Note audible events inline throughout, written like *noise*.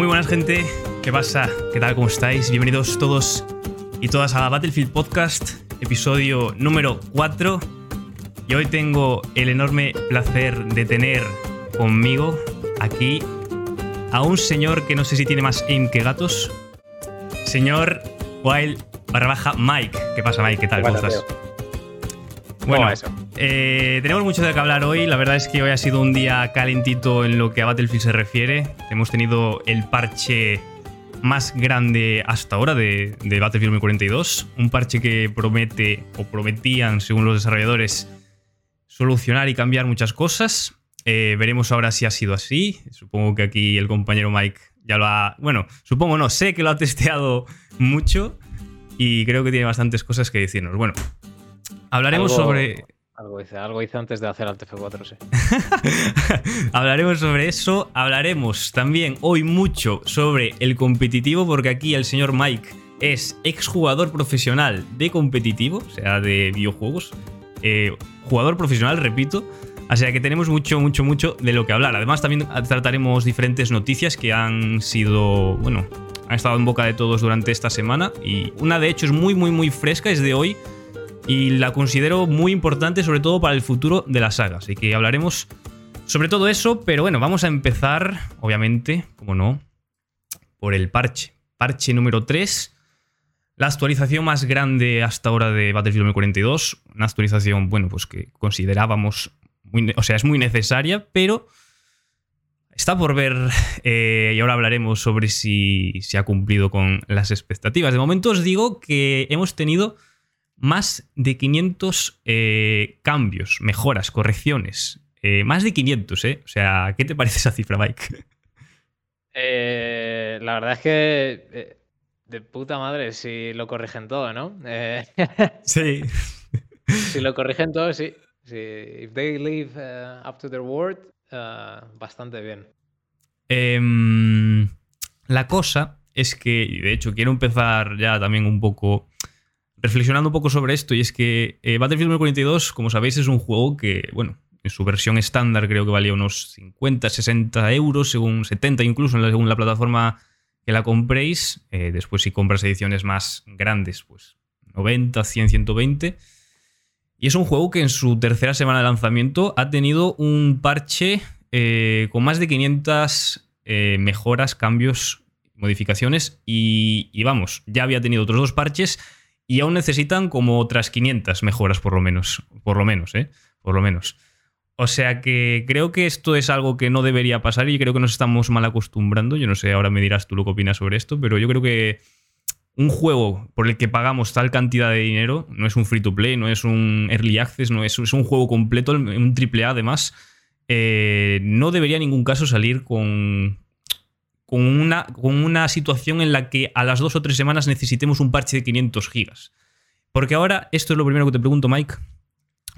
Muy buenas gente, ¿qué pasa? ¿Qué tal? ¿Cómo estáis? Bienvenidos todos y todas a Battlefield Podcast, episodio número 4. Y hoy tengo el enorme placer de tener conmigo aquí a un señor que no sé si tiene más aim que gatos. Señor Wild barra baja Mike. ¿Qué pasa Mike? ¿Qué tal? ¿Cómo estás? Bueno, eh, tenemos mucho de qué hablar hoy. La verdad es que hoy ha sido un día calentito en lo que a Battlefield se refiere. Hemos tenido el parche más grande hasta ahora de, Battlefield 2042. Un parche que promete, o prometían, según los desarrolladores, solucionar y cambiar muchas cosas. Eh, veremos ahora si ha sido así. Supongo que aquí el compañero Mike ya lo ha. Bueno, supongo no, sé que lo ha testeado mucho y creo que tiene bastantes cosas que decirnos. Bueno, hablaremos sobre. Algo hice, algo antes de hacer Alt F4, sí. *laughs* Hablaremos sobre eso. Hablaremos también hoy mucho sobre el competitivo, porque aquí el señor Mike es exjugador profesional de competitivo, o sea, de videojuegos. Eh, jugador profesional, repito. Sea que tenemos mucho, mucho, mucho de lo que hablar. Además, también trataremos diferentes noticias que han sido, bueno, han estado en boca de todos durante esta semana. Y una de hecho es muy, muy, muy fresca, es de hoy y la considero muy importante sobre todo para el futuro de la saga. Así que hablaremos sobre todo eso, pero bueno, vamos a empezar, obviamente, como no, por el parche. Parche número 3, la actualización más grande hasta ahora de Battlefield 2042, una actualización, bueno, pues que considerábamos, o sea, es muy necesaria, pero está por ver eh, y ahora hablaremos sobre si se ha cumplido con las expectativas. De momento os digo que hemos tenido más de 500 eh, cambios, mejoras, correcciones. Eh, más de 500, ¿eh? O sea, ¿qué te parece esa cifra, Mike? Eh, la verdad es que de puta madre si lo corrigen todo, ¿no? *laughs* sí. si lo corrigen todo, sí. Si if they live up to their word, bastante bien. Em, la cosa es que, de hecho, quiero empezar ya también un poco reflexionando un poco sobre esto, y es que eh, Battlefield 2042, como sabéis, es un juego que, bueno, en su versión estándar creo que valía unos 50, 60 euros, según 70 incluso, según la plataforma que la compréis. Eh, después si compras ediciones más grandes, pues 90, 100, 120. Y es un juego que en su tercera semana de lanzamiento ha tenido un parche eh, con más de 500 mejoras, cambios, modificaciones. Y, y vamos, ya había tenido otros dos parches y aún necesitan como otras 500 mejoras por lo menos, por lo menos, ¿eh? Por lo menos. O sea que creo que esto es algo que no debería pasar y creo que nos estamos mal acostumbrando. Yo no sé, ahora me dirás tú lo que opinas sobre esto, pero yo creo que un juego por el que pagamos tal cantidad de dinero, no es un free to play, no es un early access, no es, es un juego completo, un triple A además, eh, no debería en ningún caso salir con, con una, con una situación en la que a las dos o tres semanas necesitemos un parche de 500 gigas. Porque ahora, esto es lo primero que te pregunto, Mike.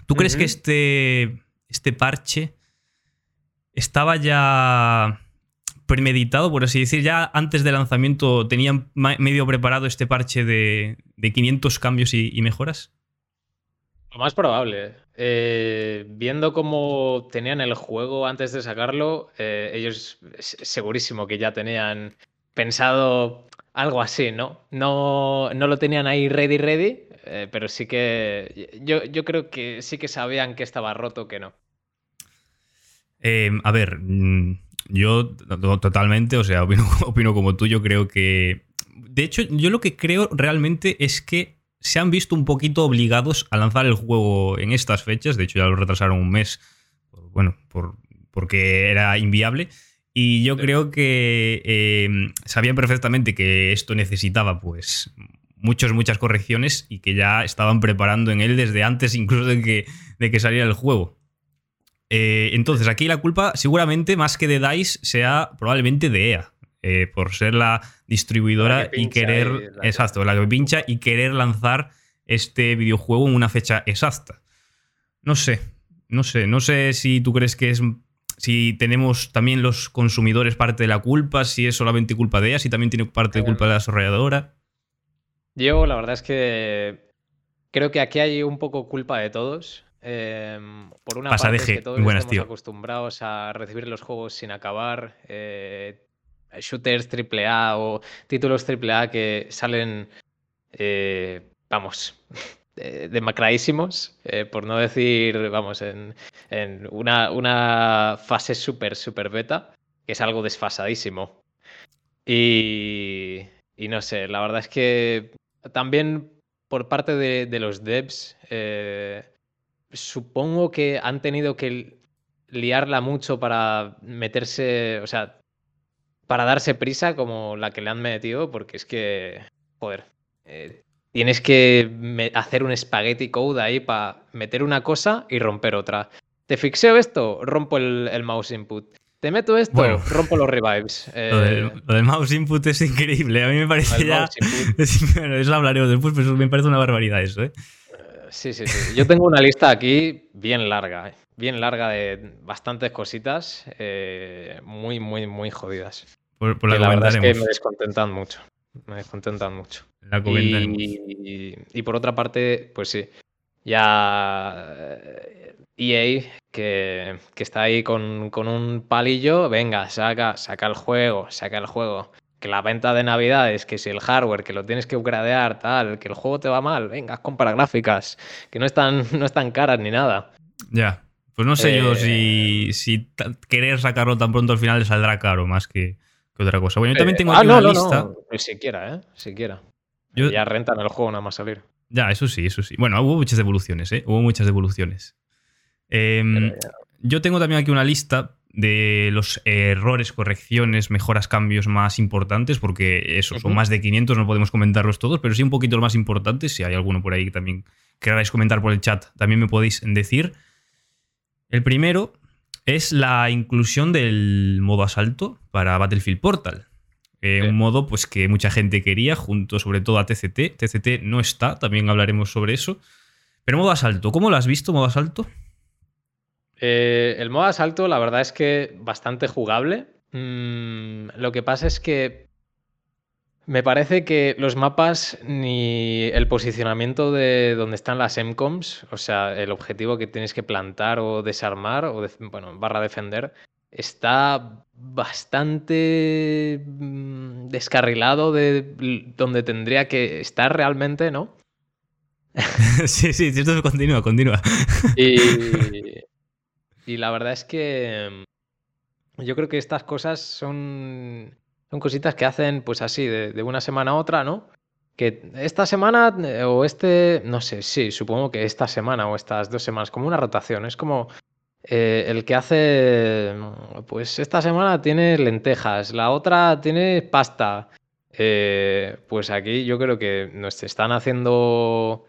¿Tú crees que este, este parche estaba ya premeditado, por así decir? ¿Ya antes del lanzamiento tenían medio preparado este parche de, de 500 cambios y, y mejoras? Lo más probable. Eh, viendo cómo tenían el juego antes de sacarlo, eh, ellos segurísimo que ya tenían pensado algo así, ¿no? No, no lo tenían ahí ready, ready, eh, pero sí que yo, yo, creo que sí que sabían que estaba roto, que no. A ver, mm, yo totalmente, o sea, *laughs* opino como tú, yo creo que... De hecho, yo lo que creo realmente es que se han visto un poquito obligados a lanzar el juego en estas fechas. De hecho, ya lo retrasaron un mes. Bueno, por, porque era inviable. Y yo creo que eh, sabían perfectamente que esto necesitaba, pues, muchas, muchas correcciones y que ya estaban preparando en él desde antes incluso de que, de que saliera el juego. Eh, entonces, aquí la culpa, seguramente, más que de DICE, sea probablemente de EA. Eh, por ser la distribuidora y querer. exacto, la que pincha y querer lanzar este videojuego en una fecha exacta. No sé, no sé, no sé si tú crees que es. Si tenemos también los consumidores parte de la culpa, si es solamente culpa de ella, si también tiene parte de culpa de la desarrolladora. Yo, la verdad es que creo que aquí hay un poco culpa de todos. Em, por una parte, que todos estamos acostumbrados a recibir los juegos sin acabar. Eh, shooters AAA o títulos AAA que salen, eh, vamos, *laughs* demacradísimos, eh, por no decir, vamos, en, una, una, fase súper, súper beta, que es algo desfasadísimo. Y, y, no sé, la verdad es que también por parte de, los devs, eh, supongo que han tenido que liarla mucho para meterse, o sea, para darse prisa como la que le han metido, porque es que, joder, eh, tienes que hacer un spaghetti code ahí para meter una cosa y romper otra. Te fixeo esto, rompo el, mouse input. Te meto esto, rompo los revives. *laughs* Lo, del, mouse input es increíble. A mí me parece ya. *laughs* bueno, eso hablaremos después, pero me parece una barbaridad eso, ¿eh? ¿eh? Sí, sí, sí. Yo tengo una lista aquí bien larga, ¿eh? bien larga de bastantes cositas, eh, muy, muy, muy jodidas. Por, la, la verdad es que me descontentan mucho. Me descontentan mucho. y, por otra parte, pues sí, ya EA, eh, e que, está ahí con, un palillo, venga, saca, saca el juego, saca el juego. Que la venta de Navidad es que si el hardware, que lo tienes que upgradear, tal, que el juego te va mal, venga, compra gráficas, que no están, *laughs* no están caras ni nada. Ya, pues no sé yo si, eh, si querer sacarlo tan pronto al final le saldrá caro más que, que otra cosa. Bueno, yo también tengo ah, aquí una lista. Ni siquiera, ¿eh? Siquiera. Ya rentan el juego nada más salir. Ya, eso sí, eso sí. Bueno, hubo muchas devoluciones, ¿eh? Hubo muchas devoluciones. Em, yo tengo también aquí una lista de los errores, correcciones, mejoras, cambios más importantes, porque eso, son más de 500, no podemos comentarlos todos, pero sí un poquito los más importantes. Si hay alguno por ahí que también queráis comentar por el chat, también me podéis decir. El primero es la inclusión del modo asalto para Battlefield Portal. Eh, un modo pues, que mucha gente quería, junto sobre todo a TCT. TCT no está, también hablaremos sobre eso. Pero modo asalto, ¿cómo lo has visto, modo asalto? Eh, el modo asalto, la verdad es que bastante jugable. Mm, lo que pasa es que me parece que los mapas ni el posicionamiento de donde están las MCOMs, o sea, el objetivo que tienes que plantar o desarmar, o bueno, barra defender, está bastante mm, descarrilado de donde tendría que estar realmente, ¿no? *laughs* sí, sí, esto continúa, continúa. y, *laughs* y la verdad es que mm, yo creo que estas cosas son son cositas que hacen pues así, de, una semana a otra, ¿no? Que esta semana eh, o este, no sé, sí, supongo que esta semana o estas dos semanas, como una rotación, es como eh, el que hace, pues esta semana tiene lentejas, la otra tiene pasta. Eh, pues aquí yo creo que nos están haciendo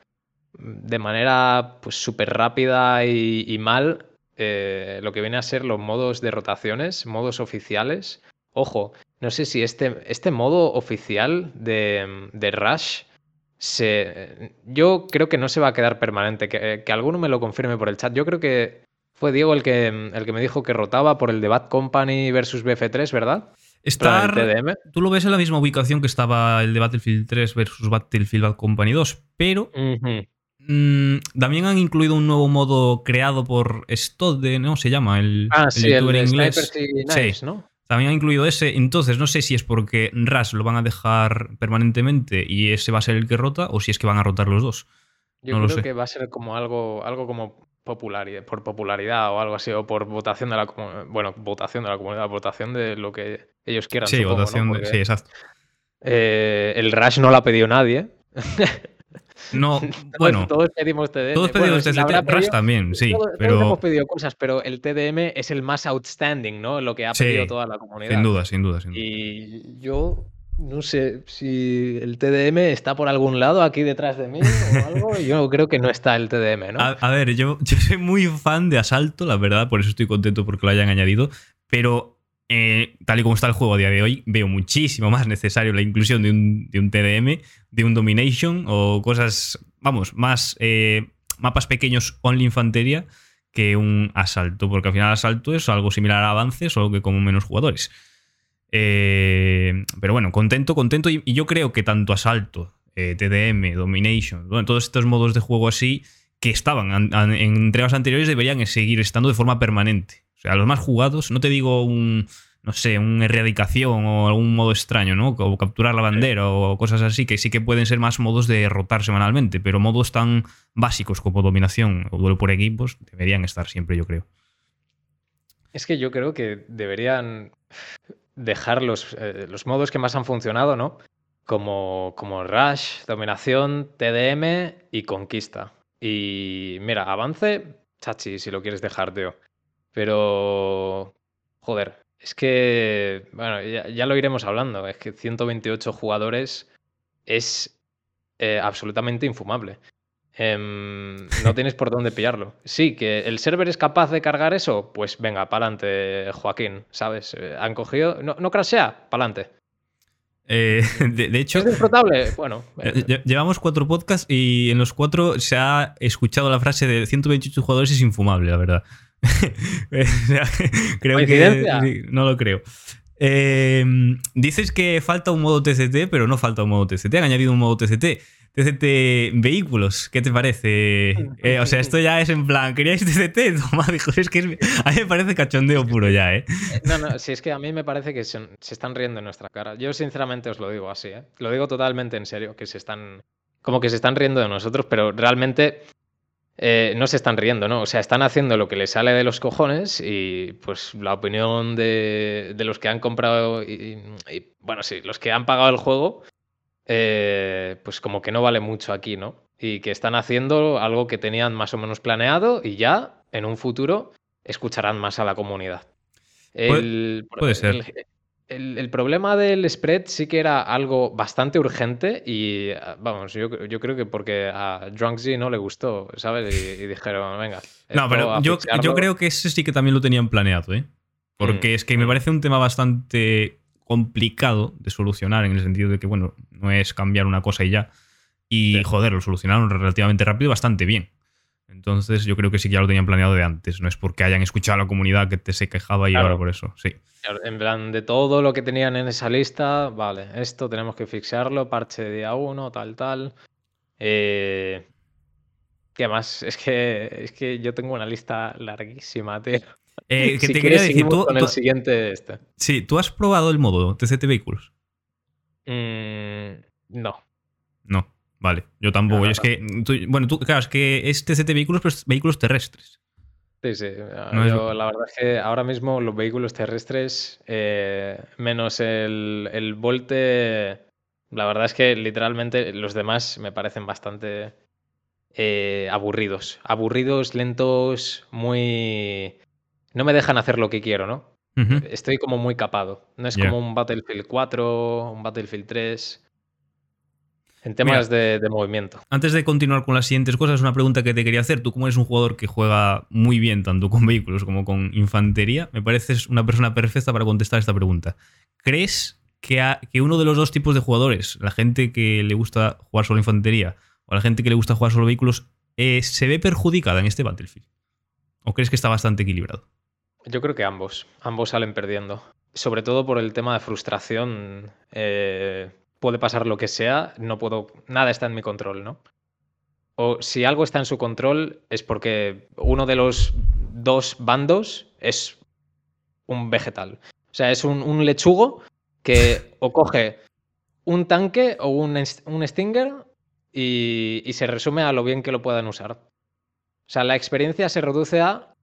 de manera pues súper rápida y, mal lo que viene a ser los modos de rotaciones, modos oficiales. Ojo, no sé si este, este modo oficial de, de Rush se, yo creo que no se va a quedar permanente. Que, alguno me lo confirme por el chat. Yo creo que fue Diego el que, el que me dijo que rotaba por el de Bad Company versus BF3, ¿verdad? Está, tú lo ves en la misma ubicación que estaba el de Battlefield 3 versus Battlefield Bad Company 2, pero mm, también han incluido un nuevo modo creado por Stode, ¿no? Se llama el, ah, sí, el, inglés. sí. ¿no? También ha incluido ese. Entonces, no sé si es porque RAS lo van a dejar permanentemente y ese va a ser el que rota o si es que van a rotar los dos. Yo creo que va a ser como algo, algo como popularidad, por popularidad o algo así, o por votación de la bueno, votación de la comunidad, votación de lo que ellos quieran. Sí, votación de, sí, exacto. Eh, el Rush no lo ha pedido nadie. *laughs* No, *laughs* bueno. Todos pedimos TDM. Todos pedimos TDM. también, sí. pero... hemos pedido cosas, pero el TDM es el más outstanding, ¿no? Lo que ha pedido toda la comunidad. Sin duda, sin duda, sin duda. Y yo no sé si el TDM está por algún lado aquí detrás de mí o *laughs* algo. Yo creo que no está el TDM, ¿no? A, ver, yo, *laughs* yo soy muy fan de Asalto, la verdad, por eso estoy contento porque lo hayan añadido. Pero eh, tal y como está el juego a día de hoy, veo muchísimo más necesario la inclusión de un, TDM, de un Domination o cosas, vamos, más eh, mapas pequeños only infantería que un asalto, porque al final asalto es algo similar a avance, solo que con menos jugadores. Eh, pero bueno, contento, contento. Y, yo creo que tanto asalto, TDM, Domination, bueno, todos estos modos de juego así que estaban en entregas anteriores deberían seguir estando de forma permanente. O sea, los más jugados, no te digo un no sé, una erradicación o algún modo extraño, ¿no? O capturar la bandera o cosas así, que sí que pueden ser más modos de rotar semanalmente, pero modos tan básicos como dominación o duelo por equipos deberían estar siempre, yo creo. Es que yo creo que deberían dejar los, eh, los modos que más han funcionado, ¿no? Como, como Rush, Dominación, TDM y Conquista. Y mira, avance, chachi, si lo quieres dejar, tío. Pero, joder, es que, bueno, ya, lo iremos hablando. Es que 128 jugadores es eh, absolutamente infumable. Em, no *laughs* tienes por dónde pillarlo. Sí, que el server es capaz de cargar eso, pues venga, pa'lante, Joaquín, ¿sabes? Eh, han cogido. No, no crashea, pa'lante. Eh, *laughs* de, hecho. ¿Es disfrutable? Bueno. *laughs* Llevamos cuatro podcasts y en los cuatro se ha escuchado la frase de 128 jugadores es infumable, la verdad. *laughs* creo que no lo creo. Eh, dices que falta un modo TCT, pero no falta un modo TCT. Han añadido un modo TCT. TCT vehículos, ¿qué te parece? *laughs* Eh, o sea, esto ya es en plan, ¿queríais TCT? Toma, dijo, es que a mí me parece cachondeo puro ya, ¿eh? *laughs* No, no, si es que a mí me parece que se, están riendo en nuestra cara. Yo sinceramente os lo digo así, ¿eh? Lo digo totalmente en serio, que se están, como que se están riendo de nosotros, pero realmente eh, no se están riendo, ¿no? O sea, están haciendo lo que les sale de los cojones y pues la opinión de, los que han comprado y, bueno, sí, los que han pagado el juego, eh, pues como que no vale mucho aquí, ¿no? Y que están haciendo algo que tenían más o menos planeado y ya en un futuro escucharán más a la comunidad. puede, ser el, problema del spread sí que era algo bastante urgente y ah, vamos, yo, creo que porque a Drunksy no le gustó, ¿sabes? Y, dijeron, venga. No, pero yo, creo que ese sí que también lo tenían planeado, ¿eh? Porque mm, es que me mm. parece un tema bastante complicado de solucionar en el sentido de que, bueno, no es cambiar una cosa y ya. Y, joder, lo solucionaron relativamente rápido y bastante bien. Entonces yo creo que sí que ya lo tenían planeado de antes. No es porque hayan escuchado a la comunidad que te se quejaba y ahora por eso. Sí. En plan, de todo lo que tenían en esa lista, vale, esto tenemos que fixarlo, parche de día 1, tal, tal. Eh, ¿Qué más? *laughs* Es que, es que yo tengo una lista larguísima, tío. Eh, *laughs* te quería decir, tú, con el siguiente este. Sí, ¿tú has probado el modo TCT Vehicles? Mm, no. No. Vale, yo tampoco. es que, bueno, tú, claro, es que es TCT vehículos, pero vehículos terrestres. Sí, sí. La verdad es que ahora mismo los vehículos terrestres, eh, menos el, el Volte, la verdad es que literalmente los demás me parecen bastante eh, aburridos. Aburridos, lentos, muy... No me dejan hacer lo que quiero, ¿no? Estoy como muy capado. No es como un Battlefield 4, un Battlefield 3. En temas de, movimiento. Antes de continuar con las siguientes cosas, una pregunta que te quería hacer. Tú, como eres un jugador que juega muy bien tanto con vehículos como con infantería, me pareces una persona perfecta para contestar esta pregunta. ¿Crees que, que uno de los dos tipos de jugadores, la gente que le gusta jugar solo infantería o la gente que le gusta jugar solo vehículos, eh, se ve perjudicada en este Battlefield? ¿O crees que está bastante equilibrado? Yo creo que ambos. Ambos salen perdiendo. Sobre todo por el tema de frustración. Eh, puede pasar lo que sea, no puedo, nada está en mi control, ¿no? O si algo está en su control es porque uno de los dos bandos es un vegetal. O sea, es un, lechugo que o coge un tanque o un, un Stinger y, se resume a lo bien que lo puedan usar. O sea, la experiencia se reduce a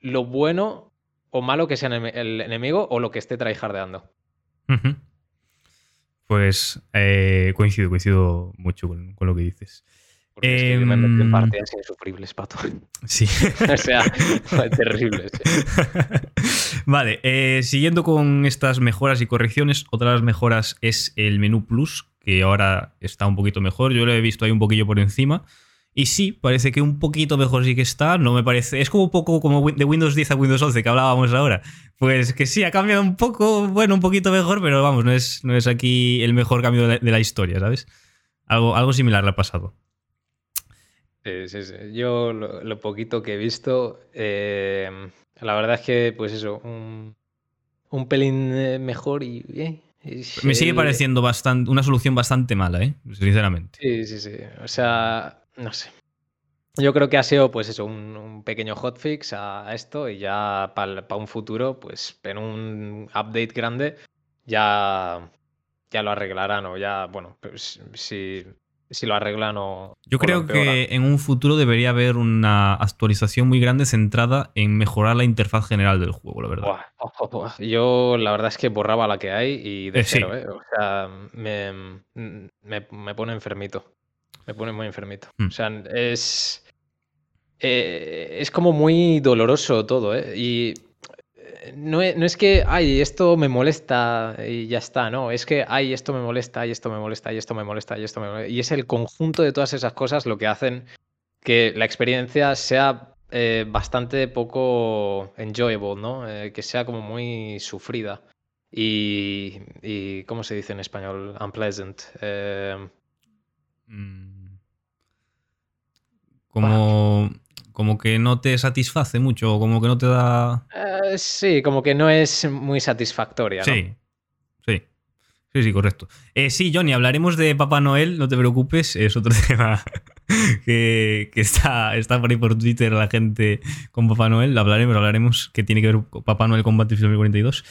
lo bueno o malo que sea el enemigo o lo que esté tryhardeando. Pues eh, coincido, coincido mucho con, lo que dices. Porque es que me en em, partidas insufribles, pato. *laughs* Sí. *laughs* o sea, terribles. *laughs* Vale, eh, siguiendo con estas mejoras y correcciones, otra de las mejoras es el menú Plus, que ahora está un poquito mejor. Yo lo he visto ahí un poquillo por encima. Y sí, parece que un poquito mejor sí que está. No me parece. Es como un poco como de Windows 10 a Windows 11 que hablábamos ahora. Pues que sí, ha cambiado un poco, bueno, un poquito mejor, pero vamos, no es, no es aquí el mejor cambio de la, historia, ¿sabes? Algo, algo similar le ha pasado. Sí, sí, sí. Yo lo, poquito que he visto, eh, la verdad es que, pues eso, un, un pelín eh, mejor y. Eh, me sigue pareciendo bastante, una solución bastante mala, ¿eh? Sinceramente. Sí, sí, sí. O sea, no sé. yo creo que ha sido, pues eso, un, pequeño hotfix a esto y ya para un futuro, pues en un update grande ya, ya lo arreglarán o ya, bueno, pues, si, si lo arreglan o. Yo creo que en un futuro debería haber una actualización muy grande centrada en mejorar la interfaz general del juego, la verdad. Yo la verdad es que borraba la que hay y de eh, cero, ¿eh? O sea, me, me, pone enfermito. Me pone muy enfermito. Hmm. O sea, es. Eh, es como muy doloroso todo, ¿eh? Y no es, que, ay, esto me molesta y ya está, no, es que, ay, esto me molesta y esto me molesta y esto me molesta y esto me molesta. Y es el conjunto de todas esas cosas lo que hacen que la experiencia sea eh, bastante poco enjoyable, ¿no? Eh, que sea como muy sufrida. Y, y, ¿cómo se dice en español? Unpleasant. Eh, mm. Como como que no te satisface mucho, o como que no te da. Eh, sí, como que no es muy satisfactoria. ¿no? Sí, sí. Sí, sí, correcto. Eh, sí, Johnny, hablaremos de Papá Noel, no te preocupes, es otro *laughs* tema que, está, está por ahí por Twitter la gente con Papá Noel. Hablaremos, hablaremos que tiene que ver Papá Noel con Battlefield 2042.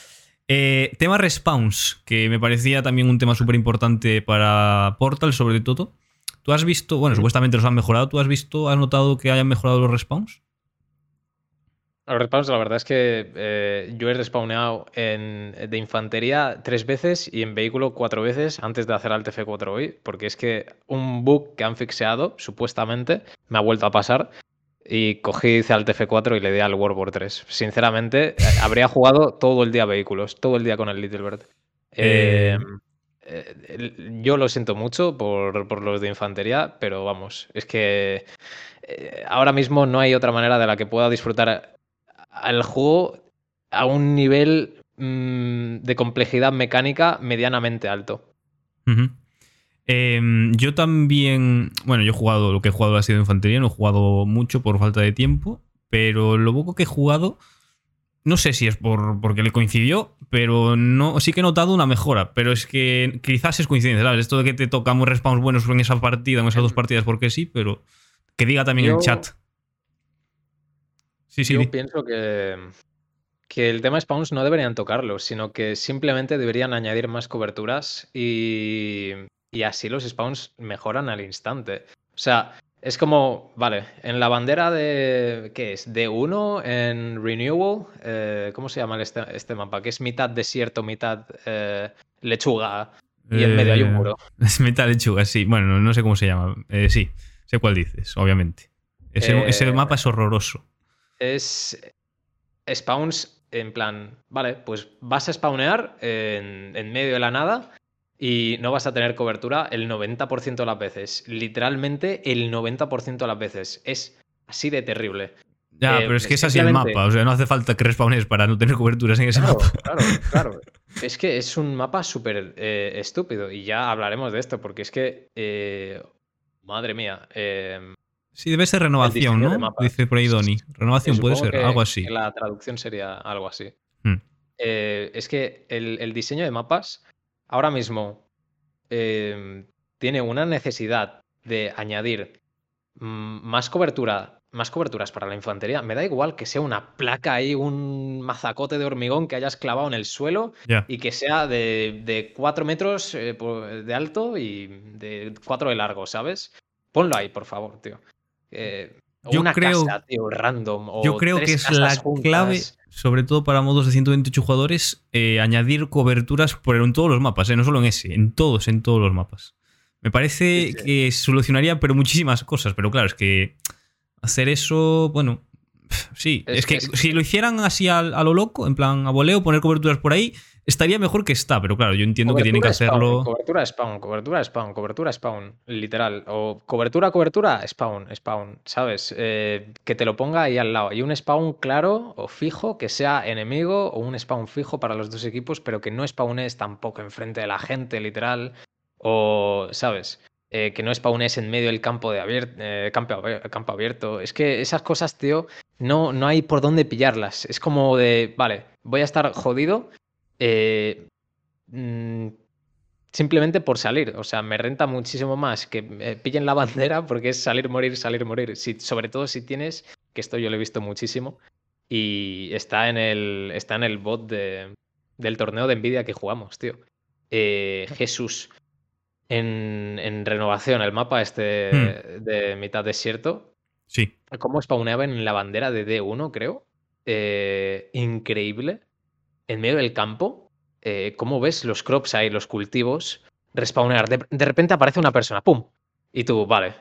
Eh, tema respawns, que me parecía también un tema súper importante para Portal, sobre todo. ¿Tú has visto, bueno, supuestamente los han mejorado, ¿tú has visto, has notado que hayan mejorado los respawns? Los respawns, la verdad es que eh, yo he respawneado en, de infantería tres veces y en vehículo cuatro veces antes de hacer al TF4 hoy, porque es que un bug que han fixeado, supuestamente, me ha vuelto a pasar y cogí hice al TF4 y le di al World War 3. Sinceramente, eh, habría jugado todo el día vehículos, todo el día con el Little Bird. Eh, eh, yo lo siento mucho por, los de infantería, pero vamos, es que eh, ahora mismo no hay otra manera de la que pueda disfrutar al juego a un nivel mm, de complejidad mecánica medianamente alto. Em, yo también, bueno, yo he jugado, lo que he jugado ha sido infantería, no he jugado mucho por falta de tiempo, pero lo poco que he jugado no sé si es por, porque le coincidió, pero no, sí que he notado una mejora. Pero es que quizás es coincidencia, ¿sabes? Esto de que te tocamos respawns buenos en esa partida, en esas dos partidas, porque sí, pero que diga también en el chat. Sí, sí. Yo pienso que, que el tema spawns no deberían tocarlo, sino que simplemente deberían añadir más coberturas y, y así los spawns mejoran al instante. O sea, es como, vale, en la bandera de, ¿qué es? De 1 en Renewal, eh, ¿cómo se llama este, este, mapa? Que es mitad desierto, mitad eh, lechuga y en medio hay un muro. *laughs* Es mitad lechuga, sí. Bueno, no sé cómo se llama. Eh, sí, sé cuál dices, obviamente. Ese, mapa es horroroso. Es spawns en plan, vale, pues vas a spawnear en, en medio de la nada y no vas a tener cobertura el 90% de las veces. Literalmente el 90% de las veces. Es así de terrible. Ya, eh, pero es que es así el mapa. O sea, no hace falta que respawnes para no tener coberturas en ese mapa. Claro, *laughs* claro. Es que es un mapa súper eh, estúpido. Y ya hablaremos de esto, porque es que. Eh, madre mía. sí, debe ser renovación, ¿no? Dice por ahí Donny. Renovación puede ser, algo así. La traducción sería algo así. Hmm. es que el diseño de mapas ahora mismo em, tiene una necesidad de añadir mm, más cobertura, más coberturas para la infantería, me da igual que sea una placa ahí, un mazacote de hormigón que hayas clavado en el suelo y que sea de, 4 metros eh, de alto y de 4 de largo, ¿sabes? Ponlo ahí, por favor, tío. Eh, yo una creo, casa, tío, random. yo creo que es la clave sobre todo para modos de 128 jugadores, eh, añadir coberturas por, en todos los mapas, eh, no solo en ese, en todos, en todos los mapas. Me parece que solucionaría pero muchísimas cosas, pero claro, es que hacer eso, bueno, sí, es, que, si lo hicieran así a, a, lo loco, en plan a voleo, poner coberturas por ahí, estaría mejor que está, pero claro, yo entiendo que tienen que hacerlo. cobertura spawn, cobertura spawn, cobertura spawn, literal. O cobertura, cobertura, spawn, spawn, ¿sabes? Eh, que te lo ponga ahí al lado. Y un spawn claro o fijo que sea enemigo o un spawn fijo para los dos equipos, pero que no spawnes tampoco enfrente de la gente, literal. O, ¿sabes? Eh, que no spawnes en medio del campo, de eh, campo, campo abierto. Es que esas cosas, tío, no, no hay por dónde pillarlas. Es como de, vale, voy a estar jodido eh, mm, simplemente por salir. O sea, me renta muchísimo más que pillen la *laughs* bandera porque es salir, morir, salir, morir. Si, sobre todo si tienes, que esto yo lo he visto muchísimo, y está en el, está en el bot de, del torneo de Nvidia que jugamos, tío. *laughs* Jesús, en, en, renovación, el mapa este hmm. de mitad desierto. Sí. Cómo spawneaban en la bandera de D1, creo. Eh, increíble. En medio del campo. Eh, ¿Cómo ves los crops ahí, los cultivos? Respawnear. De, repente aparece una persona. ¡Pum! Y tú, vale.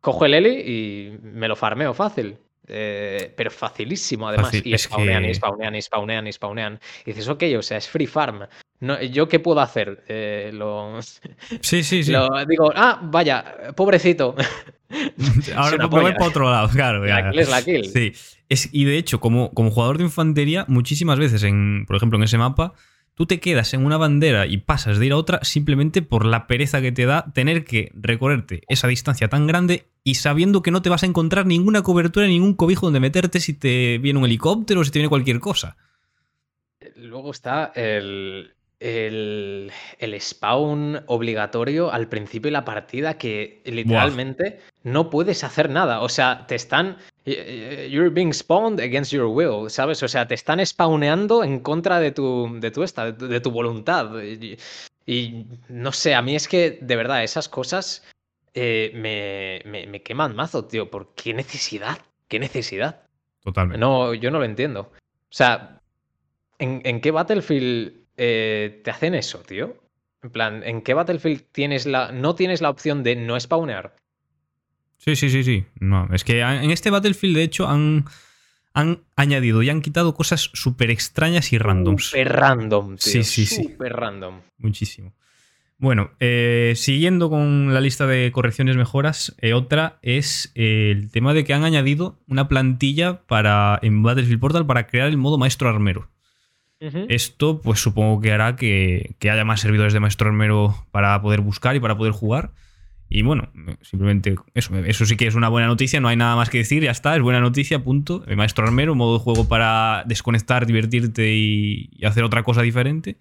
cojo el Eli y me lo farmeo fácil. Pero facilísimo, además. y spawnean, y spawnean, y spawnean, y spawnean. Y dices, ok, o sea, es free farm. ¿Yo qué puedo hacer? Eh, lo... *laughs* Sí, sí, sí. digo, ah, vaya, pobrecito. *laughs* Ahora me voy para otro lado, claro. La kill es la kill. Sí. Es, y de hecho, como, como jugador de infantería, muchísimas veces, en, por ejemplo, en ese mapa, tú te quedas en una bandera y pasas de ir a otra simplemente por la pereza que te da tener que recorrerte esa distancia tan grande y sabiendo que no te vas a encontrar ninguna cobertura, ningún cobijo donde meterte si te viene un helicóptero o si te viene cualquier cosa. Luego está el, el, spawn obligatorio al principio de la partida que literalmente no puedes hacer nada. O sea, te están. You're being spawned against your will, ¿sabes? O sea, te están spawneando en contra de tu, de tu, esta, de tu voluntad. Y, no sé, a mí es que de verdad esas cosas eh, me, me, queman mazo, tío. ¿Por qué necesidad? ¿Qué necesidad? Totalmente. No, yo no lo entiendo. O sea, ¿en, en qué Battlefield eh, te hacen eso, tío. En plan, ¿en qué Battlefield tienes la, no tienes la opción de no spawnear? Sí, sí, sí, sí. No, es que en este Battlefield, de hecho, han, han añadido y han quitado cosas súper extrañas y randoms. Súper random, tío. Sí, sí, sí. Súper random. Muchísimo. Bueno, eh, siguiendo con la lista de correcciones mejoras, eh, otra es el tema de que han añadido una plantilla para, en Battlefield Portal para crear el modo maestro armero. Esto, pues supongo que hará que, haya más servidores de Maestro Armero para poder buscar y para poder jugar. Y bueno, simplemente eso, eso sí que es una buena noticia, no hay nada más que decir, ya está, es buena noticia, punto. Maestro Armero, modo de juego para desconectar, divertirte y hacer otra cosa diferente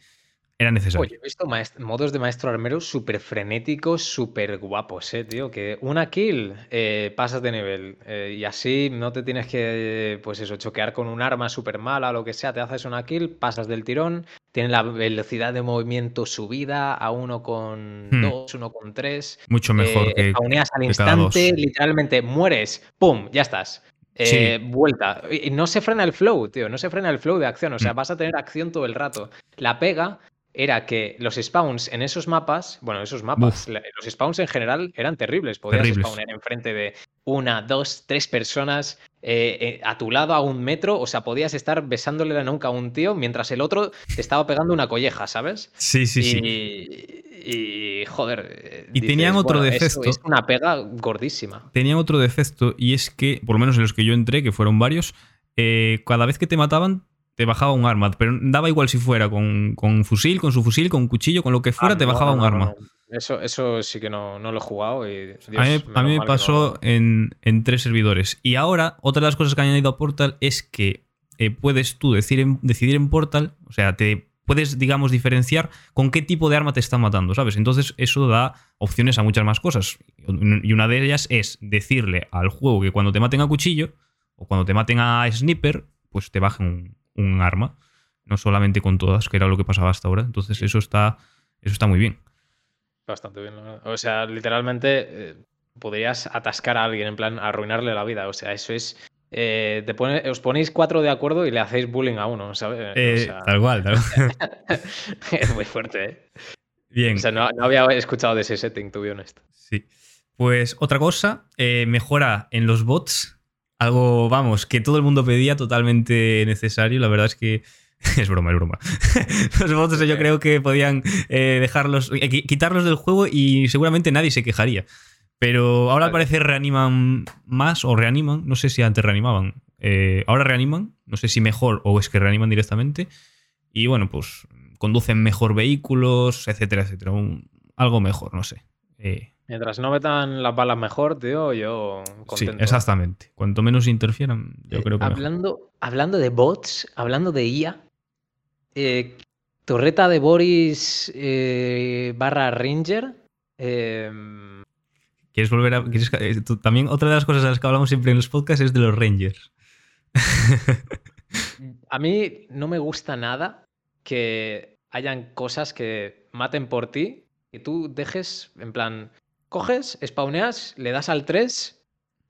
era necesario. Oye, he visto modos de maestro armero súper frenéticos, súper guapos, eh, tío. Que una kill, eh, pasas de nivel. Eh, y así no te tienes que, pues eso, choquear con un arma súper mala o lo que sea. Te haces una kill, pasas del tirón. Tiene la velocidad de movimiento subida a 1,2, hmm. 1,3. Mucho mejor que. al instante, literalmente mueres, ¡pum! Ya estás. Vuelta. Y no se frena el flow, tío. No se frena el flow de acción. O sea, hmm. vas a tener acción todo el rato. La pega era que los spawns en esos mapas, bueno, esos mapas, los spawns en general eran terribles. Podías spawnar enfrente de una, dos, tres personas eh, eh, a tu lado a un metro, o sea, podías estar besándole la nuca a un tío mientras el otro te estaba pegando una colleja, ¿sabes? Sí, sí, sí. Y, joder. Eh, y tenían otro defecto. Es una pega gordísima. Tenían otro defecto y es que, por lo menos en los que yo entré, que fueron varios, cada vez que te mataban te bajaba un arma, pero daba igual si fuera con, fusil, con su fusil, con cuchillo, con lo que fuera, ah, te bajaba un arma. Eso, eso sí que no, lo he jugado. Y, a mí, me pasó en, tres servidores. Y ahora, otra de las cosas que han añadido a Portal es que eh, puedes tú decidir en, decidir en Portal, o sea, te puedes, digamos, diferenciar con qué tipo de arma te está matando, ¿sabes? Entonces eso da opciones a muchas más cosas. Y una de ellas es decirle al juego que cuando te maten a cuchillo o cuando te maten a sniper, pues te bajen un arma, no solamente con todas, que era lo que pasaba hasta ahora. Entonces eso está, eso está muy bien. Bastante bien. O sea, literalmente eh, podrías atascar a alguien, en plan, arruinarle la vida. O sea, eso es... Eh, os ponéis cuatro de acuerdo y le hacéis bullying a uno, ¿sabes? Eh, tal cual, tal cual. *laughs* es muy fuerte, ¿eh? Bien. O sea, no, había escuchado de ese setting, to be honest. Sí. Pues otra cosa, mejora en los bots algo, vamos, que todo el mundo pedía totalmente necesario. La verdad es que *laughs* es broma, es broma. *laughs* Los bots yo creo que podían eh, dejarlos, eh, quitarlos del juego y seguramente nadie se quejaría. Pero ahora parece reaniman más o reaniman. No sé si antes reanimaban. Eh, ahora reaniman. No sé si mejor o es que reaniman directamente. Y bueno, pues conducen mejor vehículos, etcétera, etcétera. algo mejor, no sé. Mientras no metan las balas mejor, tío, yo contento. Sí, exactamente. Cuanto menos interfieran, yo creo que hablando, Hablando de bots, hablando de IA, eh, Torreta de Boris eh, barra Ranger. Eh, ¿Quieres volver a.? quieres- eh, tú- también otra de las cosas de las que hablamos siempre en los podcasts es de los Rangers. *laughs* a mí no me gusta nada que hayan cosas que maten por ti y tú dejes, en plan, coges, spawneas, le das al 3,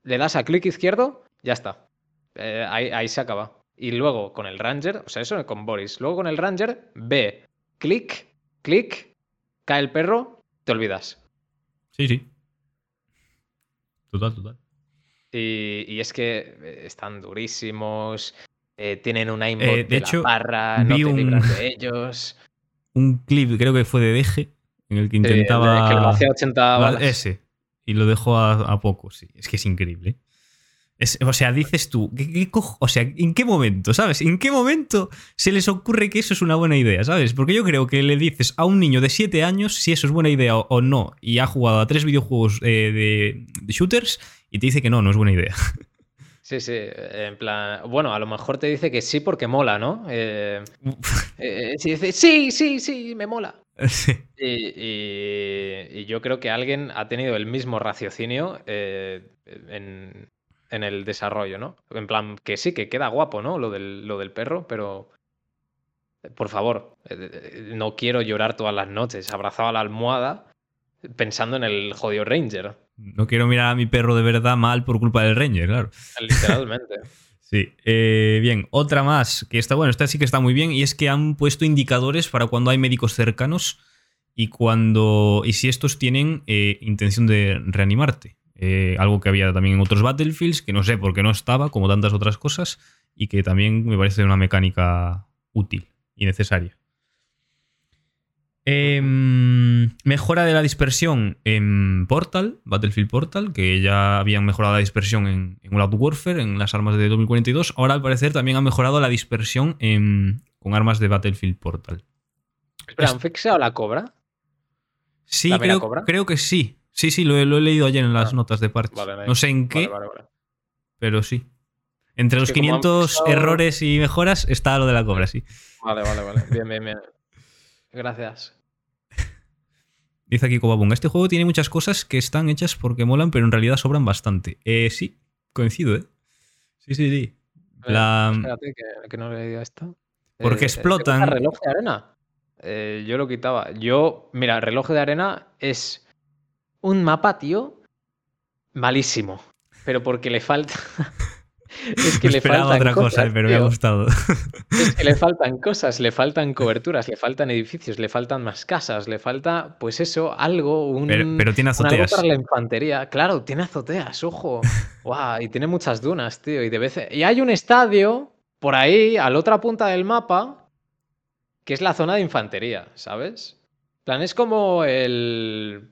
le das a clic izquierdo, ya está. Eh, ahí, ahí se acaba. Y luego con el Ranger, o sea, eso con Boris. Luego con el Ranger, ve, clic, clic, cae el perro, te olvidas. Sí, sí. Total, total. Y, y es que eh, están durísimos, eh, tienen una Eh, de de, hecho, la parra, no te un- libras de ellos. Un clip, creo que fue de Deje, en el que Sí, intentaba. que le hacía 80 Va- balas. Ese. Y lo dejó a, a poco, sí. Es que es increíble. Es- o sea, dices tú, ¿qué, qué cojo- o sea, ¿en qué momento, sabes? ¿En qué momento se les ocurre que eso es una buena idea, sabes? Porque yo creo que le dices a un niño de 7 años si eso es buena idea o, o no, y ha jugado a tres videojuegos eh, de, de shooters y te dice que no, no es buena idea. *laughs* Sí, sí, en plan, bueno, a lo mejor te dice que sí porque mola, ¿no? Eh, eh, dice, sí, sí, sí, me mola. *laughs* Sí. Y, y- y yo creo que alguien ha tenido el mismo raciocinio eh, en, en el desarrollo, ¿no? En plan, que sí, que queda guapo, ¿no? Lo del, lo del perro, pero por favor, eh, eh, no quiero llorar todas las noches abrazado a la almohada pensando en el jodido Ranger, No quiero mirar a mi perro de verdad mal por culpa del Ranger, claro. literalmente. *laughs* Sí, eh, bien, otra más, que está bueno, esta sí que está muy bien, y es que han puesto indicadores para cuando hay médicos cercanos y cuando. y si estos tienen eh, intención de reanimarte. Eh, algo que había también en otros Battlefields, que no sé por qué no estaba, como tantas otras cosas, y que también me parece una mecánica útil y necesaria. Em, mejora de la dispersión en Portal, Battlefield Portal, que ya habían mejorado la dispersión en, en Warfare, en las armas de 2042. Ahora al parecer también han mejorado la dispersión en- con armas de Battlefield Portal. Espera, ¿han fixeado la cobra? Sí, ¿La creo, cobra? creo que sí. Sí, sí, lo, he- lo he leído ayer en las Ah, notas de parche. vale, no sé en qué, Vale, vale, vale. pero sí. Entre Es los que como han 500 fixado- errores y mejoras está lo de la cobra, sí. Vale, vale, vale. Bien, bien, bien. Gracias. *laughs* Dice aquí Cobabunga, este juego tiene muchas cosas que están hechas porque molan, pero en realidad sobran bastante. Eh, sí, coincido, ¿eh? Sí, sí, sí. A ver, La- Espérate que, que no le diga esto. Porque ¿te explotan. gusta reloj de arena? Eh, yo lo quitaba. Yo, mira, reloj de arena es un mapa, tío, malísimo. Pero porque le falta. *laughs* es que Me le faltan otra cosa, cosas, eh, pero me ha gustado. *laughs* Es que le *laughs* faltan cosas, le faltan coberturas, le faltan edificios, le faltan más casas, le falta, pues eso, algo, un, pero, pero tiene un algo azoteas. para la infantería. Claro, tiene azoteas, ojo. *laughs* Guau, y tiene muchas dunas, tío. Y, de vez... y hay un estadio por ahí, a la otra punta del mapa, que es la zona de infantería, ¿sabes? Plan, es como el.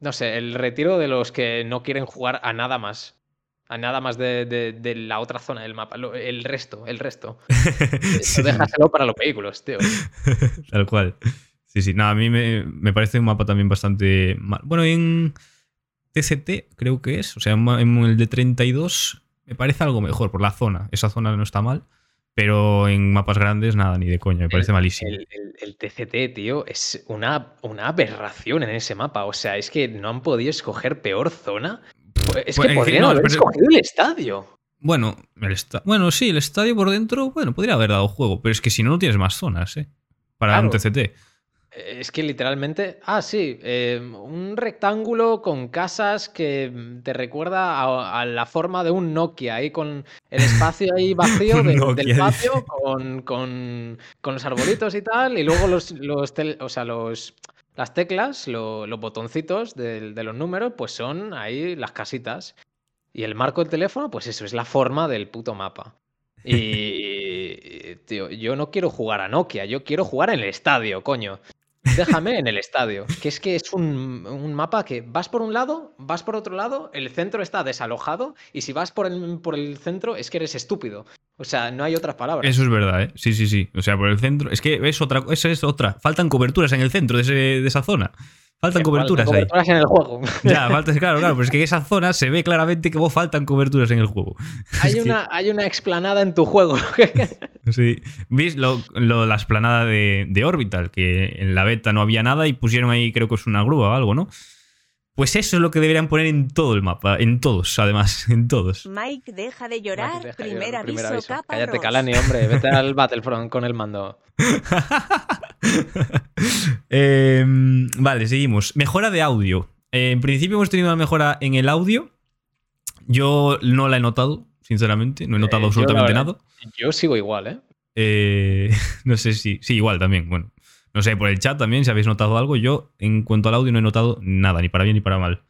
No sé, el retiro de los que no quieren jugar a nada más. A nada más de, de- de la otra zona del mapa. lo- el resto, el resto. *laughs* Sí, déjaselo para los vehículos, tío. *laughs* Tal cual. Sí, sí. No, a mí me, me parece un mapa también bastante mal. Bueno, en TCT creo que es. O sea, en el de 32 me parece algo mejor por la zona. Esa zona no está mal. Pero en mapas grandes, nada, ni de coña. Me parece malísimo. El, el- el TCT, tío, es una, una aberración en ese mapa. O sea, es que no han podido escoger peor zona. Pues Es pues, que podrían no, haber pero- escogido el estadio. Bueno, el esta- bueno, sí, el estadio por dentro, bueno, podría haber dado juego. Pero es que si no, no tienes más zonas, ¿eh? Para un. TCT. Eh, Es que literalmente. Ah, sí. eh, un rectángulo con casas que te recuerda a, a la forma de un Nokia, ahí con el espacio ahí *laughs* vacío del- Nokia, del dice. patio, con, con- con los arbolitos y tal, y luego los, los tel- o sea, los, las teclas, lo- los botoncitos del- de los números, pues son ahí las casitas. Y el marco del teléfono, pues eso, es la forma del puto mapa. *laughs* Y, tío, yo no quiero jugar a Nokia, yo quiero jugar en el estadio, coño. Déjame en el estadio. Que es que es un, un mapa que vas por un lado, vas por otro lado, el centro está desalojado y si vas por el, por el centro es que eres estúpido. O sea, no hay otras palabras. Eso es verdad, ¿eh? Sí, sí, sí. O sea, por el centro. Es que es otra. Esa es otra. Faltan coberturas en el centro de, ese- de esa zona. Faltan coberturas, ahí. Coberturas en el juego. *laughs* Ya, *laughs* falta, claro, claro, pero es que en esa zona se ve claramente que vos faltan coberturas en el juego. Hay, una, hay una explanada en tu juego. *laughs* sí. ¿Viste lo, la explanada de, de, Orbital? Que en la beta no había nada y pusieron ahí, creo que es una grúa o algo, ¿no? Pues eso es lo que deberían poner en todo el mapa, en todos, además, *laughs* en todos. Mike, deja de llorar, deja primer, de aviso, aviso, Capa Cállate, Calani, hombre, vete al *laughs* Battlefront con el mando. *laughs* eh, vale, seguimos. Mejora de audio. Eh, en principio hemos tenido una mejora en el audio. Yo no la he notado, sinceramente. No he notado eh, absolutamente yo, nada. Yo sigo igual, ¿eh? ¿eh? No sé si. Sí, igual también. Bueno, no sé, por el chat también, si habéis notado algo. Yo, en cuanto al audio, no he notado nada, ni para bien ni para mal.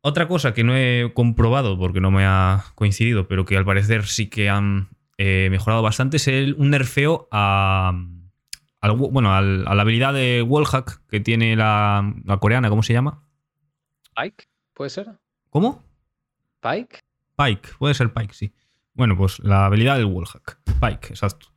Otra cosa que no he comprobado porque no me ha coincidido, pero que al parecer sí que han eh, mejorado bastante, es el, un nerfeo a, bueno, a la habilidad de wallhack que tiene la, la, coreana, ¿cómo se llama? Pike, ¿puede ser? ¿Cómo? Pike. Pike, puede ser Pike, sí. Bueno, pues la habilidad del wallhack. Pike, exacto.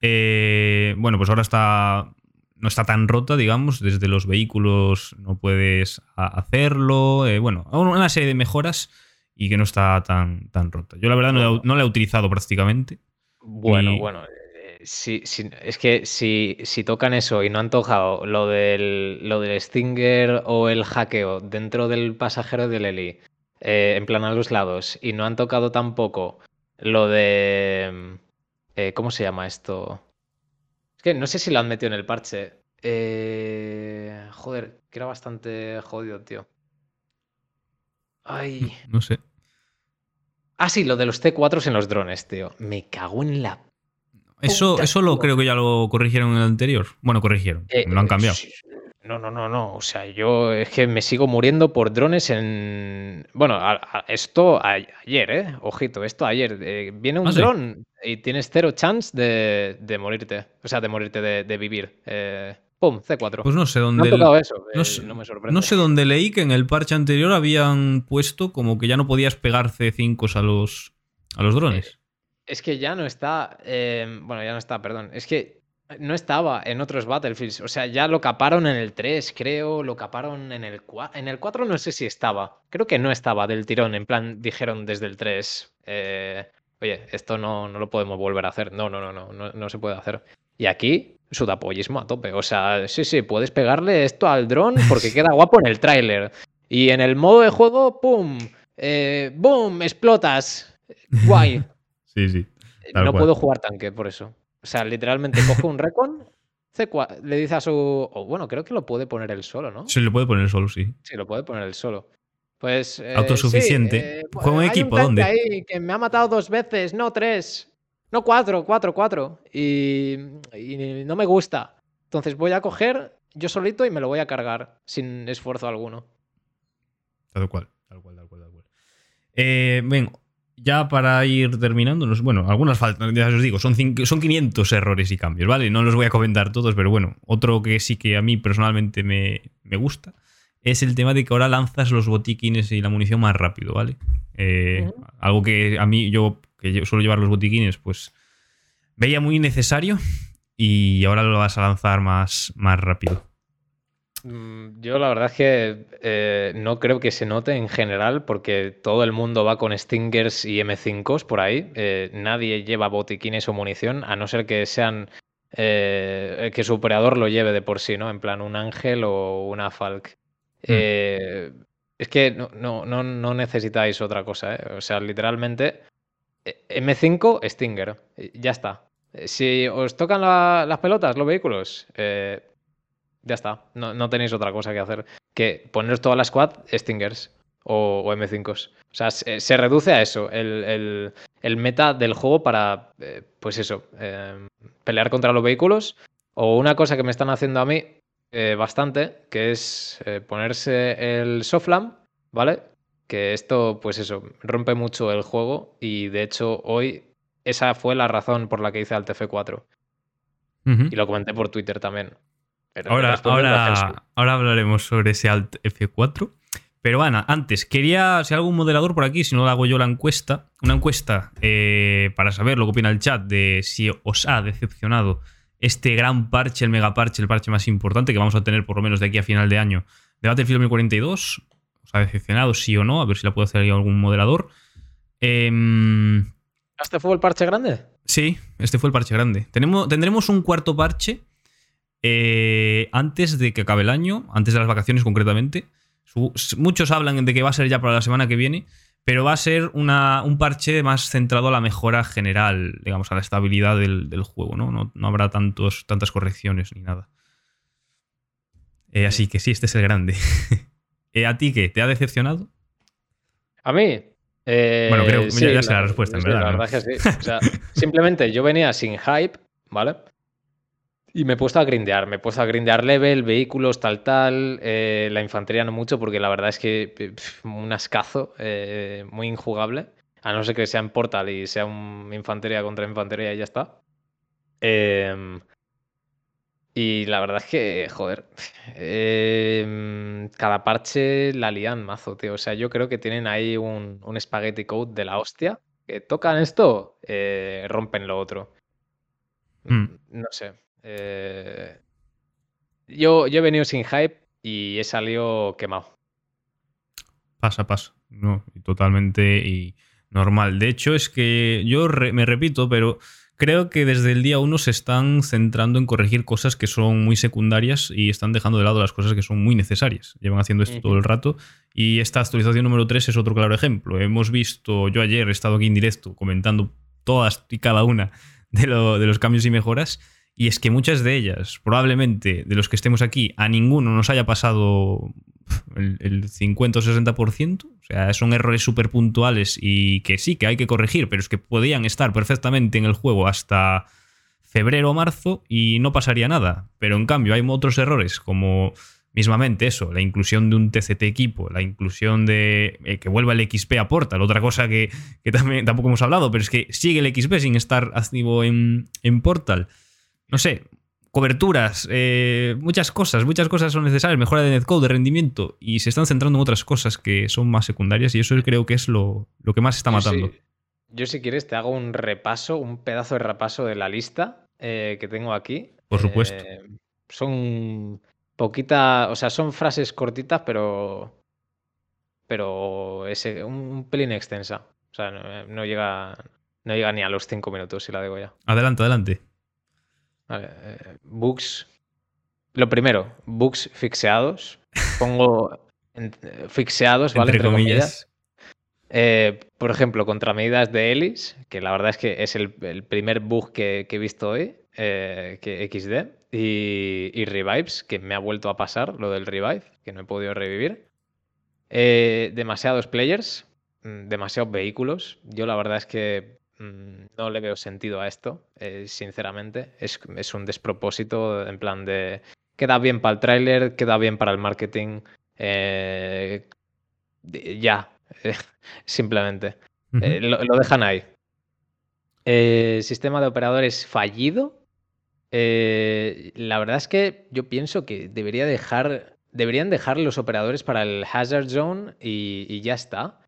Eh, bueno, pues ahora está. No está tan rota, digamos. Desde los vehículos no puedes hacerlo. Eh, bueno, una serie de mejoras y que no está tan, tan rota. Yo la verdad no, no la he utilizado prácticamente. Bueno, bueno. Eh, es que si, si, tocan eso y no han tocado lo del, lo del Stinger o el hackeo dentro del pasajero del Eli, en plan a los lados, y no han tocado tampoco lo de eh, ¿Cómo se llama esto? Es que no sé si lo han metido en el parche. Eh, joder, que era bastante jodido, tío. Ay. No sé. Ah, sí, lo de los T4s en los drones, tío. Me cago en la. Eso, eso lo creo que ya lo corrigieron en el anterior. Bueno, corrigieron. Eh, lo han cambiado. No, no, no, no. O sea, yo es que me sigo muriendo por drones en. Bueno, esto ayer, ¿eh? Ojito, esto ayer. Eh, viene un ah, dron y tienes cero chance de, morirte. O sea, de morirte, de, vivir. Eh, ¡Pum! C4. Pues no sé dónde. No, eso, no, eh, me sorprende. No sé dónde leí que en el parche anterior habían puesto como que ya no podías pegar C5 a los, a los drones. es que ya no está. bueno, ya no está, perdón. Es que no estaba en otros Battlefields. O sea, ya lo caparon en el 3, creo. Lo caparon en el 4. En el 4 no sé si estaba. Creo que no estaba del tirón. En plan, dijeron desde el 3. Eh, Oye, esto no, no, lo podemos volver a hacer. No, no, no, no, no, se puede hacer. Y aquí, sudapollismo a tope. O sea, sí, sí, puedes pegarle esto al dron porque queda *laughs* guapo en el tráiler. Y en el modo de juego, ¡pum! Eh, ¡Boom! ¡Explotas! Guay. *laughs* Sí, sí. No puedo jugar tanque por eso. O sea, literalmente cojo un recon, le dice a su. O bueno, creo que lo puede poner él solo, ¿no? Sí, lo puede poner él solo, sí. Sí, lo puede poner él solo. Pues. Eh, Autosuficiente. Sí, eh, un equipo? ¿Dónde? Ahí que me ha matado dos veces, no tres. No cuatro, cuatro, cuatro. Y, y no me gusta. Entonces voy a coger yo solito y me lo voy a cargar sin esfuerzo alguno. Tal cual, tal cual, tal cual, tal cual. Eh, vengo ya para ir terminando, bueno, algunas faltan, ya os digo, son, son 500 errores y cambios, ¿vale? No los voy a comentar todos, pero bueno, otro que sí que a mí personalmente me, gusta es el tema de que ahora lanzas los botiquines y la munición más rápido, ¿vale? Eh, algo que a mí, yo que yo suelo llevar los botiquines, pues veía muy necesario y ahora lo vas a lanzar más, más rápido. Mm, yo la verdad es que eh, no creo que se note en general porque todo el mundo va con Stingers y M5s por ahí. Eh, nadie lleva botiquines o munición, a no ser que sean eh, que su operador lo lleve de por sí, ¿no? En plan un ángel o una Falk. Mm. es que no, no, no, necesitáis otra cosa, O sea, literalmente M5, Stinger. Ya está. Si os tocan las pelotas, los vehículos, ya está. No, tenéis otra cosa que hacer que poneros toda la squad Stingers o, M5s. O sea, se, reduce a eso, el, meta del juego para, eh, pues eso, em, pelear contra los vehículos. O una cosa que me están haciendo a mí eh, bastante, que es eh, ponerse el Soflam, ¿vale? Que esto, pues eso, rompe mucho el juego y de hecho hoy esa fue la razón por la que hice al TF4. Y lo comenté por Twitter también ahora, ahora, ahora hablaremos sobre ese Alt F4. Pero Ana, antes, quería, si hay algún moderador por aquí, si no hago yo la encuesta, una encuesta eh, para saber lo que opina el chat de si os ha decepcionado este gran parche, el mega parche, el parche más importante que vamos a tener por lo menos de aquí a final de año de Battlefield 2042. ¿Os ha decepcionado, sí o no? A ver si la puede hacer algún moderador. Em, ¿Este fue el parche grande? Sí, este fue el parche grande. Tenemos, tendremos un cuarto parche eh, antes de que acabe el año, antes de las vacaciones concretamente. Muchos hablan de que va a ser ya para la semana que viene, pero va a ser un parche más centrado a la mejora general, digamos, a la estabilidad del, juego, ¿no? ¿no? habrá tantos, tantas correcciones ni nada. Eh, así que sí, este es el grande. *laughs* Eh, ¿A ti qué? ¿Te ha decepcionado? A mí. bueno, creo que ya, sé la respuesta, en verdad. La verdad que sí. *laughs* simplemente yo venía sin hype, ¿vale? Y me he puesto a grindear, me he puesto a grindear level, vehículos, tal, tal. Eh, la infantería no mucho, porque la verdad es que un ascazo, eh, muy injugable. A no ser que sea en Portal y sea un infantería contra infantería y ya está. Em, y la verdad es que, joder, em, cada parche la lían mazo, tío. O sea, yo creo que tienen ahí un, un spaghetti code de la hostia. Que tocan esto, eh, rompen lo otro. Hmm. No sé. Eh, yo, yo he venido sin hype y he salido quemado. Pasa, pasa. No, totalmente y normal. De hecho, es que yo me repito, pero creo que desde el día uno se están centrando en corregir cosas que son muy secundarias y están dejando de lado las cosas que son muy necesarias. Llevan haciendo esto todo el rato y esta actualización número 3 es otro claro ejemplo. Hemos visto, yo ayer he estado aquí en directo comentando todas y cada una de, de los cambios y mejoras y es que muchas de ellas, probablemente de los que estemos aquí, a ninguno nos haya pasado el, 50 o 60%. O sea, son errores súper puntuales y que sí, que hay que corregir, pero es que podían estar perfectamente en el juego hasta febrero o marzo y no pasaría nada. Pero en cambio hay otros errores como mismamente eso, la inclusión de un TCT equipo, la inclusión de eh, que vuelva el XP a Portal, otra cosa que, también tampoco hemos hablado, pero es que sigue el XP sin estar activo en, en Portal no sé, coberturas, eh, muchas cosas, muchas cosas son necesarias, mejora de netcode, de rendimiento, y se están centrando en otras cosas que son más secundarias y eso creo que es lo, lo que más está matando. Yo si quieres te hago un repaso, un pedazo de repaso de la lista eh, que tengo aquí. Por supuesto. Eh, son poquitas, o sea, son frases cortitas, pero pero es un, pelín extensa. O sea, no, llega no llega ni a los cinco minutos si la digo ya. Adelante, adelante. Vale, eh, bugs. Lo primero, bugs fixeados. Pongo en, eh, fixeados, ¿vale? Entre, comillas. Eh, por ejemplo, contra medidas de Ellis, que la verdad es que es el, primer bug que, he visto hoy, que XD, y, Revives, que me ha vuelto a pasar lo del Revive, que no he podido revivir. demasiados players, mm, demasiados vehículos. Yo la verdad es que no le veo sentido a esto, eh, sinceramente. Es, un despropósito en plan de... Queda bien para el tráiler, queda bien para el marketing. Eh, ya, *laughs* simplemente. Eh, lo, dejan ahí. sistema de operadores fallido. la verdad es que yo pienso que debería dejar, deberían dejar los operadores para el Hazard Zone y ya está.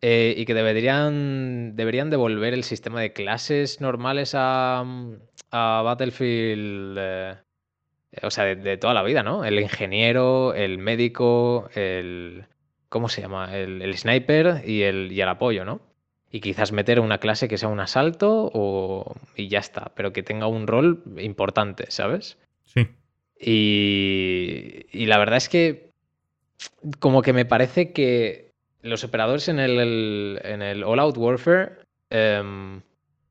Eh, y que deberían, deberían devolver el sistema de clases normales a, a Battlefield. Eh, o sea, de, toda la vida, ¿no? El ingeniero, el médico, el. ¿Cómo se llama? El, sniper y el, y el apoyo, ¿no? Y quizás meter una clase que sea un asalto o, y ya está, pero que tenga un rol importante, ¿sabes? Sí. Y, y la verdad es que como que me parece que los operadores en el, en el All Out Warfare, em,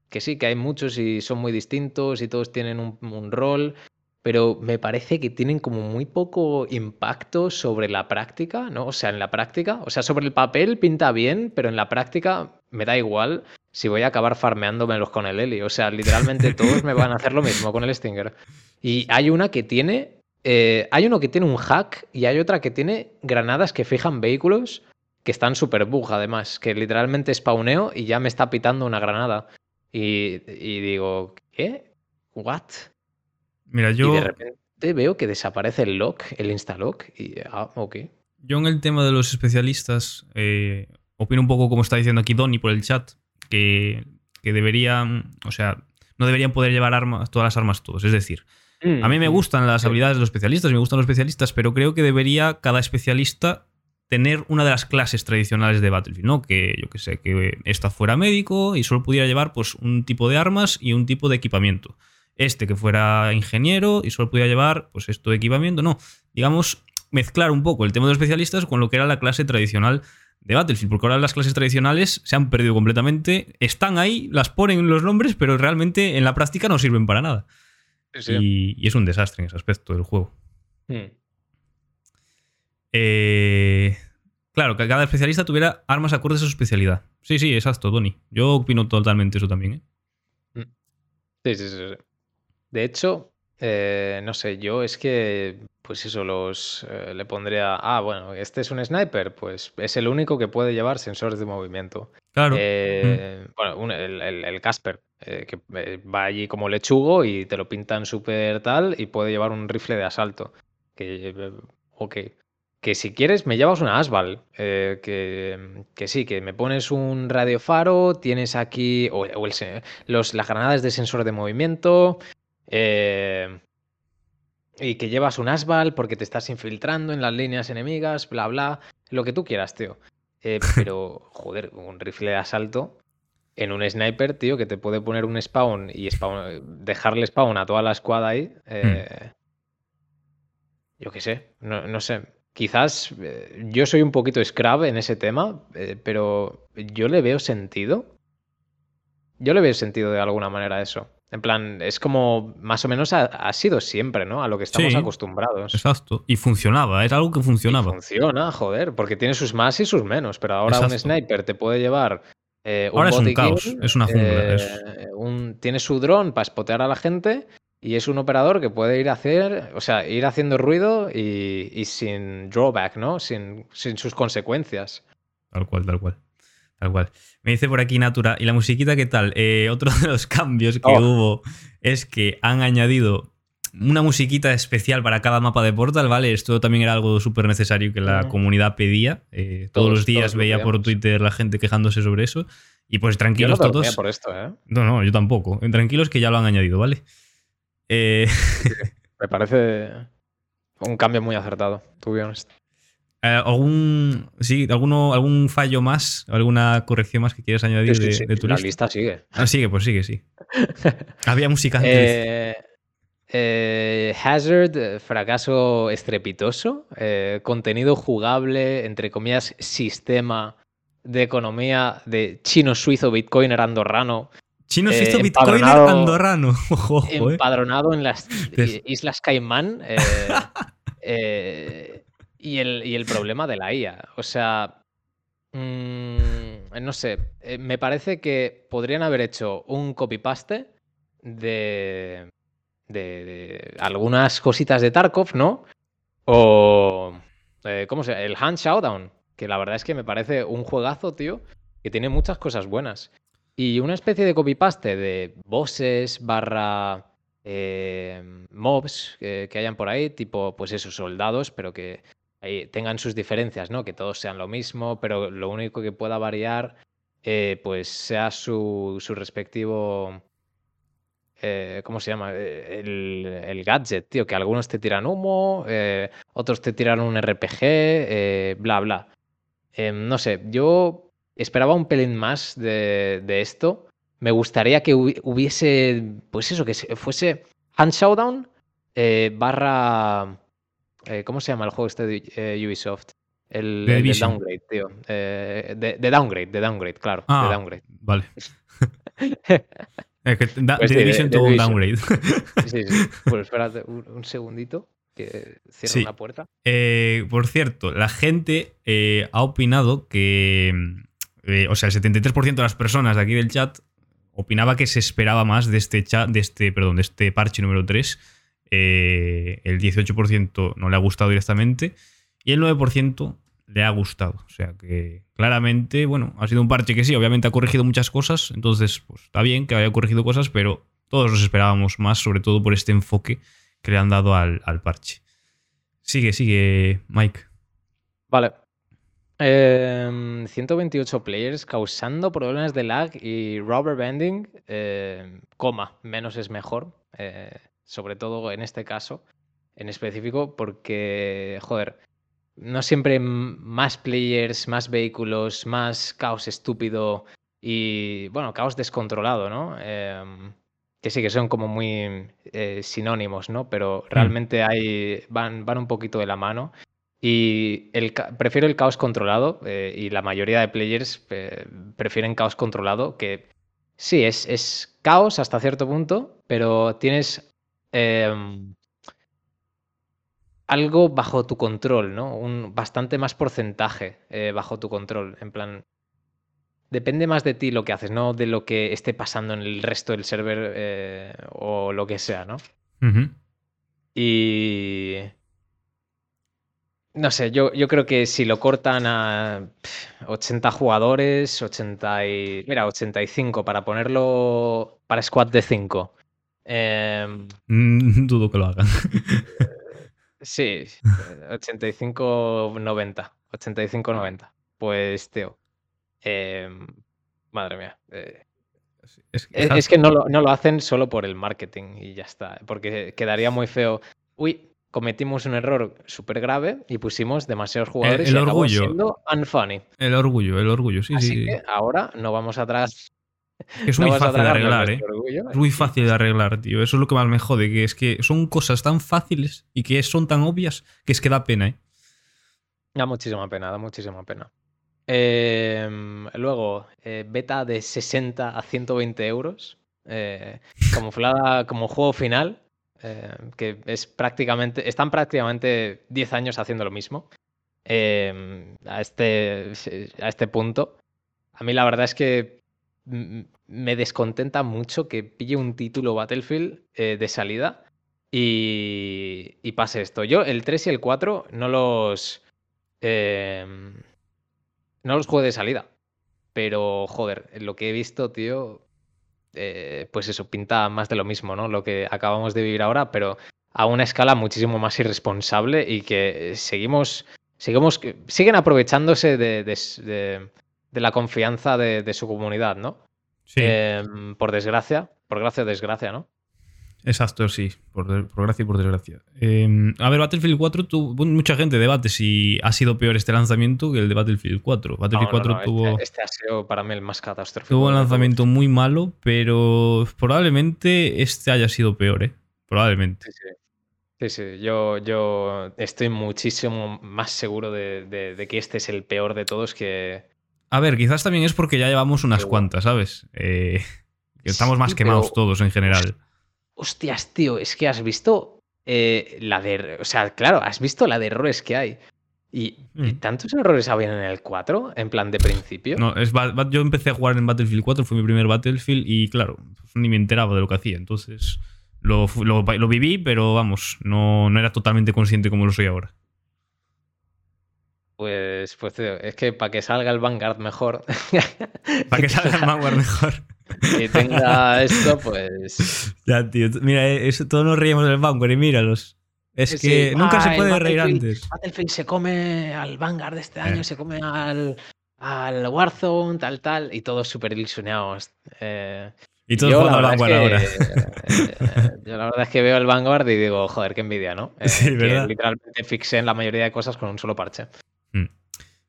que sí, que hay muchos y son muy distintos y todos tienen un, rol, pero me parece que tienen como muy poco impacto sobre la práctica, ¿no? O sea, en la práctica, o sea, sobre el papel pinta bien, pero en la práctica me da igual si voy a acabar farmeándomelos con el Eli. O sea, literalmente todos me van a hacer lo mismo con el Stinger. Y hay una que tiene. Eh, hay uno que tiene un hack y hay otra que tiene granadas que fijan vehículos que están súper bug además, que literalmente spawneo y ya me está pitando una granada. Y, digo, ¿qué? ¿What? Mira, yo... Y de repente veo que desaparece el lock, el instalock, y ah, ok. Yo en el tema de los especialistas, eh, opino un poco como está diciendo aquí Donny por el chat, que, que deberían, o sea, no deberían poder llevar armas, todas las armas todos. Es decir, a mí me mm, gustan las habilidades de los especialistas, me gustan los especialistas, pero creo que debería cada especialista tener una de las clases tradicionales de Battlefield, ¿no? Que yo que sé, que esta fuera médico y solo pudiera llevar pues un tipo de armas y un tipo de equipamiento. Este que fuera ingeniero y solo pudiera llevar pues esto de equipamiento, no, digamos mezclar un poco el tema de los especialistas con lo que era la clase tradicional de Battlefield, porque ahora las clases tradicionales se han perdido completamente, están ahí, las ponen los nombres, pero realmente en la práctica no sirven para nada. Y, es un desastre en ese aspecto del juego. Hmm. Eh, claro, que cada especialista tuviera armas acordes a su especialidad. Sí, sí, exacto, Tony. Yo opino totalmente eso también. ¿eh? Hmm. Sí, sí, sí. De hecho, eh, no sé, yo es que, pues eso, los le pondría. Ah, bueno, este es un sniper, pues es el único que puede llevar sensores de movimiento. Claro. Hmm. Bueno, el, Casper, que va allí como lechugo y te lo pintan súper tal y puede llevar un rifle de asalto. Que, ok que si quieres me llevas una Asval, eh, que, sí, que me pones un radiofaro, tienes aquí o, los, las granadas de sensor de movimiento, eh, y que llevas un Asval porque te estás infiltrando en las líneas enemigas, bla, bla, lo que tú quieras, tío. Eh, *laughs* pero, joder, un rifle de asalto en un sniper, tío, que te puede poner un spawn y dejarle spawn a toda la escuadra ahí. Hmm. Yo qué sé, no, no sé quizás eh, yo soy un poquito scrub en ese tema, eh, pero yo le veo sentido. Yo le veo sentido de alguna manera a eso. En plan, es como más o menos ha, sido siempre, ¿no? A lo que estamos acostumbrados. Exacto. Y funcionaba, es algo que funcionaba. funciona, joder, porque tiene sus más y sus menos. Pero ahora un sniper te puede llevar. Eh, un ahora es un caos, es una jungla. tiene su dron para spotear a la gente y es un operador que puede ir a hacer, o sea, ir haciendo ruido y, sin drawback, ¿no? Sin, sin, sus consecuencias. Tal cual, tal cual. Tal cual. Me dice por aquí Natura, ¿y la musiquita qué tal? Eh, otro de los *laughs* cambios que oh. hubo es que han añadido una musiquita especial para cada mapa de Portal, ¿vale? Esto también era algo súper necesario que la comunidad pedía. Eh, todos, los días veía por Twitter la gente quejándose sobre eso. Y pues tranquilos no todos. Por esto, ¿eh? No, no, yo tampoco. Tranquilos que ya lo han añadido, ¿vale? Eh, *laughs* me parece un cambio muy acertado, to be honest. Eh, ¿Algún, sí, alguno, ¿Algún fallo más, alguna corrección más que quieras añadir de, tu La lista sigue. Ah, sigue, pues sigue, sí. *laughs* Había música antes. Eh, Hazard, fracaso estrepitoso. contenido jugable, entre comillas, sistema de economía de chino-suizo, bitcoiner andorrano Chino se hizo Bitcoin andorrano. *laughs* Eh. empadronado en las Islas Caimán. Eh, *laughs* eh, y, el, problema de la IA. O sea, mm, no sé, me parece que podrían haber hecho un copy-paste de, de, algunas cositas de Tarkov, ¿no? O, ¿cómo se llama? El Hand Showdown, que la verdad es que me parece un juegazo, tío, que tiene muchas cosas buenas. Y una especie de copy-paste de bosses barra eh, mobs que hayan por ahí, tipo, pues esos soldados, pero que tengan sus diferencias, ¿no? Que todos sean lo mismo, pero lo único que pueda variar, eh, pues sea su, su respectivo... Eh, ¿Cómo se llama? El, gadget, tío, que algunos te tiran humo, otros te tiran un RPG, bla, bla. Em, no sé, yo esperaba un pelín más de, esto. Me gustaría que hubiese, pues eso, que fuese Hand Showdown eh, barra... Eh, ¿Cómo se llama el juego este de eh, Ubisoft? El, de Downgrade, tío. de, Downgrade, de Downgrade, claro. de ah, Downgrade. Vale. *laughs* es que pues Division tuvo un downgrade. sí, sí. *laughs* Pues espérate un, segundito que cierre una puerta. por cierto, la gente ha opinado que eh, o sea, el 73% de las personas de aquí del chat opinaba que se esperaba más de este chat, de este, perdón, de este parche número 3. Eh, el 18% no le ha gustado directamente y el 9% le ha gustado. O sea que claramente, bueno, ha sido un parche que sí, obviamente ha corregido muchas cosas, entonces pues, está bien que haya corregido cosas, pero todos nos esperábamos más, sobre todo por este enfoque que le han dado al, al parche. Sigue, sigue, Mike. Vale, 128 em, players causando problemas de lag y rubber banding, em, coma, menos es mejor, eh, sobre todo en este caso en específico, porque, joder, no siempre más players, más vehículos, más caos estúpido y, bueno, caos descontrolado, ¿no? Em, que sí que son como muy eh, sinónimos, ¿no? Pero mm. realmente hay, van, van un poquito de la mano. Y el, prefiero el caos controlado eh, y la mayoría de players eh, prefieren caos controlado, que sí, es, es, caos hasta cierto punto, pero tienes em, algo bajo tu control, ¿no? Un bastante más porcentaje eh, bajo tu control. En plan, depende más de ti lo que haces, no de lo que esté pasando en el resto del server o lo que sea, ¿no? Y no sé, yo, yo creo que si lo cortan a 80 jugadores, 80 y. Mira, 85 para ponerlo para squad de 5. Em, mm, *laughs* dudo que lo hagan. *laughs* sí, 85-90. 85-90. Pues, tío. Em, madre mía. Eh, es, es, que no lo, no lo hacen solo por el marketing y ya está. Porque quedaría muy feo. Uy, cometimos un error súper grave y pusimos demasiados jugadores el, orgullo. siendo unfunny. El orgullo, el orgullo, sí, Así que ahora no vamos atrás. Es muy fácil de arreglar, ¿eh? es muy fácil de arreglar, tío. Eso es lo que más me jode, que es que son cosas tan fáciles y que son tan obvias que es que da pena, ¿eh? Da muchísima pena, da muchísima pena. Em, luego, eh, beta de 60 a 120 euros. Eh, camuflada como juego final. Eh, que es prácticamente, están prácticamente 10 años haciendo lo mismo em, a, este, a este punto. A mí la verdad es que me descontenta mucho que pille un título Battlefield eh, de salida y, y, pase esto. Yo el 3 y el 4 no los... No los juego de salida. Pero, joder, lo que he visto, tío, eh, pues eso, pinta más de lo mismo, ¿no? Lo que acabamos de vivir ahora, pero a una escala muchísimo más irresponsable y que seguimos, seguimos siguen aprovechándose de, la confianza de, su comunidad, ¿no? Sí. Em, por desgracia, por gracia o desgracia, ¿no? Exacto, sí, por, gracia y por desgracia. Em, a ver, Battlefield 4 tuvo mucha gente debate si ha sido peor este lanzamiento que el de Battlefield 4. Battlefield 4 tuvo. Este, este, ha sido para mí el más catastrófico. Tuvo un lanzamiento muy malo, pero probablemente este haya sido peor, ¿eh? Probablemente. Sí, sí. Yo, yo estoy muchísimo más seguro de, que este es el peor de todos que. A ver, quizás también es porque ya llevamos unas cuantas, ¿sabes? Eh, estamos más quemados todos en general hostias, tío, es que has visto eh, la de. O sea, claro, has visto la de errores que hay. ¿Y, mm. tantos errores habían en el 4? En plan de principio. No, es, yo empecé a jugar en Battlefield 4, fue mi primer Battlefield y claro, ni me enteraba de lo que hacía. Entonces lo, lo, viví, pero vamos, no, no era totalmente consciente como lo soy ahora. Pues, pues tío, es que para que salga el Vanguard mejor. para que salga el *laughs* Vanguard mejor. Y tenga esto, pues. Ya, tío. Mira, eh, eso, todos nos reímos del Vanguard y míralos. Es que nunca se puede reír antes. Battlefield se come al Vanguard de este año, eh. se come al, al Warzone, tal, tal, y todos súper ilusionados. Eh, y todos jugando al Vanguard ahora. yo la verdad es que veo el Vanguard y digo, joder, qué envidia, ¿no? *laughs* sí, ¿verdad? literalmente fixé en la mayoría de cosas con un solo parche.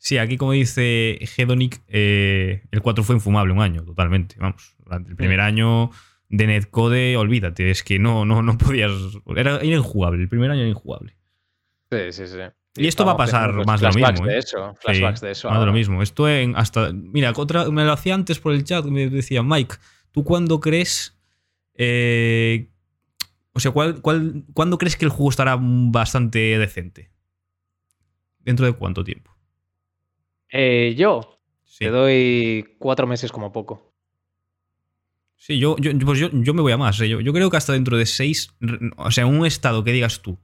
Sí, aquí como dice Hedonic, eh, el 4 fue infumable un año, totalmente. Vamos, durante el primer año de Netcode, olvídate, es que no, no, no podías... Era, injugable, el primer año era injugable. Sí, sí, sí. Y, esto va a pasar más de lo mismo. De ¿eh? eso, flashbacks de eso. Más de lo mismo. Esto en hasta. Mira, otra, me lo hacía antes por el chat, me decía, Mike, ¿tú cuándo crees. Eh, o sea, ¿cuál, cuál, ¿cuándo crees que el juego estará bastante decente? ¿Dentro de cuánto tiempo? Eh, yo te doy cuatro meses como poco. Sí, yo, yo, pues yo, me voy a más. ¿eh? Yo, yo, creo que hasta dentro de seis, o sea, un estado que digas tú,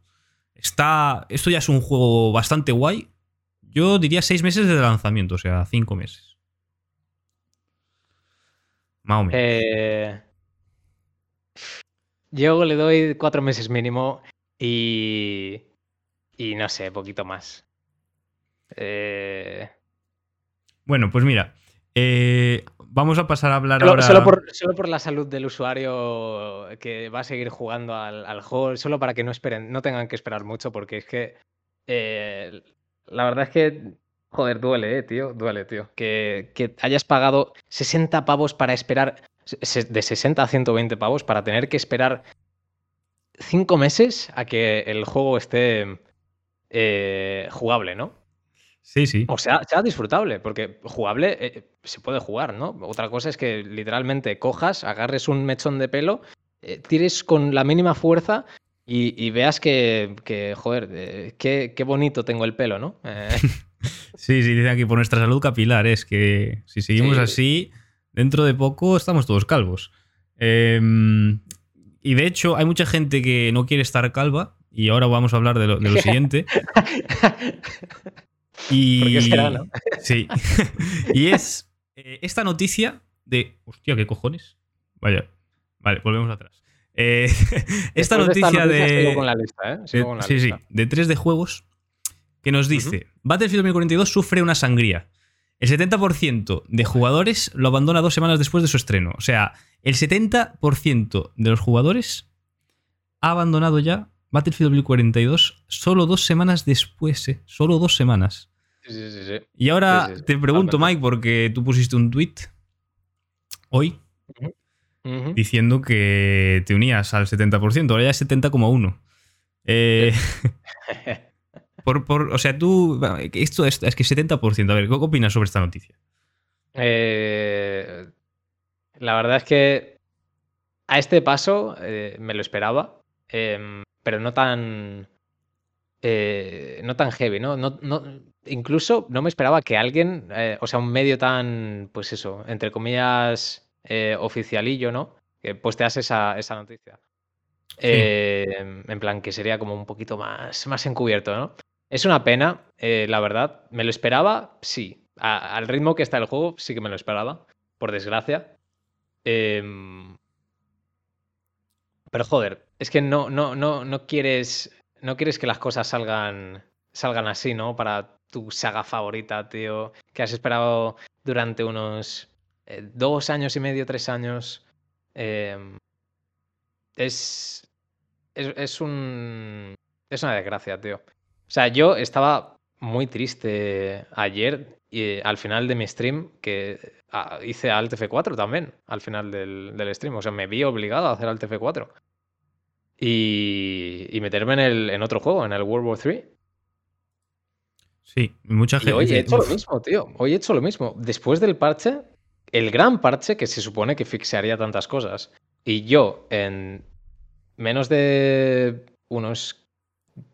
está, esto ya es un juego bastante guay, yo diría seis meses de lanzamiento, o sea, cinco meses. Más o menos. Eh, yo le doy cuatro meses mínimo y, y no sé, poquito más. Eh, Bueno, pues mira, eh, vamos a pasar a hablar solo, ahora. Solo por, solo por, la salud del usuario que va a seguir jugando al, juego, solo para que no esperen, no tengan que esperar mucho, porque es que eh, la verdad es que, joder, duele, eh, tío, duele, tío. Que, que hayas pagado 60 pavos para esperar, de 60 a 120 pavos, para tener que esperar 5 meses a que el juego esté eh, jugable, ¿no? Sí, sí. O sea, sea disfrutable, porque jugable eh, se puede jugar, ¿no? Otra cosa es que literalmente cojas, agarres un mechón de pelo, eh, tires con la mínima fuerza y, veas que, joder, eh, qué, bonito tengo el pelo, ¿no? *laughs* sí, sí, dice aquí por nuestra salud capilar, es que si seguimos así, dentro de poco estamos todos calvos. Em, y de hecho, hay mucha gente que no quiere estar calva, y ahora vamos a hablar de lo, de lo *laughs* siguiente. *laughs* Y, Sí. *laughs* *laughs* y es eh, esta noticia de. Hostia, ¿qué cojones? Vaya. Vale, volvemos atrás. Eh, *laughs* esta noticia de. Sigo con la lista, ¿eh? sí, sí. De 3 de juegos que nos dice: Battlefield 2042 sufre una sangría. El 70% de jugadores lo abandona dos semanas después de su estreno. O sea, el 70% de los jugadores ha abandonado ya Battlefield 2042 solo dos semanas después, ¿eh? Solo dos semanas. Sí, sí, sí. Y ahora te pregunto, Mike, porque tú pusiste un tweet hoy diciendo que te unías al 70%, ahora ya es 70,1%. Eh, *laughs* por, por, o sea, tú. Esto es, es que 70%. A ver, ¿qué opinas sobre esta noticia? Eh, la verdad es que a este paso eh, me lo esperaba, em, pero no tan. No tan heavy, ¿no? No, no incluso no me esperaba que alguien, eh, o sea, un medio tan, pues eso, entre comillas, eh, oficialillo, ¿no? Que postease esa, esa noticia. Eh, en plan, que sería como un poquito más, más encubierto, ¿no? Es una pena, la verdad. ¿Me lo esperaba? Sí. al ritmo que está el juego, sí que me lo esperaba, por desgracia. Em, pero joder, es que no, no, no, no quieres. No quieres que las cosas salgan, salgan así, ¿no? Para tu saga favorita, tío, que has esperado durante unos eh, dos años y medio, tres años. Em, es, es, un. Es una desgracia, tío. O sea, yo estaba muy triste ayer y al final de mi stream, que ah, hice Alt F4 también, al final del, stream. O sea, me vi obligado a hacer Alt F4. Y, y meterme en, el, en otro juego, en el World War 3. Sí, mucha gente. hoy he hecho lo mismo, tío. Hoy he hecho lo mismo. Después del parche, el gran parche que se supone que fixearía tantas cosas. Y yo, en menos de unos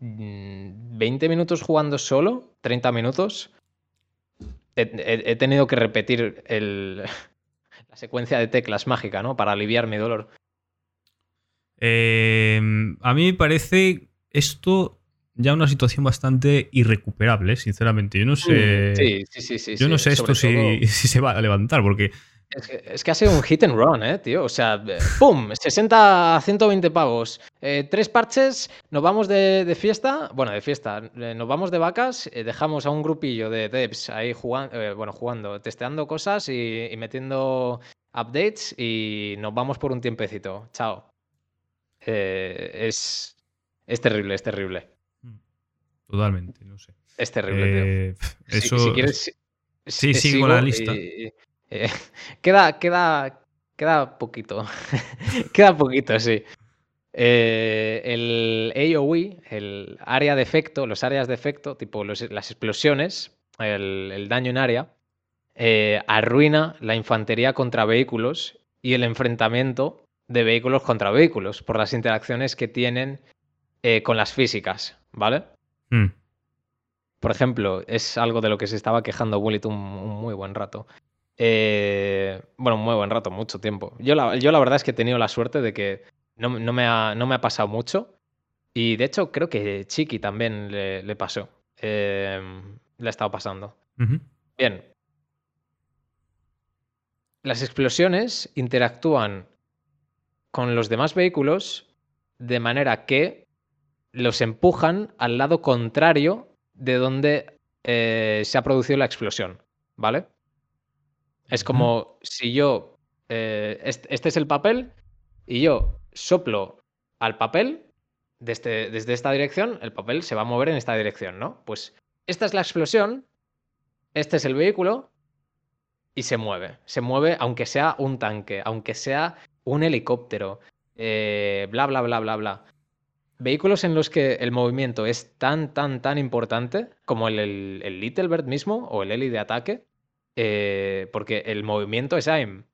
20 minutos jugando solo, 30 minutos, he, tenido que repetir *laughs* la secuencia de teclas mágica, ¿no? Para aliviar mi dolor. Eh, a mí me parece esto ya una situación bastante irrecuperable, sinceramente. Yo no sé. Sí, sí, sí. sí yo no sé esto *laughs* si, se va a levantar, porque. Es que, ha sido un hit and run, ¿eh, tío? O sea, ¡pum! 60 a 120 pavos. Eh, tres parches, nos vamos de, fiesta. Bueno, de fiesta. Eh, nos vamos de vacas, eh, dejamos a un grupillo de devs ahí jugando, bueno, jugando, testeando cosas y, y, metiendo updates y nos vamos por un tiempecito. Chao. Es, es terrible, es terrible. Totalmente, no sé. Es terrible, tío. Eh, eso... Si, quieres. Sí, sigo, la lista. Eh, *laughs* queda, queda, queda poquito. *laughs* queda poquito, sí. Eh, el AOE, el área de efecto, los áreas de efecto, tipo las explosiones, el, daño en área, arruina la infantería contra vehículos y el enfrentamiento de vehículos contra vehículos por las interacciones que tienen con las físicas, ¿vale? Hmm. Por ejemplo, es algo de lo que se estaba quejando Bullet un, muy buen rato. Eh, bueno, un muy buen rato, mucho tiempo. Yo la, yo la verdad es que he tenido la suerte de que no, me, ha, no me, ha, pasado mucho. Y de hecho, creo que Chiqui también le, pasó. Em, le ha estado pasando. Bien. Las explosiones interactúan con los demás vehículos de manera que los empujan al lado contrario de donde eh, se ha producido la explosión, ¿vale? Es como si yo, eh, este, es el papel y yo soplo al papel desde, desde esta dirección, el papel se va a mover en esta dirección, ¿no? Pues esta es la explosión, este es el vehículo y se mueve. Se mueve aunque sea un tanque, aunque sea un helicóptero, eh, bla, bla, bla, bla, bla. Vehículos en los que el movimiento es tan, tan, tan importante como el, el, Little Bird mismo o el Heli de ataque, eh, porque el movimiento es AIM.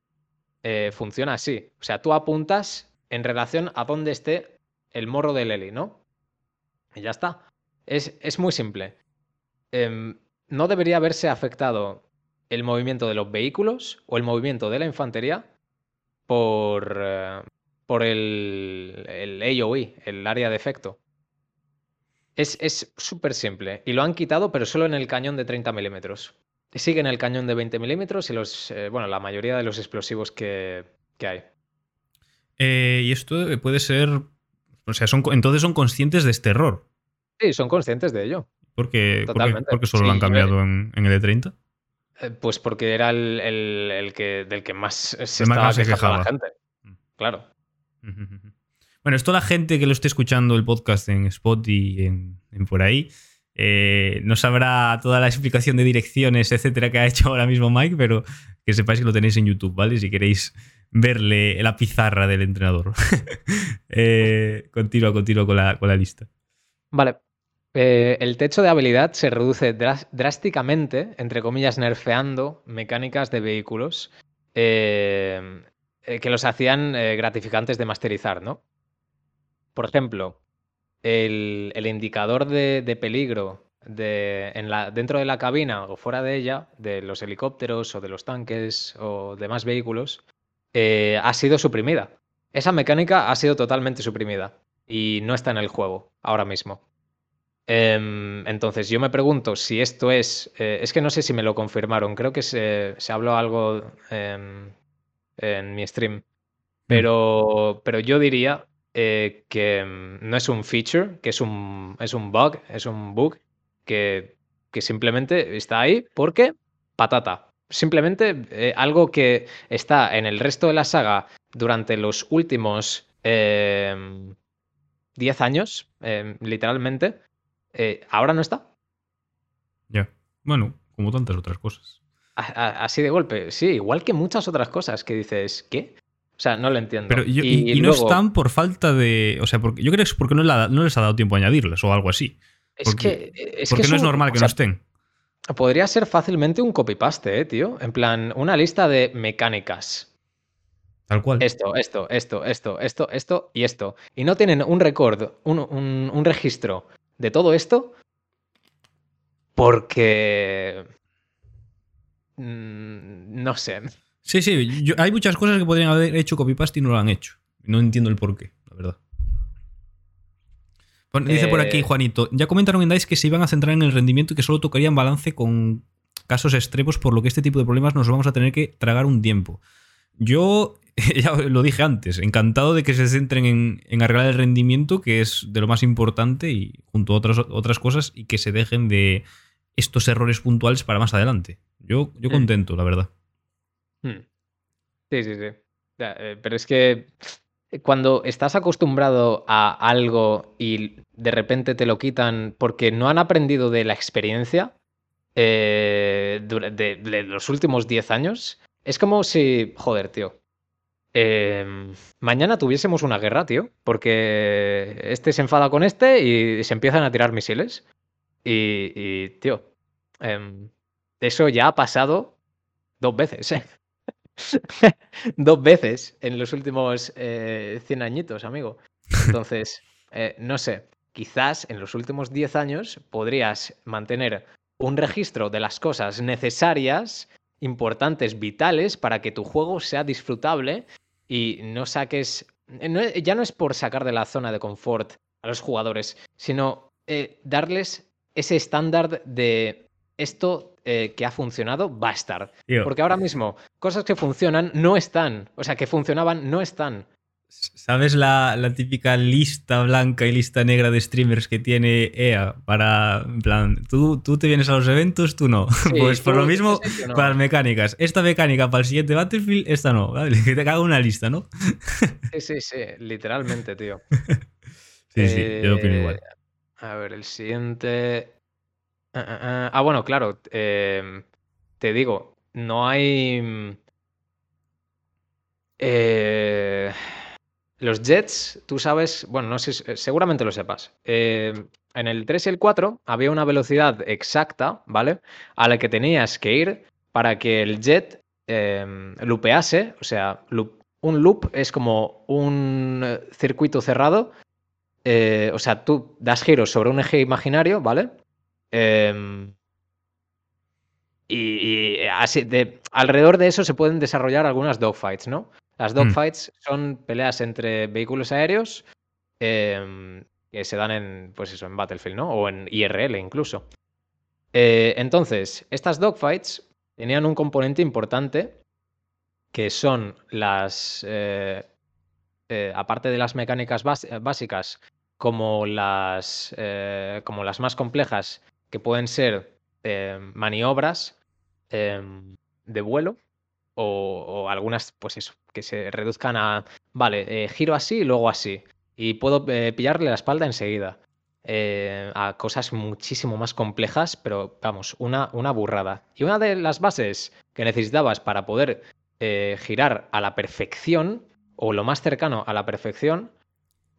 Eh, funciona así. O sea, tú apuntas en relación a dónde esté el morro del Heli, ¿no? Y ya está. Es, es muy simple. Em, no debería haberse afectado el movimiento de los vehículos o el movimiento de la infantería por, eh, por el, el AOE, el área de efecto. Es súper simple. Y lo han quitado, pero solo en el cañón de 30 milímetros. Sigue en el cañón de 20 milímetros y los, eh, bueno, la mayoría de los explosivos que, hay. Eh, y esto puede ser. O sea, son, entonces son conscientes de este error. Sí, son conscientes de ello. ¿Por qué, porque, solo lo han cambiado en, el E30? Eh, pues porque era el, que, del que más se estaba quejando la gente. Mm. Claro. *laughs* Bueno, esto la gente que lo esté escuchando el podcast en Spot y en, por ahí eh, no sabrá toda la explicación de direcciones, etcétera, que ha hecho ahora mismo Mike, pero que sepáis que lo tenéis en YouTube, ¿vale? Si queréis verle la pizarra del entrenador. *laughs* eh, continúa, continúa con la, con la lista. Vale, eh, el techo de habilidad se reduce drásticamente, entre comillas, nerfeando mecánicas de vehículos eh, eh, que los hacían gratificantes de masterizar, ¿no? Por ejemplo, el, indicador de, peligro dentro de la cabina o fuera de ella, de los helicópteros o de los tanques o demás vehículos, ha sido suprimida. Esa mecánica ha sido totalmente suprimida y no está en el juego ahora mismo. Em, entonces, yo me pregunto si esto es. Eh, es que no sé si me lo confirmaron. Creo que se, habló algo en, mi stream. Mm. Pero, pero yo diría eh, que mm, no es un feature, que es un, es un bug, es un bug que, que simplemente está ahí porque patata. Simplemente eh, algo que está en el resto de la saga durante los últimos 10 em, años, em, literalmente eh, ahora no está. Ya. Bueno, como tantas otras cosas. así de golpe, sí, igual que muchas otras cosas que dices, ¿qué? O sea, no lo entiendo. Pero y, no están por falta de. O sea, porque, yo creo que es porque no, les ha dado tiempo a añadirlas o algo así. Es que. Es porque no es normal que no estén. Podría ser fácilmente un copy-paste, ¿eh, tío? En plan, una lista de mecánicas. Tal cual. Esto, esto, esto, esto, esto, esto y esto. Y no tienen un record, un, un registro de todo esto porque... Mm, no sé. Sí, sí, hay muchas cosas que podrían haber hecho copy-paste y no lo han hecho. No entiendo el por qué, la verdad. Dice por aquí eh. Juanito, ya comentaron en DICE que se iban a centrar en el rendimiento y que solo tocarían balance con casos extremos, por lo que este tipo de problemas nos vamos a tener que tragar un tiempo. Yo *laughs* ya lo dije antes, encantado de que se centren en, arreglar el rendimiento, que es de lo más importante, y junto a otras, otras cosas, y que se dejen de estos errores puntuales para más adelante. Yo, yo mm. contento, la verdad. Mm. Sí, sí, sí. Eh, pero es que cuando estás acostumbrado a algo y de repente te lo quitan porque no han aprendido de la experiencia eh, de, los últimos 10 años, es como si, joder, tío, Em, mañana tuviésemos una guerra, tío, porque este se enfada con este y se empiezan a tirar misiles. Y, tío, em, eso ya ha pasado dos veces, ¿eh? *laughs* dos veces en los últimos eh, 100 añitos, amigo. Entonces, eh, no sé, quizás en los últimos 10 años podrías mantener un registro de las cosas necesarias, importantes, vitales, para que tu juego sea disfrutable y no saques... Eh, ya no es por sacar de la zona de confort a los jugadores, sino eh, darles ese estándar de esto eh, que ha funcionado va a estar. Porque ahora mismo cosas que funcionan no están, o sea, que funcionaban no están. ¿Sabes la, típica lista blanca y lista negra de streamers que tiene EA? Para, en plan, tú, tú te vienes a los eventos, tú no. *laughs* pues por lo mismo, para las mecánicas. Esta mecánica para el siguiente Battlefield, esta no. ¿vale? *laughs* Que te haga una lista, ¿no? *laughs* sí, sí, sí, literalmente, tío. sí, sí, yo opino igual. Eh, a ver, el siguiente. Ah, ah, ah, ah bueno, claro. Em, te digo, no hay. Mm, eh, los Jets, tú sabes, bueno, no sé, seguramente lo sepas. Eh, en el 3 y el 4 había una velocidad exacta, ¿vale? A la que tenías que ir para que el jet eh, o sea, un loop es como un circuito cerrado, eh, o sea, tú das giros sobre un eje imaginario, ¿vale? Em, y, así, de, alrededor de eso se pueden desarrollar algunas dogfights, ¿no? Las mm. dogfights son peleas entre vehículos aéreos em, que se dan en, pues eso, en Battlefield, ¿no? O en IRL incluso. Eh, entonces, estas dogfights tenían un componente importante que son las, eh, eh, aparte de las mecánicas básicas, como las, como las más complejas, que pueden ser maniobras em, de vuelo, o, algunas, pues eso, que se reduzcan a, vale, eh, giro así y luego así, y puedo eh, pillarle la espalda enseguida. Eh, a cosas muchísimo más complejas, pero vamos, una, una burrada. Y una de las bases que necesitabas para poder girar a la perfección, o lo más cercano a la perfección,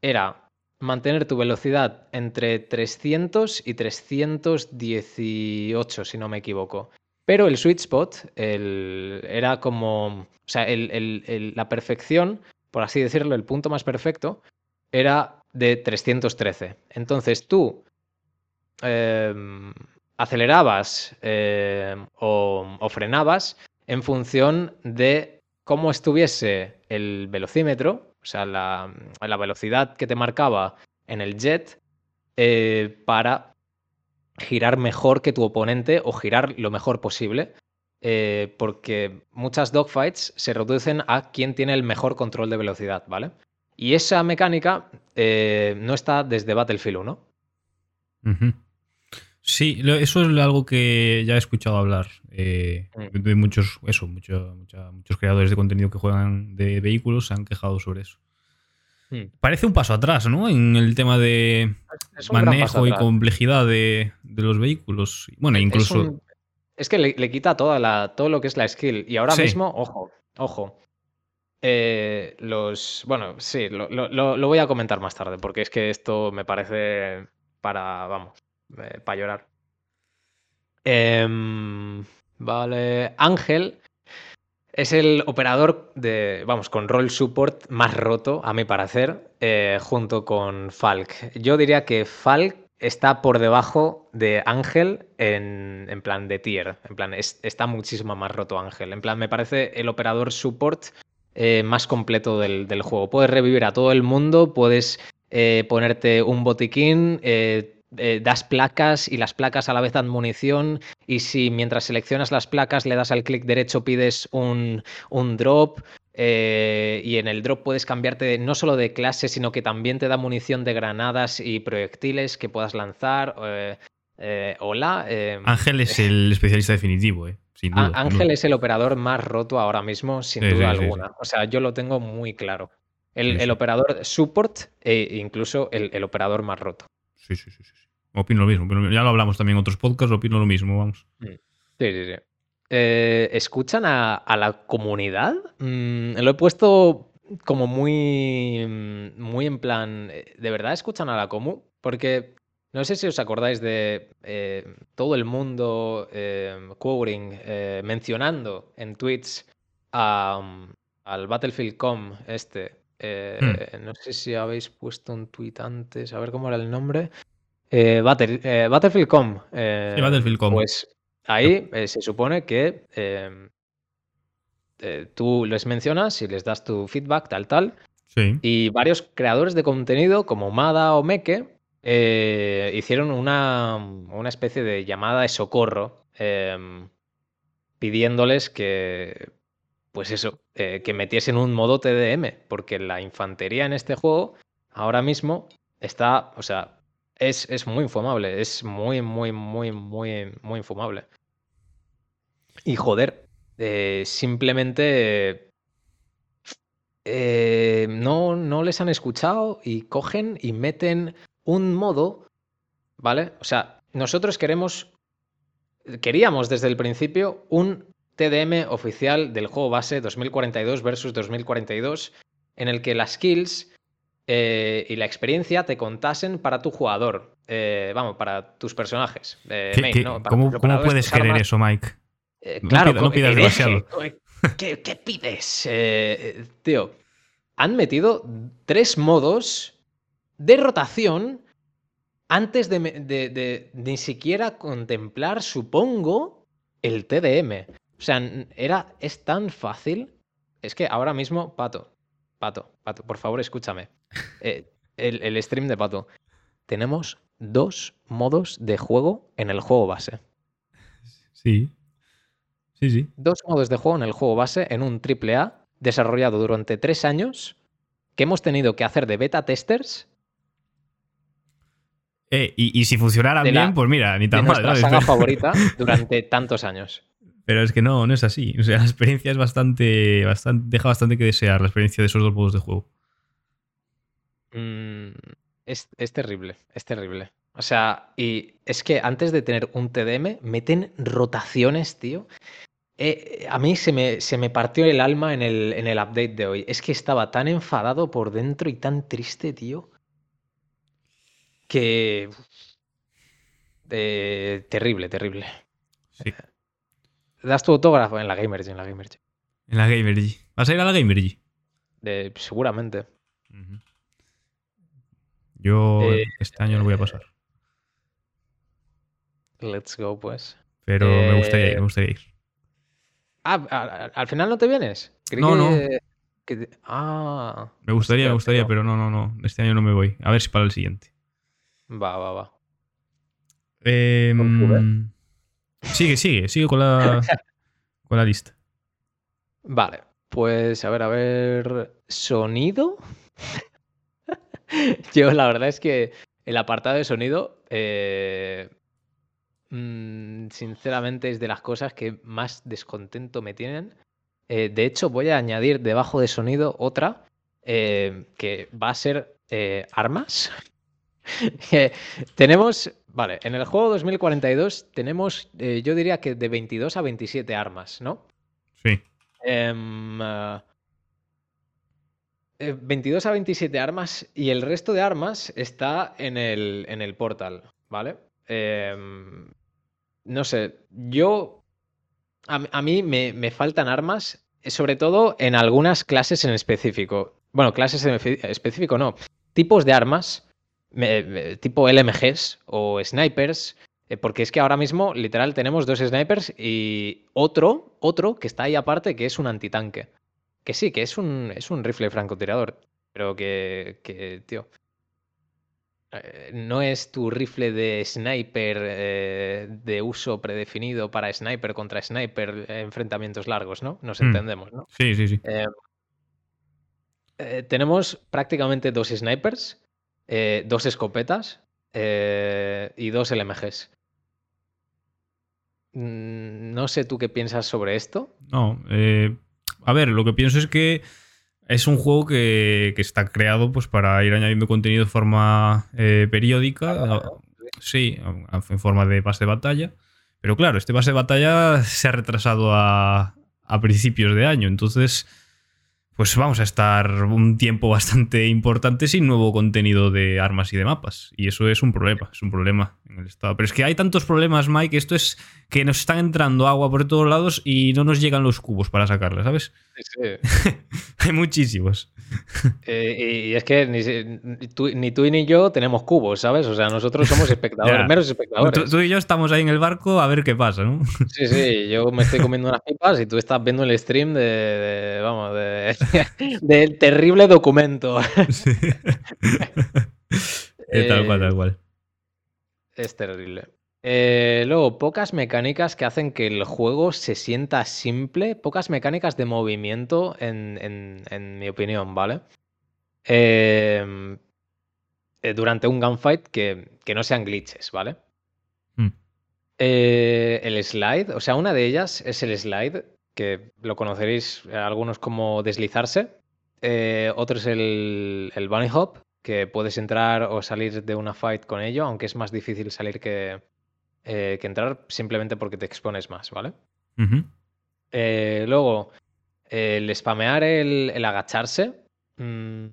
era mantener tu velocidad entre 300 y 318, si no me equivoco. Pero el sweet spot era como, o sea, la perfección, por así decirlo, el punto más perfecto, era de 313. Entonces tú em, acelerabas em, o, frenabas en función de cómo estuviese el velocímetro, o sea, la, velocidad que te marcaba en el jet eh, para girar mejor que tu oponente o girar lo mejor posible. Eh, porque muchas dogfights se reducen a quien tiene el mejor control de velocidad, ¿vale? Y esa mecánica eh, no está desde Battlefield 1. Sí, eso es algo que ya he escuchado hablar eh, mm. de muchos, eso, muchos creadores de contenido que juegan de vehículos se han quejado sobre eso. Parece un paso atrás, ¿no? En el tema de manejo y complejidad de, los vehículos. Bueno, incluso. Es, que le, quita toda la, todo lo que es la skill. Y ahora mismo, ojo, ojo. Eh, los. Bueno, sí, lo, voy a comentar más tarde, porque es que esto me parece para. Vamos, eh, para llorar. Em, vale. Ángel es el operador de, vamos, con role support más roto, a mi parecer, eh, junto con Falk. Yo diría que Falk está por debajo de Ángel en, plan de tier. En plan, está muchísimo más roto Ángel. En plan, me parece el operador support eh, más completo del, juego. Puedes revivir a todo el mundo, puedes eh, ponerte un botiquín, eh, das placas y las placas a la vez dan munición y si mientras seleccionas las placas le das al clic derecho pides un, drop eh, y en el drop puedes cambiarte no solo de clase sino que también te da munición de granadas y proyectiles que puedas lanzar. Eh, hola. Ángel es el especialista definitivo, sin duda. Ángel es el operador más roto ahora mismo, sin duda alguna. O sea, yo lo tengo muy claro. El, operador support e incluso el operador más roto. Sí, sí, sí, sí. Opino lo mismo. Ya lo hablamos también en otros podcasts, opino lo mismo, vamos. Sí, sí, sí. Eh, ¿Escuchan a, la comunidad? Mm, lo he puesto como muy, mm, muy en plan, eh, ¿de verdad escuchan a la comu? Porque no sé si os acordáis de eh, todo el mundo eh, mencionando en tweets al Battlefield.com este, Hmm. No sé si habéis puesto un tweet antes, a ver cómo era el nombre. Eh, eh Battlefield.com. Eh, Battlefield.com. Pues ahí eh, se supone que em, tú les mencionas y les das tu feedback, tal, tal. Sí. Y varios creadores de contenido, como Mada o Meke, hicieron una, una, especie de llamada de socorro em, pidiéndoles que pues eso, eh, que metiesen un modo TDM, porque la infantería en este juego ahora mismo está, o sea, es, es muy infumable, es muy, muy, muy, muy, muy infumable. Y joder, eh, simplemente eh, no, no les han escuchado y cogen y meten un modo, ¿vale? O sea, nosotros queremos, queríamos desde el principio un TDM oficial del juego base 2042 versus 2042, en el que las kills eh, y la experiencia te contasen para tu jugador, vamos, para tus personajes. ¿Cómo, puedes querer eso, Mike? Eh, claro, no, pidas demasiado. ¿Qué, pides? Eh, tío, han metido tres modos de rotación antes de, ni siquiera contemplar, supongo, el TDM. O sea, era, es tan fácil. Es que ahora mismo, Pato, Pato, Pato, por favor, escúchame. *laughs* Eh, el, el stream de Pato. Tenemos dos modos de juego en el juego base. Sí. Sí, sí. Dos modos de juego en el juego base en un AAA desarrollado durante tres años que hemos tenido que hacer de beta testers. Eh, y, si funcionara bien, pues mira, ni tan mal. Nuestra saga favorita *laughs* durante tantos años. Pero es que no, no es así. O sea, la experiencia es bastante, bastante. Deja bastante que desear la experiencia de esos dos modos de juego. Mm, es, es terrible, es terrible. O sea, y es que antes de tener un TDM, meten rotaciones, tío. Eh, a mí se me, se me, partió el alma en el, en el update de hoy. Es que estaba tan enfadado por dentro y tan triste, tío. Que. Eh, terrible, terrible. Sí. Das tu autógrafo en la Gamergy, en la Gamergy. En la Gamergy. ¿Vas a ir a la Gamergy? seguramente. Yo eh, este año no voy a pasar. Let's go, pues. Pero me gustaría ir, me gustaría ir. Ah, ¿al final no te vienes? no, no. Ah. Me gustaría, me gustaría, pero no, no, no. Este año no me voy. A ver si para el siguiente. Va, va, va. Em, sigue, sigue, sigue con la, con la lista. Vale, pues a ver, a ver. ¿Sonido? *laughs* Yo la verdad es que el apartado de sonido eh, Mm, sinceramente es de las cosas que más descontento me tienen. Eh, de hecho, voy a añadir debajo de sonido otra eh, que va a ser armas. *laughs* tenemos, vale, en el juego 2042 tenemos, yo diría que de 22 a 27 armas, ¿no? Sí. 22 em, a 27 armas y el resto de armas está en el, en el portal, ¿vale? Em, no sé, yo. A, mí me, faltan armas, sobre todo en algunas clases en específico. Bueno, clases en específico no. Tipos de armas, tipo LMGs o snipers. Eh, porque es que ahora mismo, literal, tenemos dos snipers y otro, otro que está ahí aparte, que es un antitanque. Que sí, que es un, es un rifle francotirador. Pero que, que tío, eh, no es tu rifle de sniper eh, de uso predefinido para sniper contra sniper, enfrentamientos largos, ¿no? Nos hmm. entendemos, ¿no? Sí, sí, sí. tenemos prácticamente dos snipers, dos escopetas y dos LMGs. Mm, no sé tú qué piensas sobre esto. No, a ver, lo que pienso es que es un juego que, está creado pues, para ir añadiendo contenido de forma eh, periódica. Sí, en forma de pase de batalla. Pero claro, este pase de batalla se ha retrasado a, a principios de año. Entonces, pues vamos a estar un tiempo bastante importante sin nuevo contenido de armas y de mapas. Y eso es un problema, es un problema en el estado. Pero es que hay tantos problemas, Mike, esto es que nos están entrando agua por todos lados y no nos llegan los cubos para sacarla, ¿sabes? Sí. *laughs* hay muchísimos. Eh, y es que ni, tú, ni, yo tenemos cubos, ¿sabes? O sea, nosotros somos *laughs* espectadores, meros espectadores. Tú, y yo estamos ahí en el barco a ver qué pasa, ¿no? Sí, sí, yo me estoy comiendo unas pipas y tú estás viendo el stream de, vamos, de, *laughs* del terrible documento. tal cual, tal cual. Es terrible. Eh, luego, pocas mecánicas que hacen que el juego se sienta simple, pocas mecánicas de movimiento, en, mi opinión, ¿vale? Em, eh, durante un gunfight que, que, no sean glitches, ¿vale? Hmm. Eh, el slide, o sea, una de ellas es el slide, que lo conoceréis algunos como deslizarse. otro es el, el bunny hop, que puedes entrar o salir de una fight con ello, aunque es más difícil salir que, eh, que entrar simplemente porque te expones más, ¿vale? Eh, luego, el spamear, el, agacharse. Mm,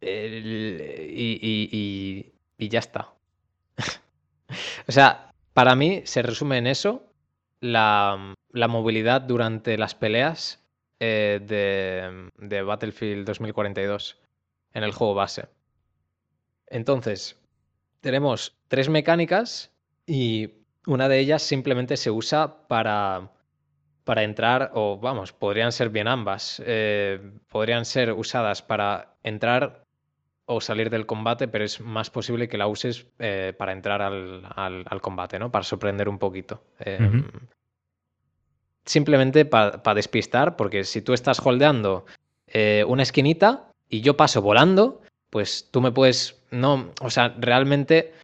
y, ya está. *laughs* o sea, para mí se resume en eso la, movilidad durante las peleas eh, de, de Battlefield 2042 en el juego base. Entonces, tenemos tres mecánicas y una de ellas simplemente se usa para, para entrar, o vamos, podrían ser bien ambas, eh, podrían ser usadas para entrar o salir del combate, pero es más posible que la uses eh, para entrar al, combate, ¿no? Para sorprender un poquito. Em, simplemente para despistar, porque si tú estás holdeando eh, una esquinita y yo paso volando, pues tú me puedes, no, o sea, realmente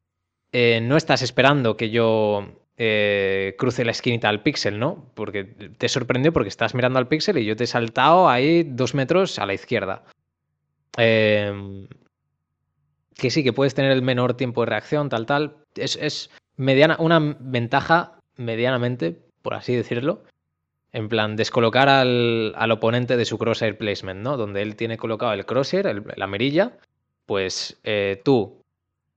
eh, no estás esperando que yo eh, cruce la esquinita al píxel, ¿no? Porque te sorprendió porque estás mirando al píxel y yo te he saltado ahí dos metros a la izquierda. Em, que sí, que puedes tener el menor tiempo de reacción, tal, tal. Es, mediana, una ventaja medianamente, por así decirlo. En plan, descolocar al, oponente de su crosshair placement, ¿no? Donde él tiene colocado el crosshair, la mirilla, pues eh, tú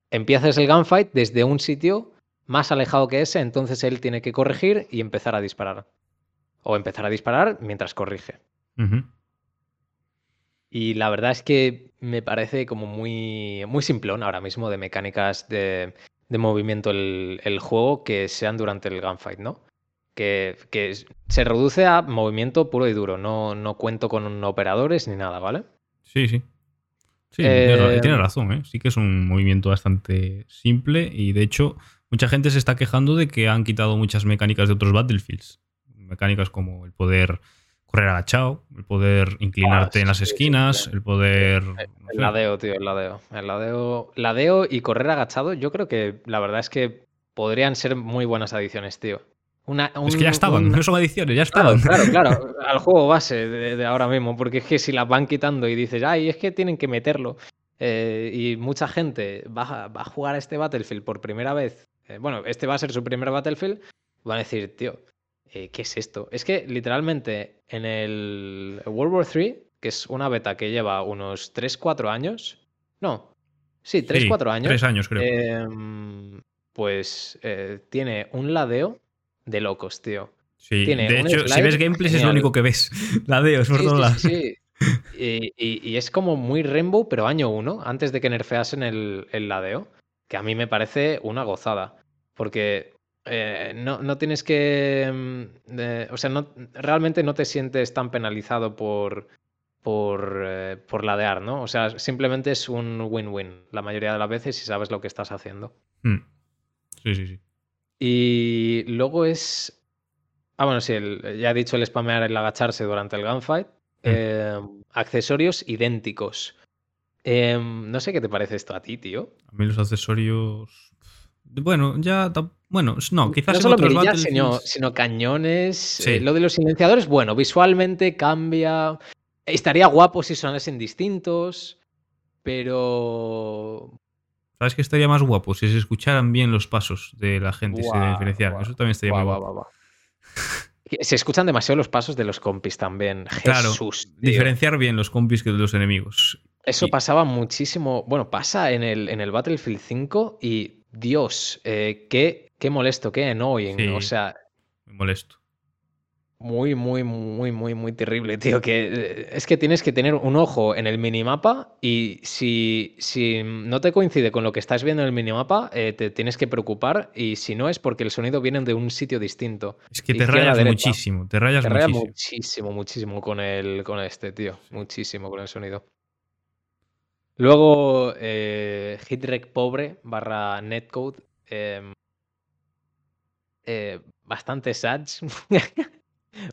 empiezas el gunfight desde un sitio más alejado que ese, entonces él tiene que corregir y empezar a disparar. O empezar a disparar mientras corrige. Y la verdad es que me parece como muy, muy simplón ahora mismo de mecánicas de, movimiento el, juego que sean durante el gunfight, ¿no? Que, que, se reduce a movimiento puro y duro, no, no cuento con operadores ni nada, ¿vale? Sí, sí. Sí, tiene eh, razón, ¿eh? sí que es un movimiento bastante simple y de hecho mucha gente se está quejando de que han quitado muchas mecánicas de otros Battlefields. Mecánicas como el poder correr agachado, el poder inclinarte ah, en las esquinas, el poder... El, ladeo, tío, el ladeo. El ladeo, ladeo y correr agachado, yo creo que la verdad es que podrían ser muy buenas adiciones, tío es que ya estaban, no son ediciones, ya estaban. Claro, claro, *laughs* al juego base de, ahora mismo, porque es que si las van quitando y dices, ay, es que tienen que meterlo, eh, y mucha gente va, a jugar a este Battlefield por primera vez, eh, bueno, este va a ser su primer Battlefield, van a decir, tío, eh, ¿qué es esto? Es que literalmente en el World War III, que es una beta que lleva unos 3-4 años, no, sí, 3-4 años. 3 años creo. Em, pues tiene un ladeo de locos, tío. Sí, de hecho, si ves gameplays es lo único que ves. *laughs* Ladeo, es por todos sí, Sí, y, es como muy Rainbow, pero año uno, antes de que nerfeasen el, el ladeo, que a mí me parece una gozada. Porque eh, no, tienes que. Mm, o sea, no, realmente no te sientes tan penalizado por, por, eh, por ladear, ¿no? O sea, simplemente es un win-win la mayoría de las veces si sabes lo que estás haciendo. Hmm. Sí, sí, sí. Y luego es. Ah, bueno, sí, ya he dicho el spamear, el agacharse durante el gunfight. Mm. Em, accesorios idénticos. Em, no sé qué te parece esto a ti, tío. A mí los accesorios. Bueno, ya. Bueno, no, quizás. No solo otros sino, sino, cañones. Eh, lo de los silenciadores, bueno, visualmente cambia. Estaría guapo si sonasen distintos. Pero. ¿Sabes que estaría más guapo si se escucharan bien los pasos de la gente y se diferenciaran? Eso también estaría muy guapo. *laughs* se escuchan demasiado los pasos de los compis también. Claro, diferenciar bien los compis que de los enemigos. Eso pasaba muchísimo. Bueno, pasa en el, en el Battlefield 5 y Dios, eh, qué, qué molesto, qué annoying. o sea. Muy molesto muy, muy, muy, muy, muy terrible, tío. Que eh, es que tienes que tener un ojo en el minimapa y si, si no te coincide con lo que estás viendo en el minimapa, eh, te tienes que preocupar y si no es porque el sonido viene de un sitio distinto. Es que te rayas muchísimo, te rayas muchísimo. muchísimo, muchísimo con, el, con este, tío. Muchísimo con el sonido. Luego, eh, Hitrek pobre barra netcode em, eh, bastante sads. *laughs*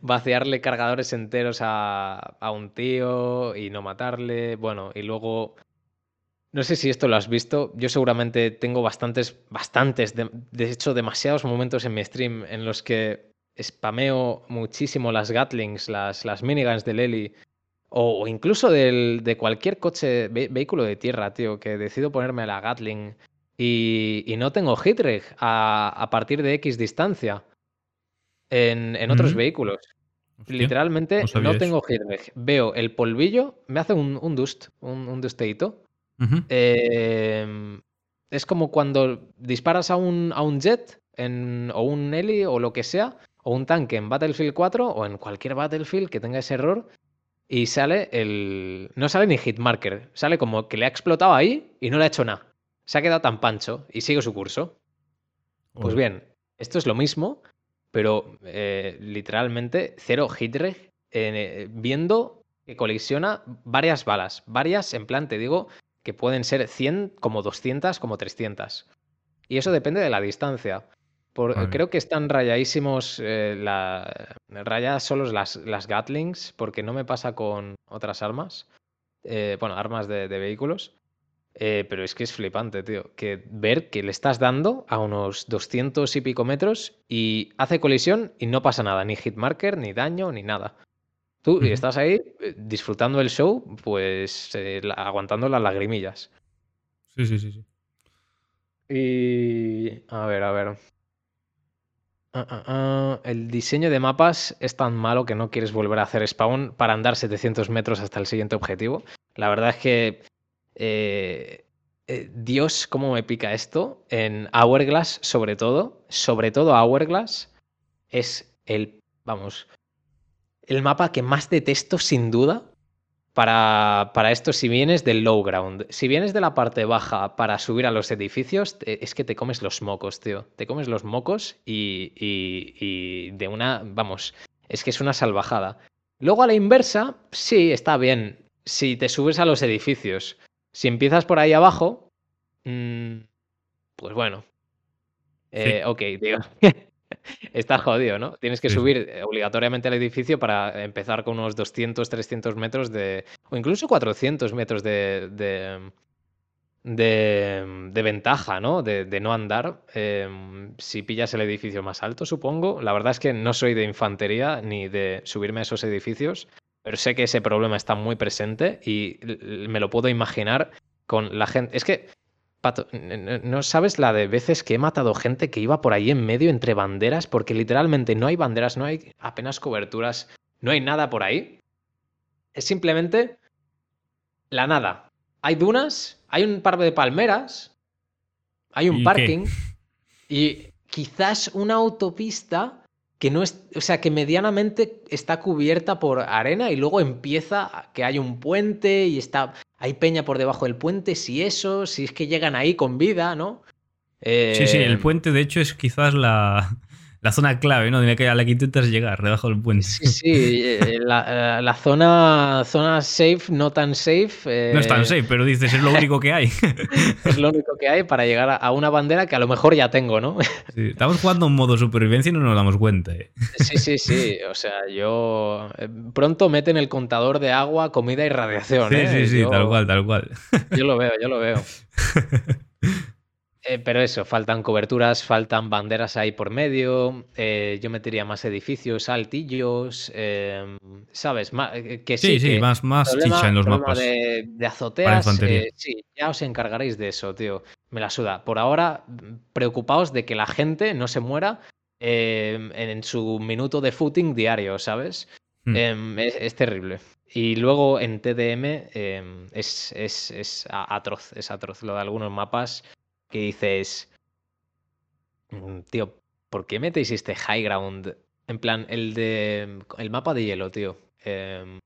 Vaciarle cargadores enteros a, a un tío y no matarle. Bueno, y luego no sé si esto lo has visto. Yo seguramente tengo bastantes, bastantes, de, hecho, demasiados momentos en mi stream en los que spameo muchísimo las Gatlings, las, las miniguns del Eli, o, incluso de cualquier coche, vehículo de tierra, tío, que decido ponerme a la Gatling y, no tengo hitreg a, a, partir de X distancia en, otros vehículos. Literalmente no, tengo hitreg. Veo el polvillo, me hace un, un dust, un, un dusteito Em, es como cuando disparas a un, a un jet o un heli o lo que sea, o un tanque en Battlefield 4 o en cualquier Battlefield que tenga ese error y sale el... No sale ni hitmarker, sale como que le ha explotado ahí y no le ha hecho nada. Se ha quedado tan pancho y sigue su curso. Pues bien, esto es lo mismo, pero eh, literalmente cero hitreg eh, viendo que colisiona varias balas, varias en plan, te digo, que pueden ser 100, como 200, como 300. Y eso depende de la distancia. Creo que están rayadísimos, eh, la, rayadas solo las, las Gatlings, porque no me pasa con otras armas. Eh, bueno, armas de, vehículos. Eh, pero es que es flipante, tío. Que ver que le estás dando a unos 200 y pico metros y hace colisión y no pasa nada, ni hitmarker, ni daño, ni nada. Tú estás ahí eh, disfrutando el show, pues eh, aguantando las lagrimillas. Sí, sí, sí, sí. Y. A ver, a ver. Ah, ah, ah, el diseño de mapas es tan malo que no quieres volver a hacer spawn para andar 700 metros hasta el siguiente objetivo. La verdad es que. Eh, Dios, cómo me pica esto. En Hourglass, sobre todo. Sobre todo Hourglass. Es el. Vamos el mapa que más detesto sin duda para, para, esto si vienes del low ground. Si vienes de la parte baja para subir a los edificios, es que te comes los mocos, tío. Te comes los mocos y, y, de una, vamos, es que es una salvajada. Luego a la inversa, sí, está bien. Si te subes a los edificios. Si empiezas por ahí abajo, mmm, pues bueno. Eh, Ok, digo. *laughs* Está jodido, ¿no? Tienes que subir eh, obligatoriamente al edificio para empezar con unos 200, 300 metros de... o incluso 400 metros de... de, de, ventaja, ¿no? De, no andar em, si pillas el edificio más alto, supongo. La verdad es que no soy de infantería ni de subirme a esos edificios, pero sé que ese problema está muy presente y me lo puedo imaginar con la gente. Es que Pato, no sabes la de veces que he matado gente que iba por ahí en medio entre banderas, porque literalmente no hay banderas, no hay apenas coberturas, no hay nada por ahí. Es simplemente la nada. Hay dunas, hay un par de palmeras, hay un parking y quizás una autopista que no es, o sea, que medianamente está cubierta por arena y luego empieza que hay un puente y está hay peña por debajo del puente, si eso, si es que llegan ahí con vida, ¿no? Sí, sí, el eh, puente de hecho es quizás la, la zona clave, ¿no? a la que intentas llegar, debajo del puente. Sí, sí, eh, la, la, zona, zona safe, no tan safe. *laughs* no es tan eh, safe, pero dices, es lo único que hay. *laughs* es lo único que hay para llegar a una bandera que a lo mejor ya tengo, ¿no? *laughs* Sí, estamos jugando en modo supervivencia y no nos damos cuenta. ¿eh? Sí, sí, sí. O sea, yo. Pronto meten el contador de agua, comida y radiación. Sí, sí, sí, tal cual, tal cual. Yo lo veo, yo lo veo. Eh, pero eso, faltan coberturas, faltan banderas ahí por medio. Eh, yo metería más edificios, altillos, em, ¿sabes? Eh, que sí, sí, más, más chicha en los mapas. De, de azoteas. sí, ya os encargaréis de eso, tío. Me la suda. Por ahora, preocupaos de que la gente no se muera em, en, su minuto de footing diario, ¿sabes? Hmm. Em, es, terrible. Y luego en TDM es, es, es atroz, es atroz. Lo de algunos mapas que dices, mm, tío, ¿por qué metéis este high ground? En plan, el de el mapa de hielo, tío. Em,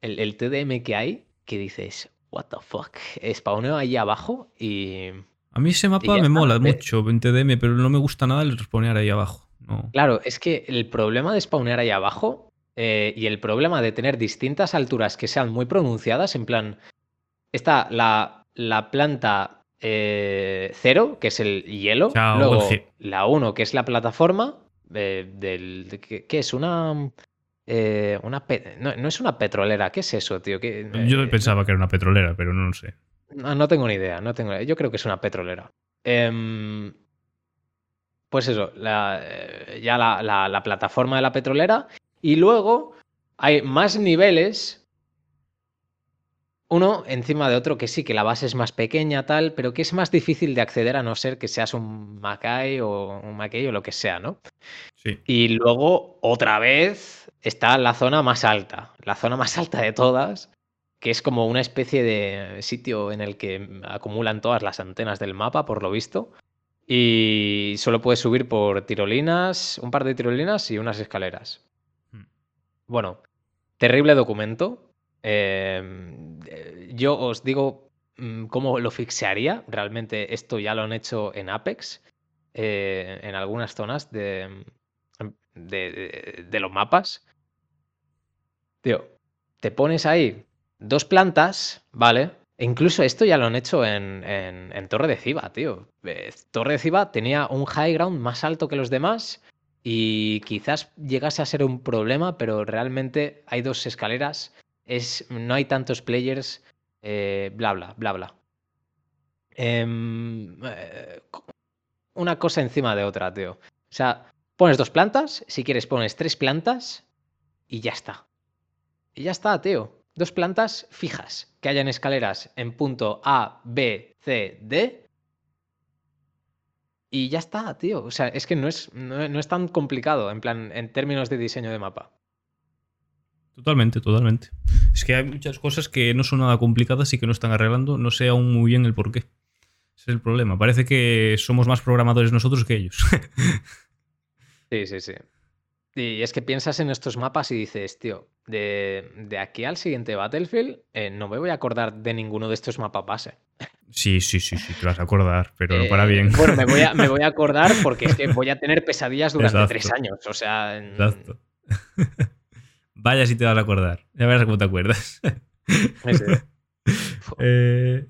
el, TDM que hay, que dices, what the fuck, spawneo ahí abajo y... A mí ese mapa me mola mucho en TDM, pero no me gusta nada el spawnear ahí abajo. Claro, es que el problema de spawnear ahí abajo eh, y el problema de tener distintas alturas que sean muy pronunciadas, en plan, está la, la planta eh, 0, que es el hielo. Luego la 1, que es la plataforma. Eh, del, ¿qué, es? Una. Eh, una no, es una petrolera. ¿Qué es eso, tío? Yo pensaba que era una petrolera, pero no lo sé. No, tengo ni idea. No tengo, yo creo que es una petrolera. Em, pues eso, ya la, la plataforma de la petrolera. Y luego hay más niveles uno encima de otro que sí, que la base es más pequeña, tal, pero que es más difícil de acceder a no ser que seas un Mackay o un Mackay o lo que sea, ¿no? Sí. Y luego, otra vez, está la zona más alta, la zona más alta de todas, que es como una especie de sitio en el que acumulan todas las antenas del mapa, por lo visto. Y solo puedes subir por tirolinas, un par de tirolinas y unas escaleras. Hmm. Bueno, terrible documento, eh, yo os digo mm, cómo lo fixearía. Realmente esto ya lo han hecho en Apex, eh, en algunas zonas de, de, los mapas. Tío, te pones ahí dos plantas, ¿vale? E incluso esto ya lo han hecho en, en, Torre de Ciba, tío. Eh, Torre de Ciba tenía un high ground más alto que los demás y quizás llegase a ser un problema, pero realmente hay dos escaleras no hay tantos players, eh, bla, bla, bla, bla. Em, eh, una cosa encima de otra, tío. O sea, pones dos plantas, si quieres pones tres plantas y ya está. Y ya está, tío. Dos plantas fijas, que hayan escaleras en punto A, B, C, D. Y ya está, tío. O sea, es que no es, no es tan complicado, en plan, en términos de diseño de mapa. Totalmente, totalmente. Es que hay muchas cosas que no son nada complicadas y que no están arreglando, no sé aún muy bien el por qué. Ese es el problema. Parece que somos más programadores nosotros que ellos. sí, sí, sí. Y es que piensas en estos mapas y dices, tío, de, aquí al siguiente Battlefield eh, no me voy a acordar de ninguno de estos mapas base. Sí, sí, sí, sí, te vas a acordar, pero no para bien. Eh, bueno, me voy, a, me voy a acordar porque es que voy a tener *laughs* pesadillas durante tres años. O sea. Exacto. *laughs* Vaya si te vas a acordar. Ya verás cómo te acuerdas. *laughs* Eh,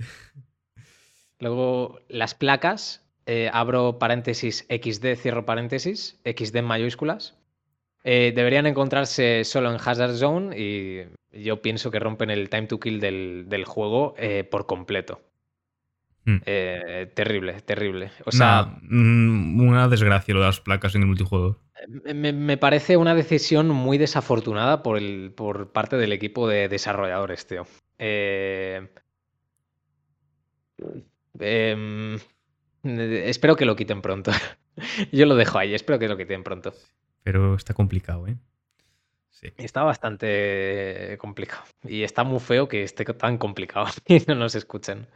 Luego, las placas. Eh, abro paréntesis XD, cierro paréntesis. XD en mayúsculas. Eh, deberían encontrarse solo en Hazard Zone y yo pienso que rompen el time to kill del, juego por completo. Hmm. terrible, terrible. O sea, mm, una desgracia lo de las placas en el multijugador. Me, parece una decisión muy desafortunada por, el, por parte del equipo de desarrolladores, tío. Eh, em, espero que lo quiten pronto. *laughs* Yo lo dejo ahí, espero que lo quiten pronto. Pero está complicado, ¿eh? Sí. Está bastante complicado. Y está muy feo que esté tan complicado *laughs* y no nos escuchen.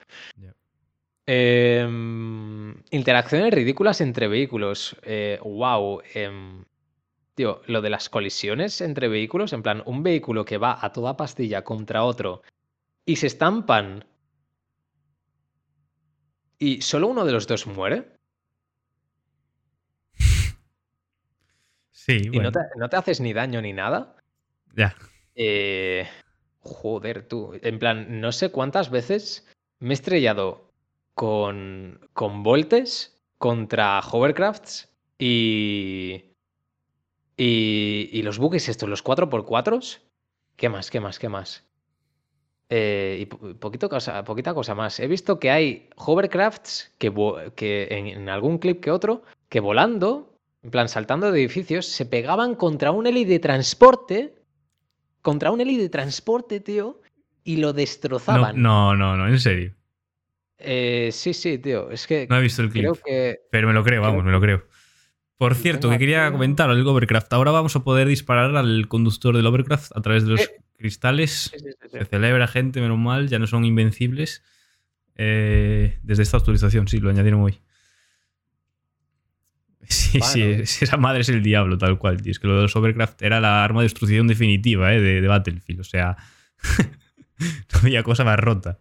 Em, interacciones ridículas entre vehículos. wow. Eh, em, tío, lo de las colisiones entre vehículos, en plan, un vehículo que va a toda pastilla contra otro y se estampan y solo uno de los dos muere. Sí, y no, te, haces ni daño ni nada. Ya. Eh, joder, tú. En plan, no sé cuántas veces me he estrellado con, con Voltes contra Hovercrafts y, y, los buques estos, los 4x4, ¿qué más? ¿Qué más? ¿Qué más? Eh, y poquito cosa, poquita cosa más. He visto que hay hovercrafts que, que en, algún clip que otro, que volando, en plan saltando de edificios, se pegaban contra un heli de transporte, contra un heli de transporte, tío, y lo destrozaban. no, no, no en serio. Eh, sí, sí, tío. Es que. No he visto el clip. pero me lo creo, vamos, me lo creo. Por cierto, que quería comentar al Overcraft. Ahora vamos a poder disparar al conductor del Overcraft a través de los cristales. Se celebra, gente, menos mal, ya no son invencibles. Eh, desde esta actualización, sí, lo añadieron hoy. *laughs* Sí, sí, esa madre es el diablo, tal cual, tío. Es que lo de los Overcraft era la arma de destrucción definitiva eh, de, Battlefield. O sea, *laughs* no había cosa más rota.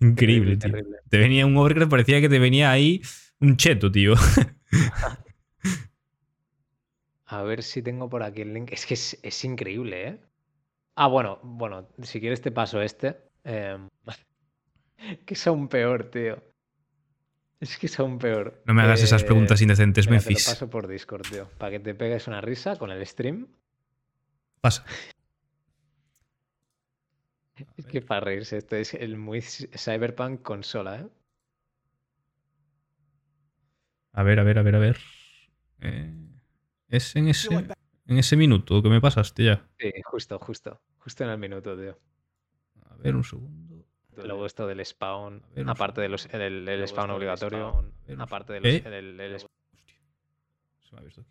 Increíble, tío. Te venía un Overcraft, parecía que te venía ahí un cheto, tío. *laughs* A ver si tengo por aquí el link. Es que es, increíble, ¿eh? Ah, bueno, bueno, si quieres te paso este. Em, *laughs* que es aún peor, tío. Es que son peor. No me hagas esas preguntas indecentes, Memphis. Te paso por Discord, tío. Para que te pegues una risa con el stream. Pasa. Es que para reírse, esto es el muy Cyberpunk consola, ¿eh? A ver, a ver, a ver, a ver. Eh, es en ese, en ese minuto que me pasaste ya. Sí, justo, justo. Justo en el minuto, tío. A ver, un segundo. Luego esto del spawn, aparte del el, spawn obligatorio, aparte del ¿Eh? el, Se me ha visto aquí.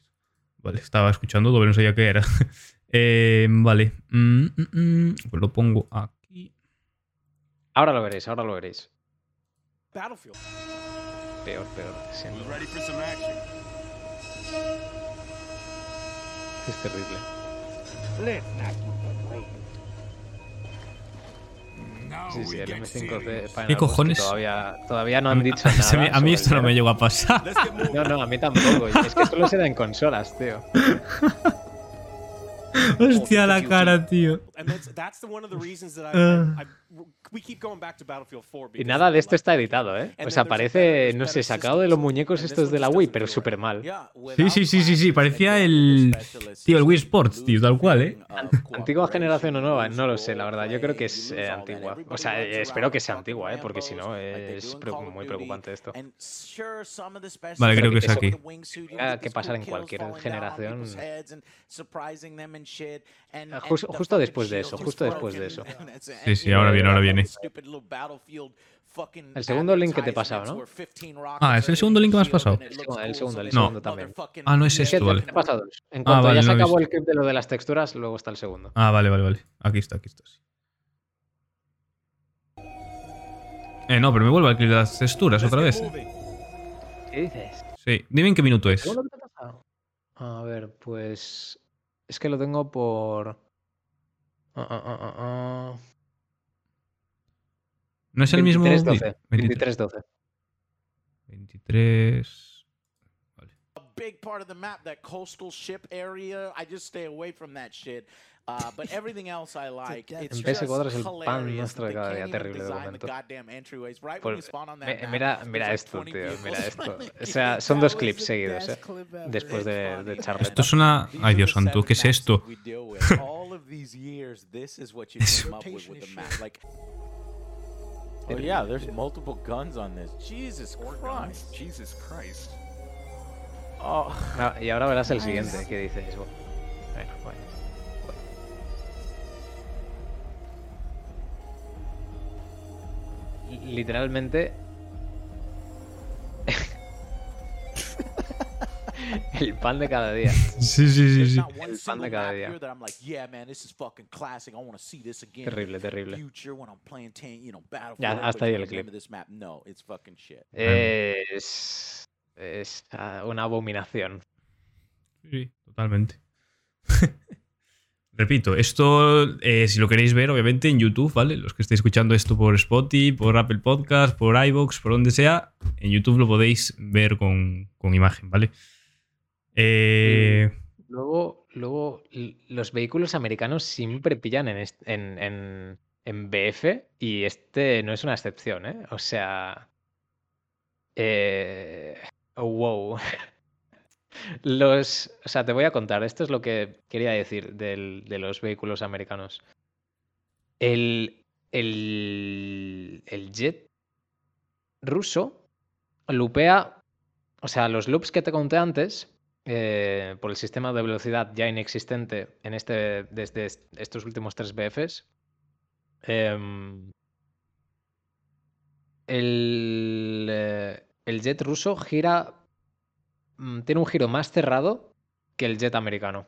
Vale, estaba escuchando doble, no sabía qué era. *laughs* eh, vale. Mm, mm, mm. Pues lo pongo aquí. Ahora lo veréis, ahora lo veréis. Battlefield. Peor, peor. Es terrible. Sí, sí, el M5 ¿Qué cojones? Todavía, todavía no han dicho *laughs* nada. a mí esto no me llegó a pasar. *laughs* No, no, a mí tampoco. Es que solo se da en consolas, tío. Hostia, la cara, tío. Y nada de esto está editado, ¿eh? O sea, parece, no sé, sacado de los muñecos estos de la Wii, pero súper mal. Sí, sí, sí, sí, sí, parecía el. Tío, el Wii Sports, tío, tal cual, ¿eh? Antigua generación o nueva, no lo sé, la verdad. Yo creo que es eh, antigua. O sea, espero que sea antigua, ¿eh? Porque si no, es muy preocupante esto. Vale, creo que es aquí. Tenga que pasar en cualquier generación. Justo después de eso, justo después de eso. Sí, sí, ahora viene, ahora viene. El segundo link que te he pasado, ¿no? Ah, ¿es el segundo link que me has pasado? El segundo, el segundo, también. Ah, no es esto, vale. En ah, cuanto ya se acabó el clip de lo de las texturas, luego está el segundo. Ah, vale, vale, vale. Aquí está, aquí está. Eh, no, pero me vuelve al clip de las texturas otra vez. ¿Qué dices? Sí. Dime en qué minuto es. A ver, pues... Es que lo tengo por... Uh, uh, no es el mismo. 23-12. 23-12. 23. Vale. A big part of the map, that coastal ship area. I just stay away from that shit. Uh, but everything else I like. It's en PS4 es el pan nuestro de cada día terrible de momento. Pues, mira, mira esto, tío. Mira esto. O sea, *laughs* son dos clips seguidos, ¿eh? Después de, de. Esto es una. Ay, Dios santo, ¿qué es esto? Oh yeah, there's multiple guns on this. Jesus Christ. Jesus Christ. Oh. Ah, y ahora verás el *laughs* siguiente que dices. Bueno, bueno, bueno. Literalmente El pan de cada día. Sí, sí, sí, sí. El pan de cada día. Terrible, terrible. Ya, hasta ahí el clip. Es, es ah, una abominación. Sí, totalmente. *laughs* Repito, esto, eh, si lo queréis ver, obviamente en YouTube, ¿vale? Los que estéis escuchando esto por Spotify, por Apple Podcast, por iVoox, por donde sea, en YouTube lo podéis ver con, con imagen, ¿vale? Eh, luego, luego, los vehículos americanos siempre pillan en, en, en, BF y este no es una excepción, ¿eh? O sea... Eh, wow. *laughs* Los, o sea, te voy a contar, esto es lo que quería decir del, de los vehículos americanos. El, el, el jet ruso lupea, o sea, los loops que te conté antes, eh, por el sistema de velocidad ya inexistente en este, desde estos últimos tres BFs. Em, el, eh, el, jet ruso gira. Mm, tiene un giro más cerrado que el jet americano.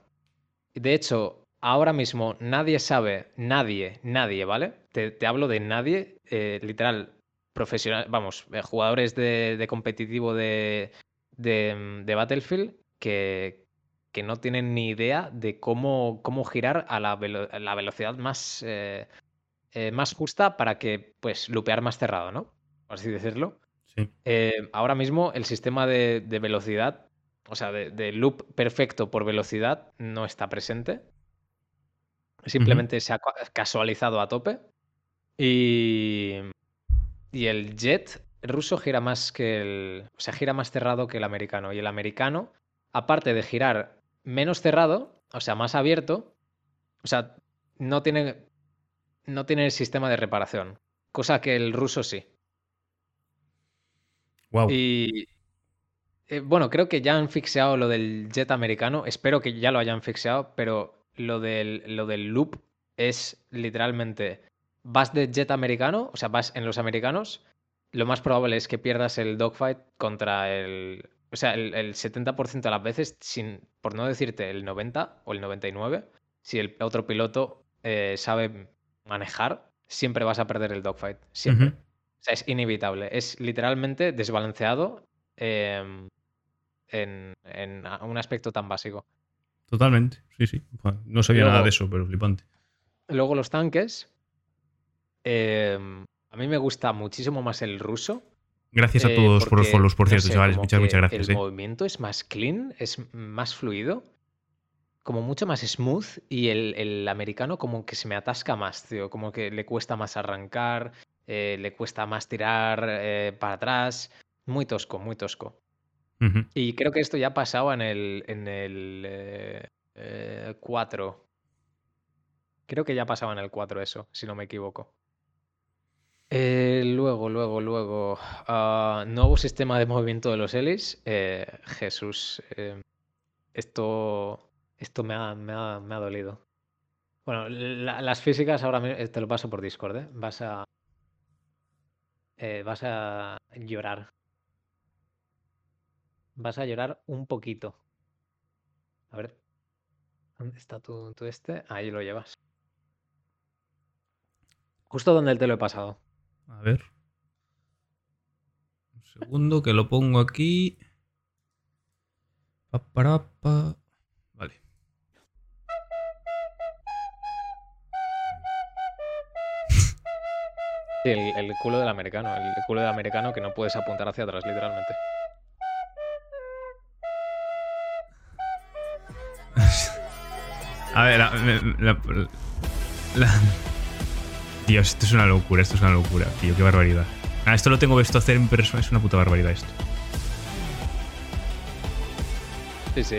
De hecho, ahora mismo nadie sabe, nadie, nadie, ¿vale? Te, hablo de nadie, eh, literal, profesional, vamos, jugadores de, competitivo de Battlefield que, no tienen ni idea de cómo, cómo girar a la, velocidad más, eh, eh, más justa para que, pues, lupear más cerrado, ¿no? Por así decirlo. Eh, ahora mismo el sistema de, velocidad, o sea, de, loop perfecto por velocidad, no está presente. Simplemente se ha casualizado a tope. Y, y el jet ruso gira más que el. O sea, gira más cerrado que el americano. Y el americano, aparte de girar menos cerrado, o sea, más abierto, o sea, no tiene. No tiene el sistema de reparación. Cosa que el ruso sí. Wow. Y. Eh, bueno, creo que ya han fixeado lo del jet americano. Espero que ya lo hayan fixeado, pero lo del, lo del loop es literalmente. Vas de jet americano, o sea, vas en los americanos. Lo más probable es que pierdas el dogfight contra el. O sea, el, 70% de las veces, sin, por no decirte el 90 o el 99, si el otro piloto eh, sabe manejar, siempre vas a perder el dogfight. Siempre. O sea, es inevitable. Es literalmente desbalanceado em, en, un aspecto tan básico. Totalmente, sí, sí. no sabía nada de eso, pero flipante. Luego los tanques. Em, a mí me gusta muchísimo más el ruso. Gracias a eh, todos por los follows, por cierto, chavales. Muchas, muchas gracias. El movimiento es más clean, es más fluido como mucho más smooth y el, americano como que se me atasca más, tío, como que le cuesta más arrancar, eh, le cuesta más tirar eh, para atrás, muy tosco, muy tosco. Y creo que esto ya pasaba en el, en el 4. Eh, creo que ya pasaba en el 4 eso, si no me equivoco. Luego, luego, luego. Ah, nuevo sistema de movimiento de los Elis. Jesús. esto esto me ha, me ha, me ha dolido. Bueno, las físicas ahora te lo paso por Discord, ¿eh? Vas a. Eh, vas a llorar. Vas a llorar un poquito. A ver. ¿Dónde está tu, tu este? Ahí lo llevas. Justo donde te lo he pasado. A ver. Un segundo que lo pongo aquí. Pa, para, pa. Sí, el, culo del americano, el culo del americano que no puedes apuntar hacia atrás, literalmente. *laughs* A ver, Dios, esto es una locura, esto es una locura, tío, qué barbaridad. Ah, esto lo tengo visto hacer en persona, es una puta barbaridad esto. Sí, sí.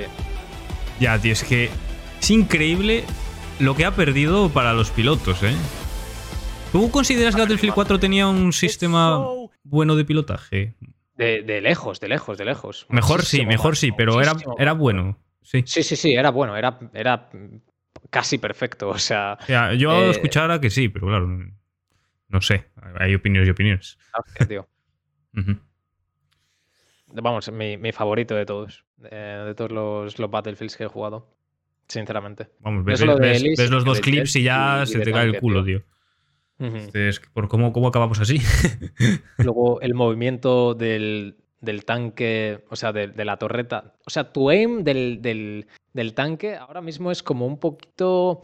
Ya, tío, es que es increíble lo que ha perdido para los pilotos, ¿eh? ¿Tú consideras que Battlefield 4 tenía un sistema bueno de pilotaje? De, lejos, de lejos, de lejos. Mejor sí, mejor sí, pero era, era bueno. Sí. sí, sí, sí, era bueno, era, era casi perfecto. O sea. yo eh, escuchara que sí, pero claro, no sé. Hay opiniones y opiniones. *laughs* tío. Vamos, mi, favorito de todos. Eh, de todos los, los Battlefields que he jugado. Sinceramente. Vamos, ves, los dos clips y ya se te cae el culo, tío. Este, por cómo, cómo acabamos así. *laughs* Luego el movimiento del, tanque, o sea, de, la torreta. O sea, tu aim del, tanque ahora mismo es como un poquito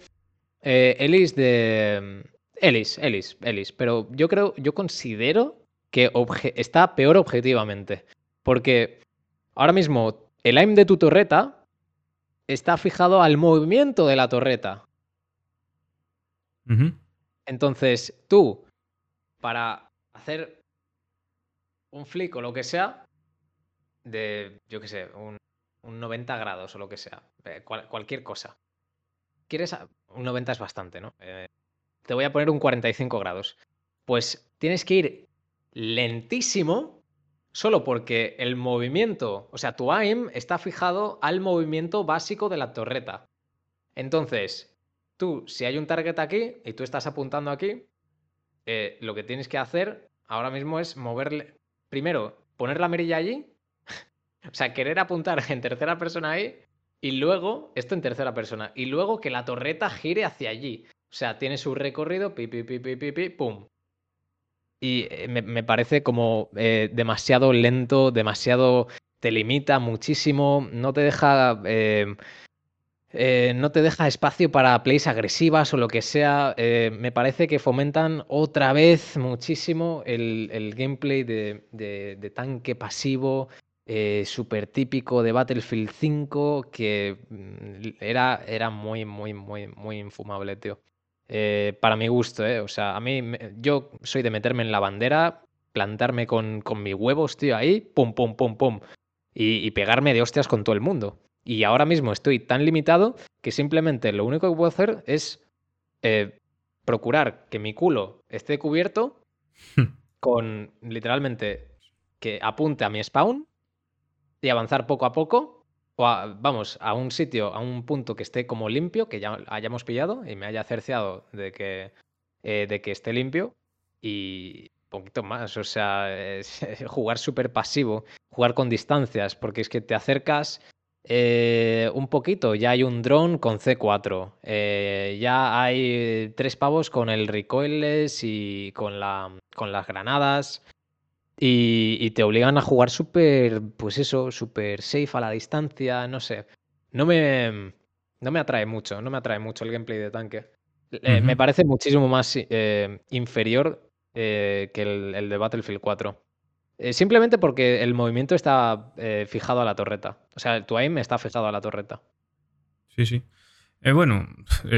eh, Ellis de... Ellis, Ellis, Ellis. Pero yo creo, yo considero que está peor objetivamente. Porque ahora mismo el aim de tu torreta está fijado al movimiento de la torreta. Entonces, tú, para hacer un flick o lo que sea, de, yo qué sé, un, 90 grados o lo que sea, eh, cualquier cosa. ¿Quieres? Un 90 es bastante, ¿no? Eh, te voy a poner un 45 grados. Pues tienes que ir lentísimo solo porque el movimiento, o sea, tu aim está fijado al movimiento básico de la torreta. Entonces, Tú, si hay un target aquí y tú estás apuntando aquí, eh, lo que tienes que hacer ahora mismo es moverle. Primero, poner la mirilla allí. O sea, querer apuntar en tercera persona ahí. Y luego, esto en tercera persona. Y luego que la torreta gire hacia allí. O sea, tiene su recorrido, pi, pi, pi, pi, pi, pum. Y eh, me, parece como eh, demasiado lento, demasiado. Te limita muchísimo, no te deja eh, no te deja espacio para plays agresivas o lo que sea. Me parece que fomentan otra vez muchísimo el, gameplay de, tanque pasivo, eh, súper típico de Battlefield 5, que mm, era, era muy, muy, muy, muy infumable, tío. para mi gusto, ¿eh? O sea, a mí, yo soy de meterme en la bandera plantarme con, con mis huevos, tío, ahí, pum, pum, pum, pum, y, pegarme de hostias con todo el mundo. Y ahora mismo estoy tan limitado que simplemente lo único que puedo hacer es eh, procurar que mi culo esté cubierto con literalmente que apunte a mi spawn y avanzar poco a poco. O vamos, a un sitio, a un punto que esté como limpio, que ya hayamos pillado y me haya cerciado de que, eh, de que esté limpio. Y poquito más, o sea, *laughs* jugar súper pasivo, jugar con distancias, porque es que te acercas eh, un poquito, ya hay un dron con C4, eh, ya hay tres pavos con el recoilless y con, la, con las granadas. Y, te obligan a jugar súper, pues eso, súper safe a la distancia, no sé. No me, no me atrae mucho, no me atrae mucho el gameplay de tanque. Eh, me parece muchísimo más inferior eh, que el, de Battlefield 4. Eh, simplemente porque el movimiento está eh, fijado a la torreta. O sea, tu aim está fijado a la torreta. Sí, sí. Bueno,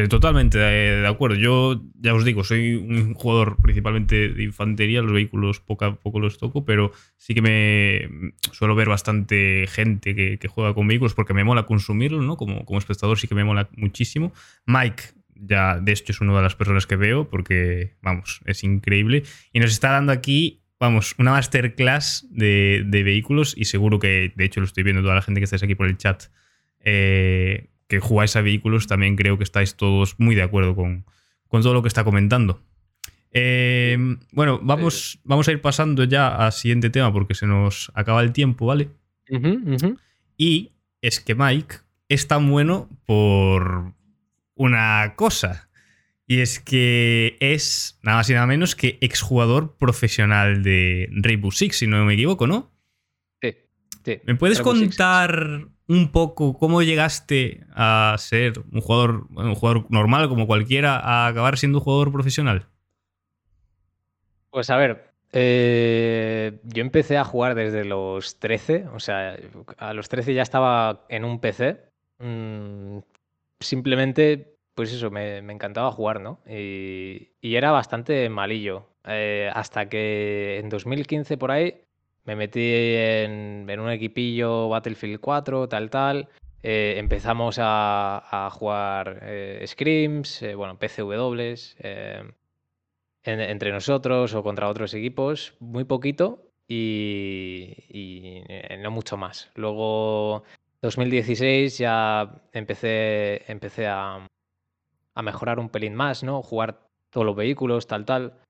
totalmente de acuerdo. Yo ya os digo, soy un jugador principalmente de infantería, los vehículos poco a poco los toco, pero sí que me suelo ver bastante gente que, juega con vehículos porque me mola consumirlo, ¿no? Como, como espectador sí que me mola muchísimo. Mike ya de hecho es una de las personas que veo porque, vamos, es increíble. Y nos está dando aquí, vamos, una masterclass de, vehículos y seguro que, de hecho, lo estoy viendo toda la gente que estáis aquí por el chat, eh, que jugáis a vehículos, también creo que estáis todos muy de acuerdo con, todo lo que está comentando. Eh, bueno, vamos, vamos a ir pasando ya al siguiente tema porque se nos acaba el tiempo, ¿vale? Y es que Mike es tan bueno por, una cosa. Y es que es nada más y nada menos que exjugador profesional de Rainbow Six, si no me equivoco, ¿no? Sí. sí. ¿Me puedes contar un poco cómo llegaste a ser un jugador, un jugador normal como cualquiera, a acabar siendo un jugador profesional? Pues a ver, eh, yo empecé a jugar desde los 13, o sea, a los 13 ya estaba en un PC. Mm, simplemente, pues eso, me, encantaba jugar, ¿no? Y, era bastante malillo. Eh, hasta que en 2015 por ahí me metí en, un equipillo Battlefield 4, tal, tal. Eh, empezamos a, jugar eh, scrims, bueno, PCWs, entre nosotros o contra otros equipos, muy poquito y, no mucho más. Luego 2016 ya empecé, empecé a, mejorar un pelín más, ¿no? Jugar todos los vehículos, tal, tal.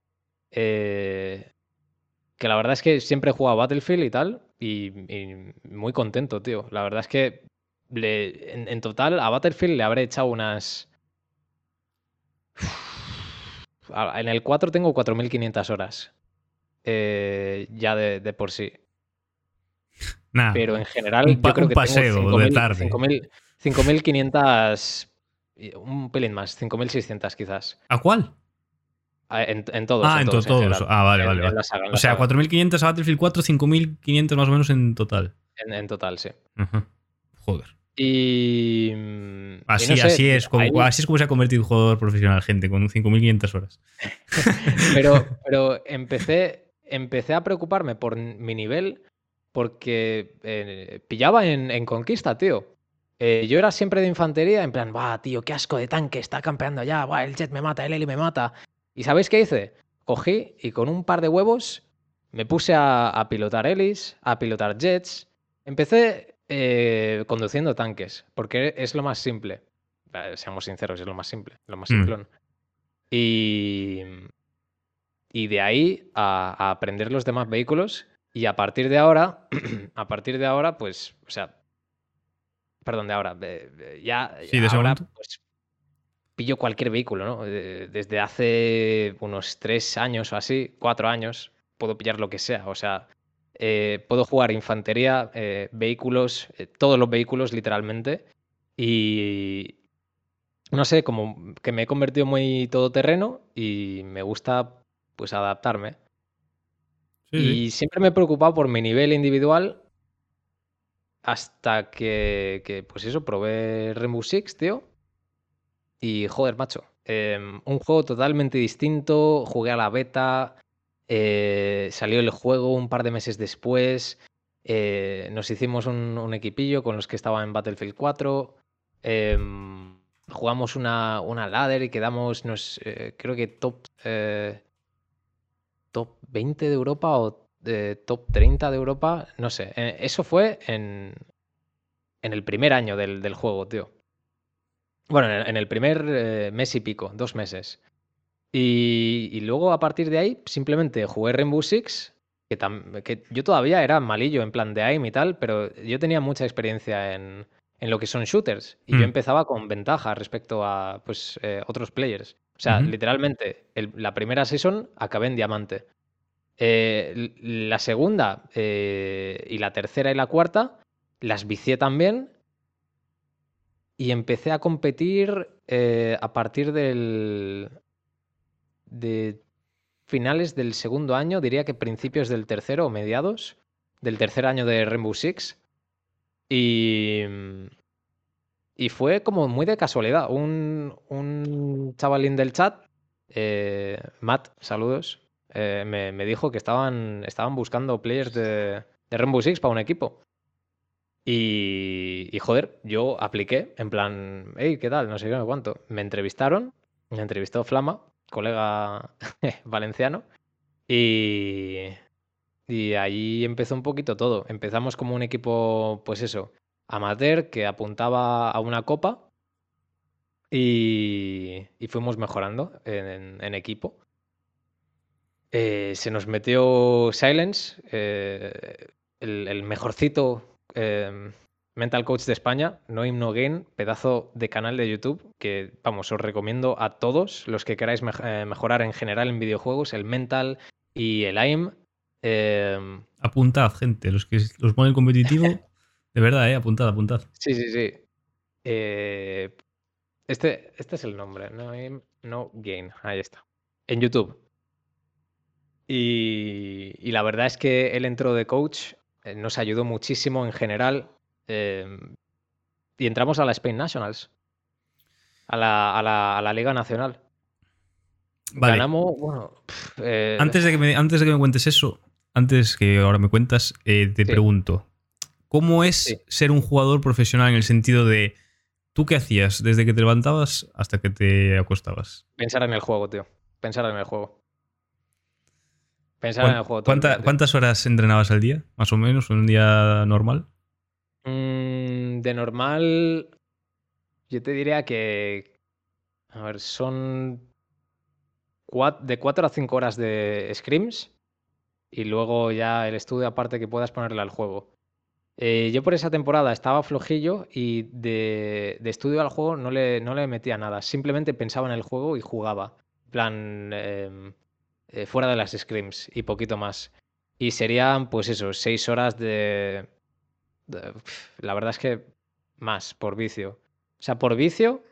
Eh, que la verdad es que siempre he jugado Battlefield y tal, y, muy contento, tío. La verdad es que en, total a Battlefield le habré echado unas... En el 4 tengo 4.500 horas. Eh, ya de por sí pero en general, un, yo creo que paseo tengo 5, de tarde. 5.500, un pelín más, 5.600 quizás. ¿A cuál? En, en todos. Ah, en, todos. ah, vale, vale. o sea, 4.500 a Battlefield 4, 5.500 más o menos en total. En, total, sí. Joder. Y. Así, así, es como, así es como se ha convertido en jugador profesional, gente, con 5.500 horas. *laughs* pero, *laughs* pero empecé, empecé a preocuparme por mi nivel porque eh, pillaba en, conquista, tío. Eh, yo era siempre de infantería, en plan, va, tío, qué asco de tanque, está campeando ya, va, el jet me mata, el heli me mata. ¿Y sabéis qué hice? Cogí y con un par de huevos me puse a, pilotar helis, a pilotar jets. Empecé eh, conduciendo tanques, porque es lo más simple. seamos sinceros, es lo más simple, lo más mm. simplón. Y, y de ahí a aprender los demás vehículos y a partir de ahora, *clears throat* a partir de ahora, pues, o sea, perdón, de ahora, ya sí, de ahora, pues, pillo cualquier vehículo, ¿no? Desde hace unos tres años o así, cuatro años, puedo pillar lo que sea, o sea, eh, puedo jugar infantería, eh, vehículos, eh, todos los vehículos literalmente, y no sé, como que me he convertido muy todoterreno y me gusta pues adaptarme y siempre me he preocupado por mi nivel individual hasta que, pues eso, probé Rainbow Six, tío. Y joder, macho. Em, un juego totalmente distinto, jugué a la beta, salió el juego un par de meses después. nos hicimos un, equipillo con los que estaban en Battlefield 4. Em, jugamos una, una ladder y quedamos, nos, creo que top, top 20 de Europa o top 30 de Europa. No sé. eso fue en, en el primer año del, juego, tío. Bueno, en el, primer eh, mes y pico, dos meses. Y, luego a partir de ahí simplemente jugué Rainbow Six, que, que, yo todavía era malillo en plan de aim y tal, pero yo tenía mucha experiencia en, lo que son shooters. Y yo mm. empezaba con ventaja respecto a pues, eh, otros players. O sea, literalmente, la primera season acabé en diamante. Eh, la segunda y la tercera y la cuarta las vicié también y empecé a competir eh, a partir del de finales del segundo año, diría que principios del tercero o mediados del tercer año de Rainbow Six. Y, y fue como muy de casualidad. Un, chavalín del chat, eh, Matt, saludos, eh, me, dijo que estaban, estaban buscando players de, de Rainbow Six para un equipo. Y, joder, yo apliqué en plan, hey, ¿qué tal? No sé qué, cuánto. Me entrevistaron, me entrevistó Flama, colega *laughs* valenciano, y, y ahí empezó un poquito todo. Empezamos como un equipo, pues eso, amateur que apuntaba a una copa y, fuimos mejorando en, equipo. Eh, se nos metió Silence, eh, el, mejorcito Em, Mental Coach de España, No No Gain, pedazo de canal de YouTube que, vamos, os recomiendo a todos los que queráis eh, mejorar en general en videojuegos, el Mental y el AIM. Em, apuntad, gente, los que los ponen competitivo, *laughs* de verdad, ¿eh? Apuntad, apuntad. Sí, sí, sí. Eh, este, este es el nombre, No No Gain, ahí está. En YouTube. Y, y la verdad es que él entró de coach eh, nos ayudó muchísimo en general. Em, y entramos a la Spain Nationals, a la, Liga Nacional. Ganamos, bueno. Eh, antes, de que me, antes de que me cuentes eso, antes que ahora me cuentas, eh, te pregunto: ¿cómo es ser un jugador profesional en el sentido de tú qué hacías desde que te levantabas hasta que te acostabas? Pensar en el juego, tío. Pensar en el juego. Pensar en el juego. ¿Cuántas horas entrenabas al día, más o menos, en un día normal? Mm, de normal, yo te diría que, a ver, son de 4 a 5 horas de scrims y luego ya el estudio aparte que puedas ponerle al juego. Eh, yo por esa temporada estaba flojillo y de, estudio al juego no le, no le metía nada. Simplemente pensaba en el juego y jugaba. En plan, em, eh, fuera de las scrims y poquito más. Y serían, pues eso, seis horas de, La verdad es que más, por vicio. O sea, por vicio,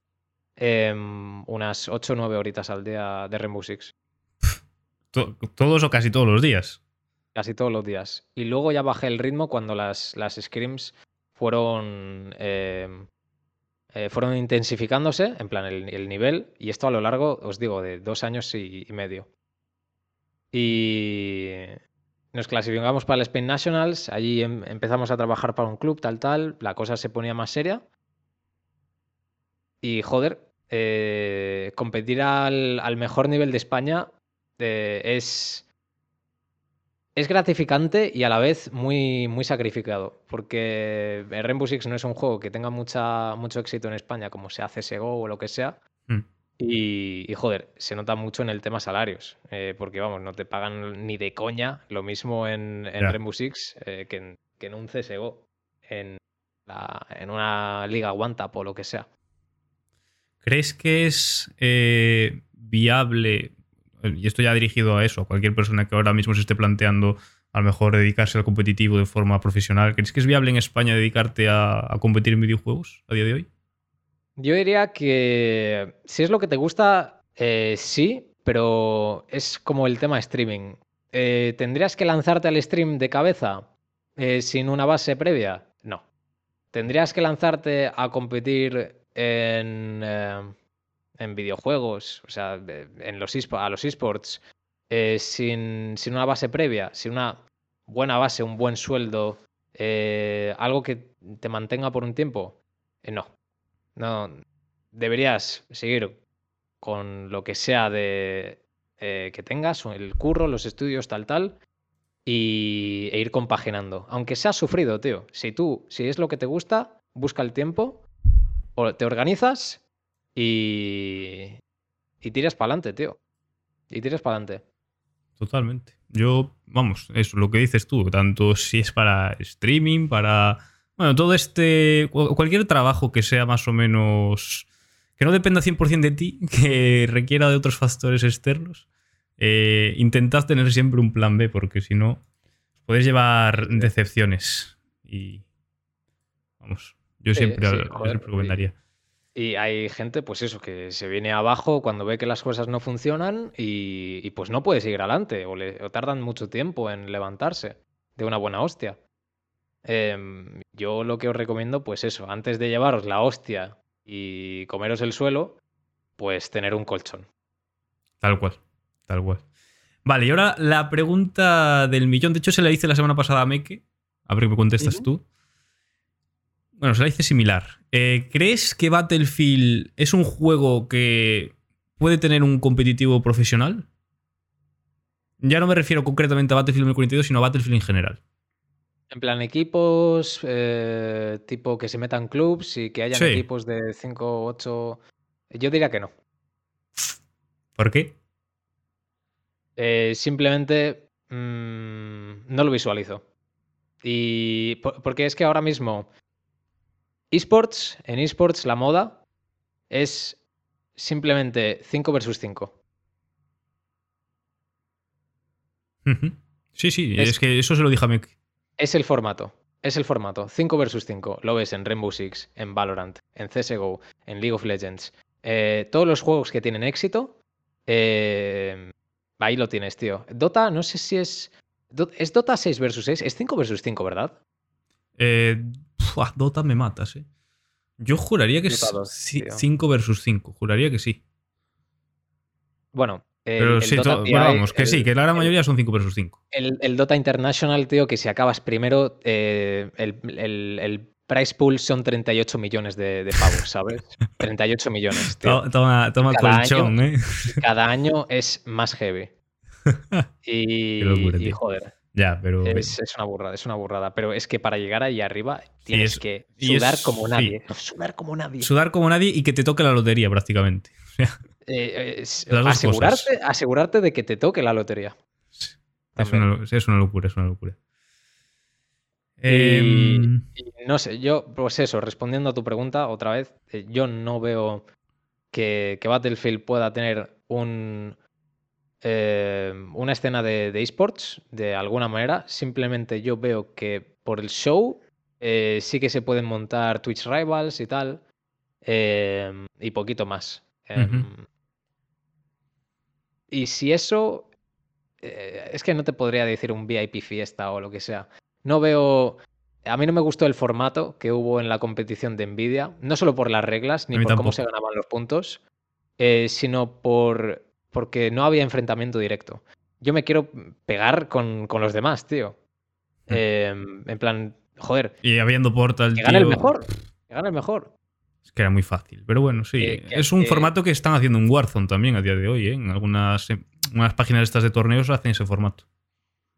em, unas 8 o 9 horitas al día de Rainbow Six. ¿Todos o casi todos los días? Casi todos los días. Y luego ya bajé el ritmo cuando las, las scrims fueron. Em, eh, fueron intensificándose, en plan el, nivel, y esto a lo largo, os digo, de dos años y medio. Y nos clasificamos para el Spain Nationals, allí em, empezamos a trabajar para un club, tal, tal, la cosa se ponía más seria. Y joder, eh, competir al, mejor nivel de España eh, es, es gratificante y a la vez muy, muy sacrificado, porque Rainbow Six no es un juego que tenga mucha, mucho éxito en España, como sea CSGO o lo que sea. Mm. Y, joder, se nota mucho en el tema salarios, eh, porque vamos, no te pagan ni de coña lo mismo en, Rainbow Six eh, que, en, que, en, un CSGO, en, en una liga One o lo que sea. ¿Crees que es eh, viable, y esto ya dirigido a eso, a cualquier persona que ahora mismo se esté planteando a lo mejor dedicarse al competitivo de forma profesional, ¿crees que es viable en España dedicarte a competir en videojuegos a día de hoy? Yo diría que si es lo que te gusta, eh, sí, pero es como el tema streaming. Eh, ¿Tendrías que lanzarte al stream de cabeza eh, sin una base previa? No. ¿Tendrías que lanzarte a competir en, en videojuegos, o sea, en los a los esports, eh, sin, una base previa, sin una buena base, un buen sueldo, eh, algo que te mantenga por un tiempo, eh, no. No. Deberías seguir con lo que sea de que tengas, el curro, los estudios, tal, tal, y, e ir compaginando. Aunque seas sufrido, tío. Si tú, si es lo que te gusta, busca el tiempo, o te organizas y, y tiras para adelante, tío. Y tiras para adelante. Totalmente. Yo, vamos, eso, lo que dices tú, tanto si es para streaming, para. Bueno, todo este. Cualquier trabajo que sea más o menos. que no dependa 100% de ti, *laughs* que requiera de otros factores externos. Eh, intentad tener siempre un plan B, porque si no, puedes llevar decepciones. Y. Vamos, yo siempre, yo siempre recomendaría. Y hay gente, pues eso, que se viene abajo cuando ve que las cosas no funcionan y, pues no puede seguir adelante o, le, tardan mucho tiempo en levantarse de una buena hostia. Em, yo lo que os recomiendo, pues eso, antes de llevaros la hostia y comeros el suelo, pues tener un colchón. Tal cual, tal cual. Vale, y ahora la pregunta del millón. De hecho, se la hice la semana pasada a Meke. A ver qué me contestas tú. Bueno, se la hice similar. Eh, ¿Crees que Battlefield es un juego que puede tener un competitivo profesional? Ya no me refiero concretamente a Battlefield 2042, sino a Battlefield en general. En plan, equipos eh, tipo que se metan clubs y que hayan equipos de 5 8. Yo diría que no. ¿Por qué? Eh, simplemente mm, no lo visualizo. Y porque es que ahora mismo esports, en esports la moda es simplemente 5 versus 5. Sí, sí, es, que eso se lo dije a Mick. Es el formato. Es el formato. 5 versus 5. Lo ves en Rainbow Six, en Valorant, en CSGO, en League of Legends. Eh, todos los juegos que tienen éxito. Eh, ahí lo tienes, tío. Dota, no sé si es. ¿Es Dota 6 versus 6? Es 5 versus 5, ¿verdad? Eh, Dota me matas, eh. Yo juraría que es 5 versus 5. Juraría que sí. Bueno, pero sí, vamos, que sí, que la gran mayoría son 5 versus 5. El, Dota International, tío, que si acabas primero, eh, el, price pool son 38 millones de, pavos, ¿sabes? *laughs* 38 millones. Tío. Toma, toma colchón, ¿eh? *laughs* Cada año es más heavy. *laughs* Y, y joder. Ya, pero. Es, una burrada, es una burrada. Pero es que para llegar ahí arriba tienes que sudar como nadie. Sudar como nadie. Sudar como nadie y que te toque la lotería prácticamente. Eh, asegurarte, asegurarte de que te toque la lotería. Es una, locura, es una locura. Em, no sé, yo, pues eso, respondiendo a tu pregunta otra vez, eh, yo no veo que Battlefield pueda tener un, eh, una escena de, esports de alguna manera. Simplemente yo veo que por el show eh, sí que se pueden montar Twitch Rivals y tal. Eh, y poquito más. Em, y si eso. es que no te podría decir un VIP fiesta o lo que sea. No veo. A mí no me gustó el formato que hubo en la competición de Nvidia, no solo por las reglas ni por cómo se ganaban los puntos, sino por porque no había enfrentamiento directo. Yo me quiero pegar con, los demás, tío. Mm. Em, en plan, joder. Y habiendo Portal. Que gane el mejor. Que gane el mejor. Que era muy fácil. Pero bueno, sí. es un formato que están haciendo en Warzone también a día de hoy. ¿eh? En algunas, páginas estas de torneos hacen ese formato.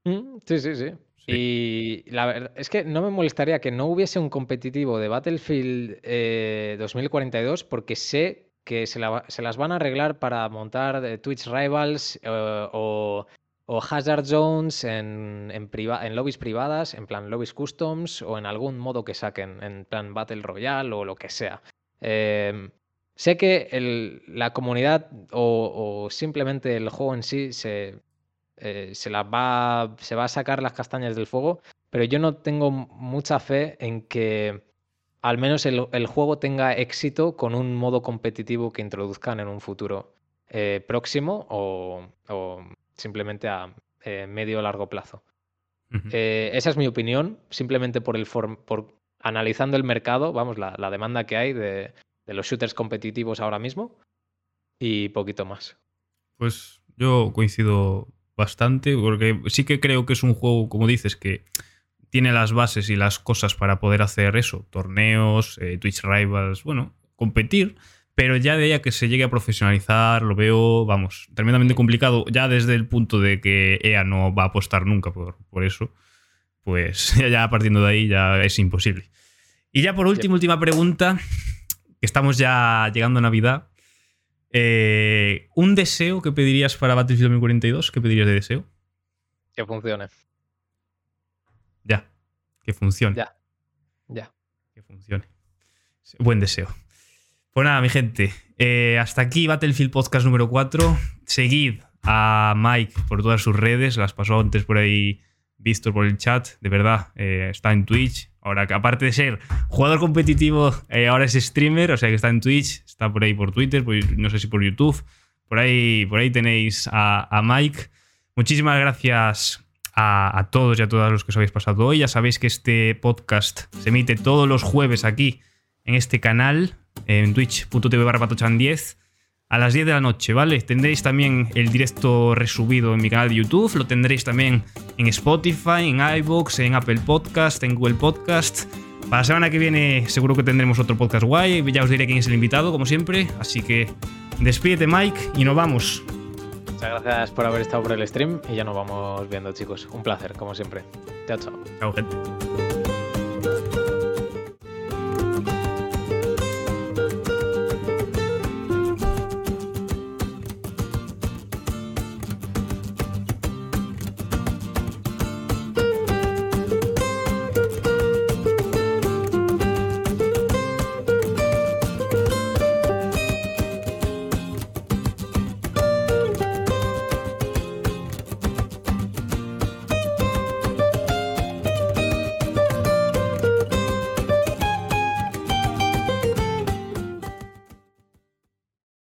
Mm, sí, sí, sí. Y la verdad es que no me molestaría que no hubiese un competitivo de Battlefield 2042 eh, porque sé que se, las van a arreglar para montar eh, Twitch Rivals eh, o, Hazard Zones en, en, lobbies privadas, en plan lobbies customs o en algún modo que saquen, en plan Battle Royale o lo que sea. Em, sé que la comunidad o, simplemente el juego en sí se, eh, se, va, se va a sacar las castañas del fuego, pero yo no tengo mucha fe en que al menos el, juego tenga éxito con un modo competitivo que introduzcan en un futuro eh, próximo o, simplemente a eh, medio o largo plazo. Esa es mi opinión, simplemente por, el por analizando el mercado, vamos, la, demanda que hay de, los shooters competitivos ahora mismo y poquito más. Pues yo coincido bastante, porque sí que creo que es un juego, como dices, que tiene las bases y las cosas para poder hacer eso, torneos, eh, Twitch Rivals, bueno, competir, pero ya de ella que se llegue a profesionalizar, lo veo, vamos, tremendamente complicado, ya desde el punto de que EA no va a apostar nunca por, por eso, pues *laughs* ya partiendo de ahí ya es imposible. Y ya por último, última pregunta, que estamos ya llegando a Navidad. Eh, ¿Un deseo que pedirías para Battlefield 2042? ¿Qué pedirías de deseo? Que funcione. Ya. Que funcione. Ya. Ya. Que funcione. Buen deseo. Pues nada, mi gente. Eh, hasta aquí Battlefield Podcast número 4. Seguid a Mike por todas sus redes. Las pasó antes por ahí visto por el chat. De verdad. Eh, está en Twitch. Ahora que aparte de ser jugador competitivo, eh, ahora es streamer. O sea que está en Twitch. Está por ahí por Twitter. no sé si por YouTube. Por ahí, por ahí tenéis a, a Mike. Muchísimas gracias a, todos y a todas los que os habéis pasado hoy. Ya sabéis que este podcast se emite todos los jueves aquí en este canal, en twitch.tv barra 10 a las 10 de la noche, ¿vale? Tendréis también el directo resubido en mi canal de YouTube, lo tendréis también en Spotify, en iVoox, en Apple Podcast, en Google Podcast. Para la semana que viene seguro que tendremos otro podcast guay, ya os diré quién es el invitado, como siempre. Así que despídete Mike y nos vamos. Muchas gracias por haber estado por el stream y ya nos vamos viendo, chicos. Un placer, como siempre. Chao, chao. Chao, gente.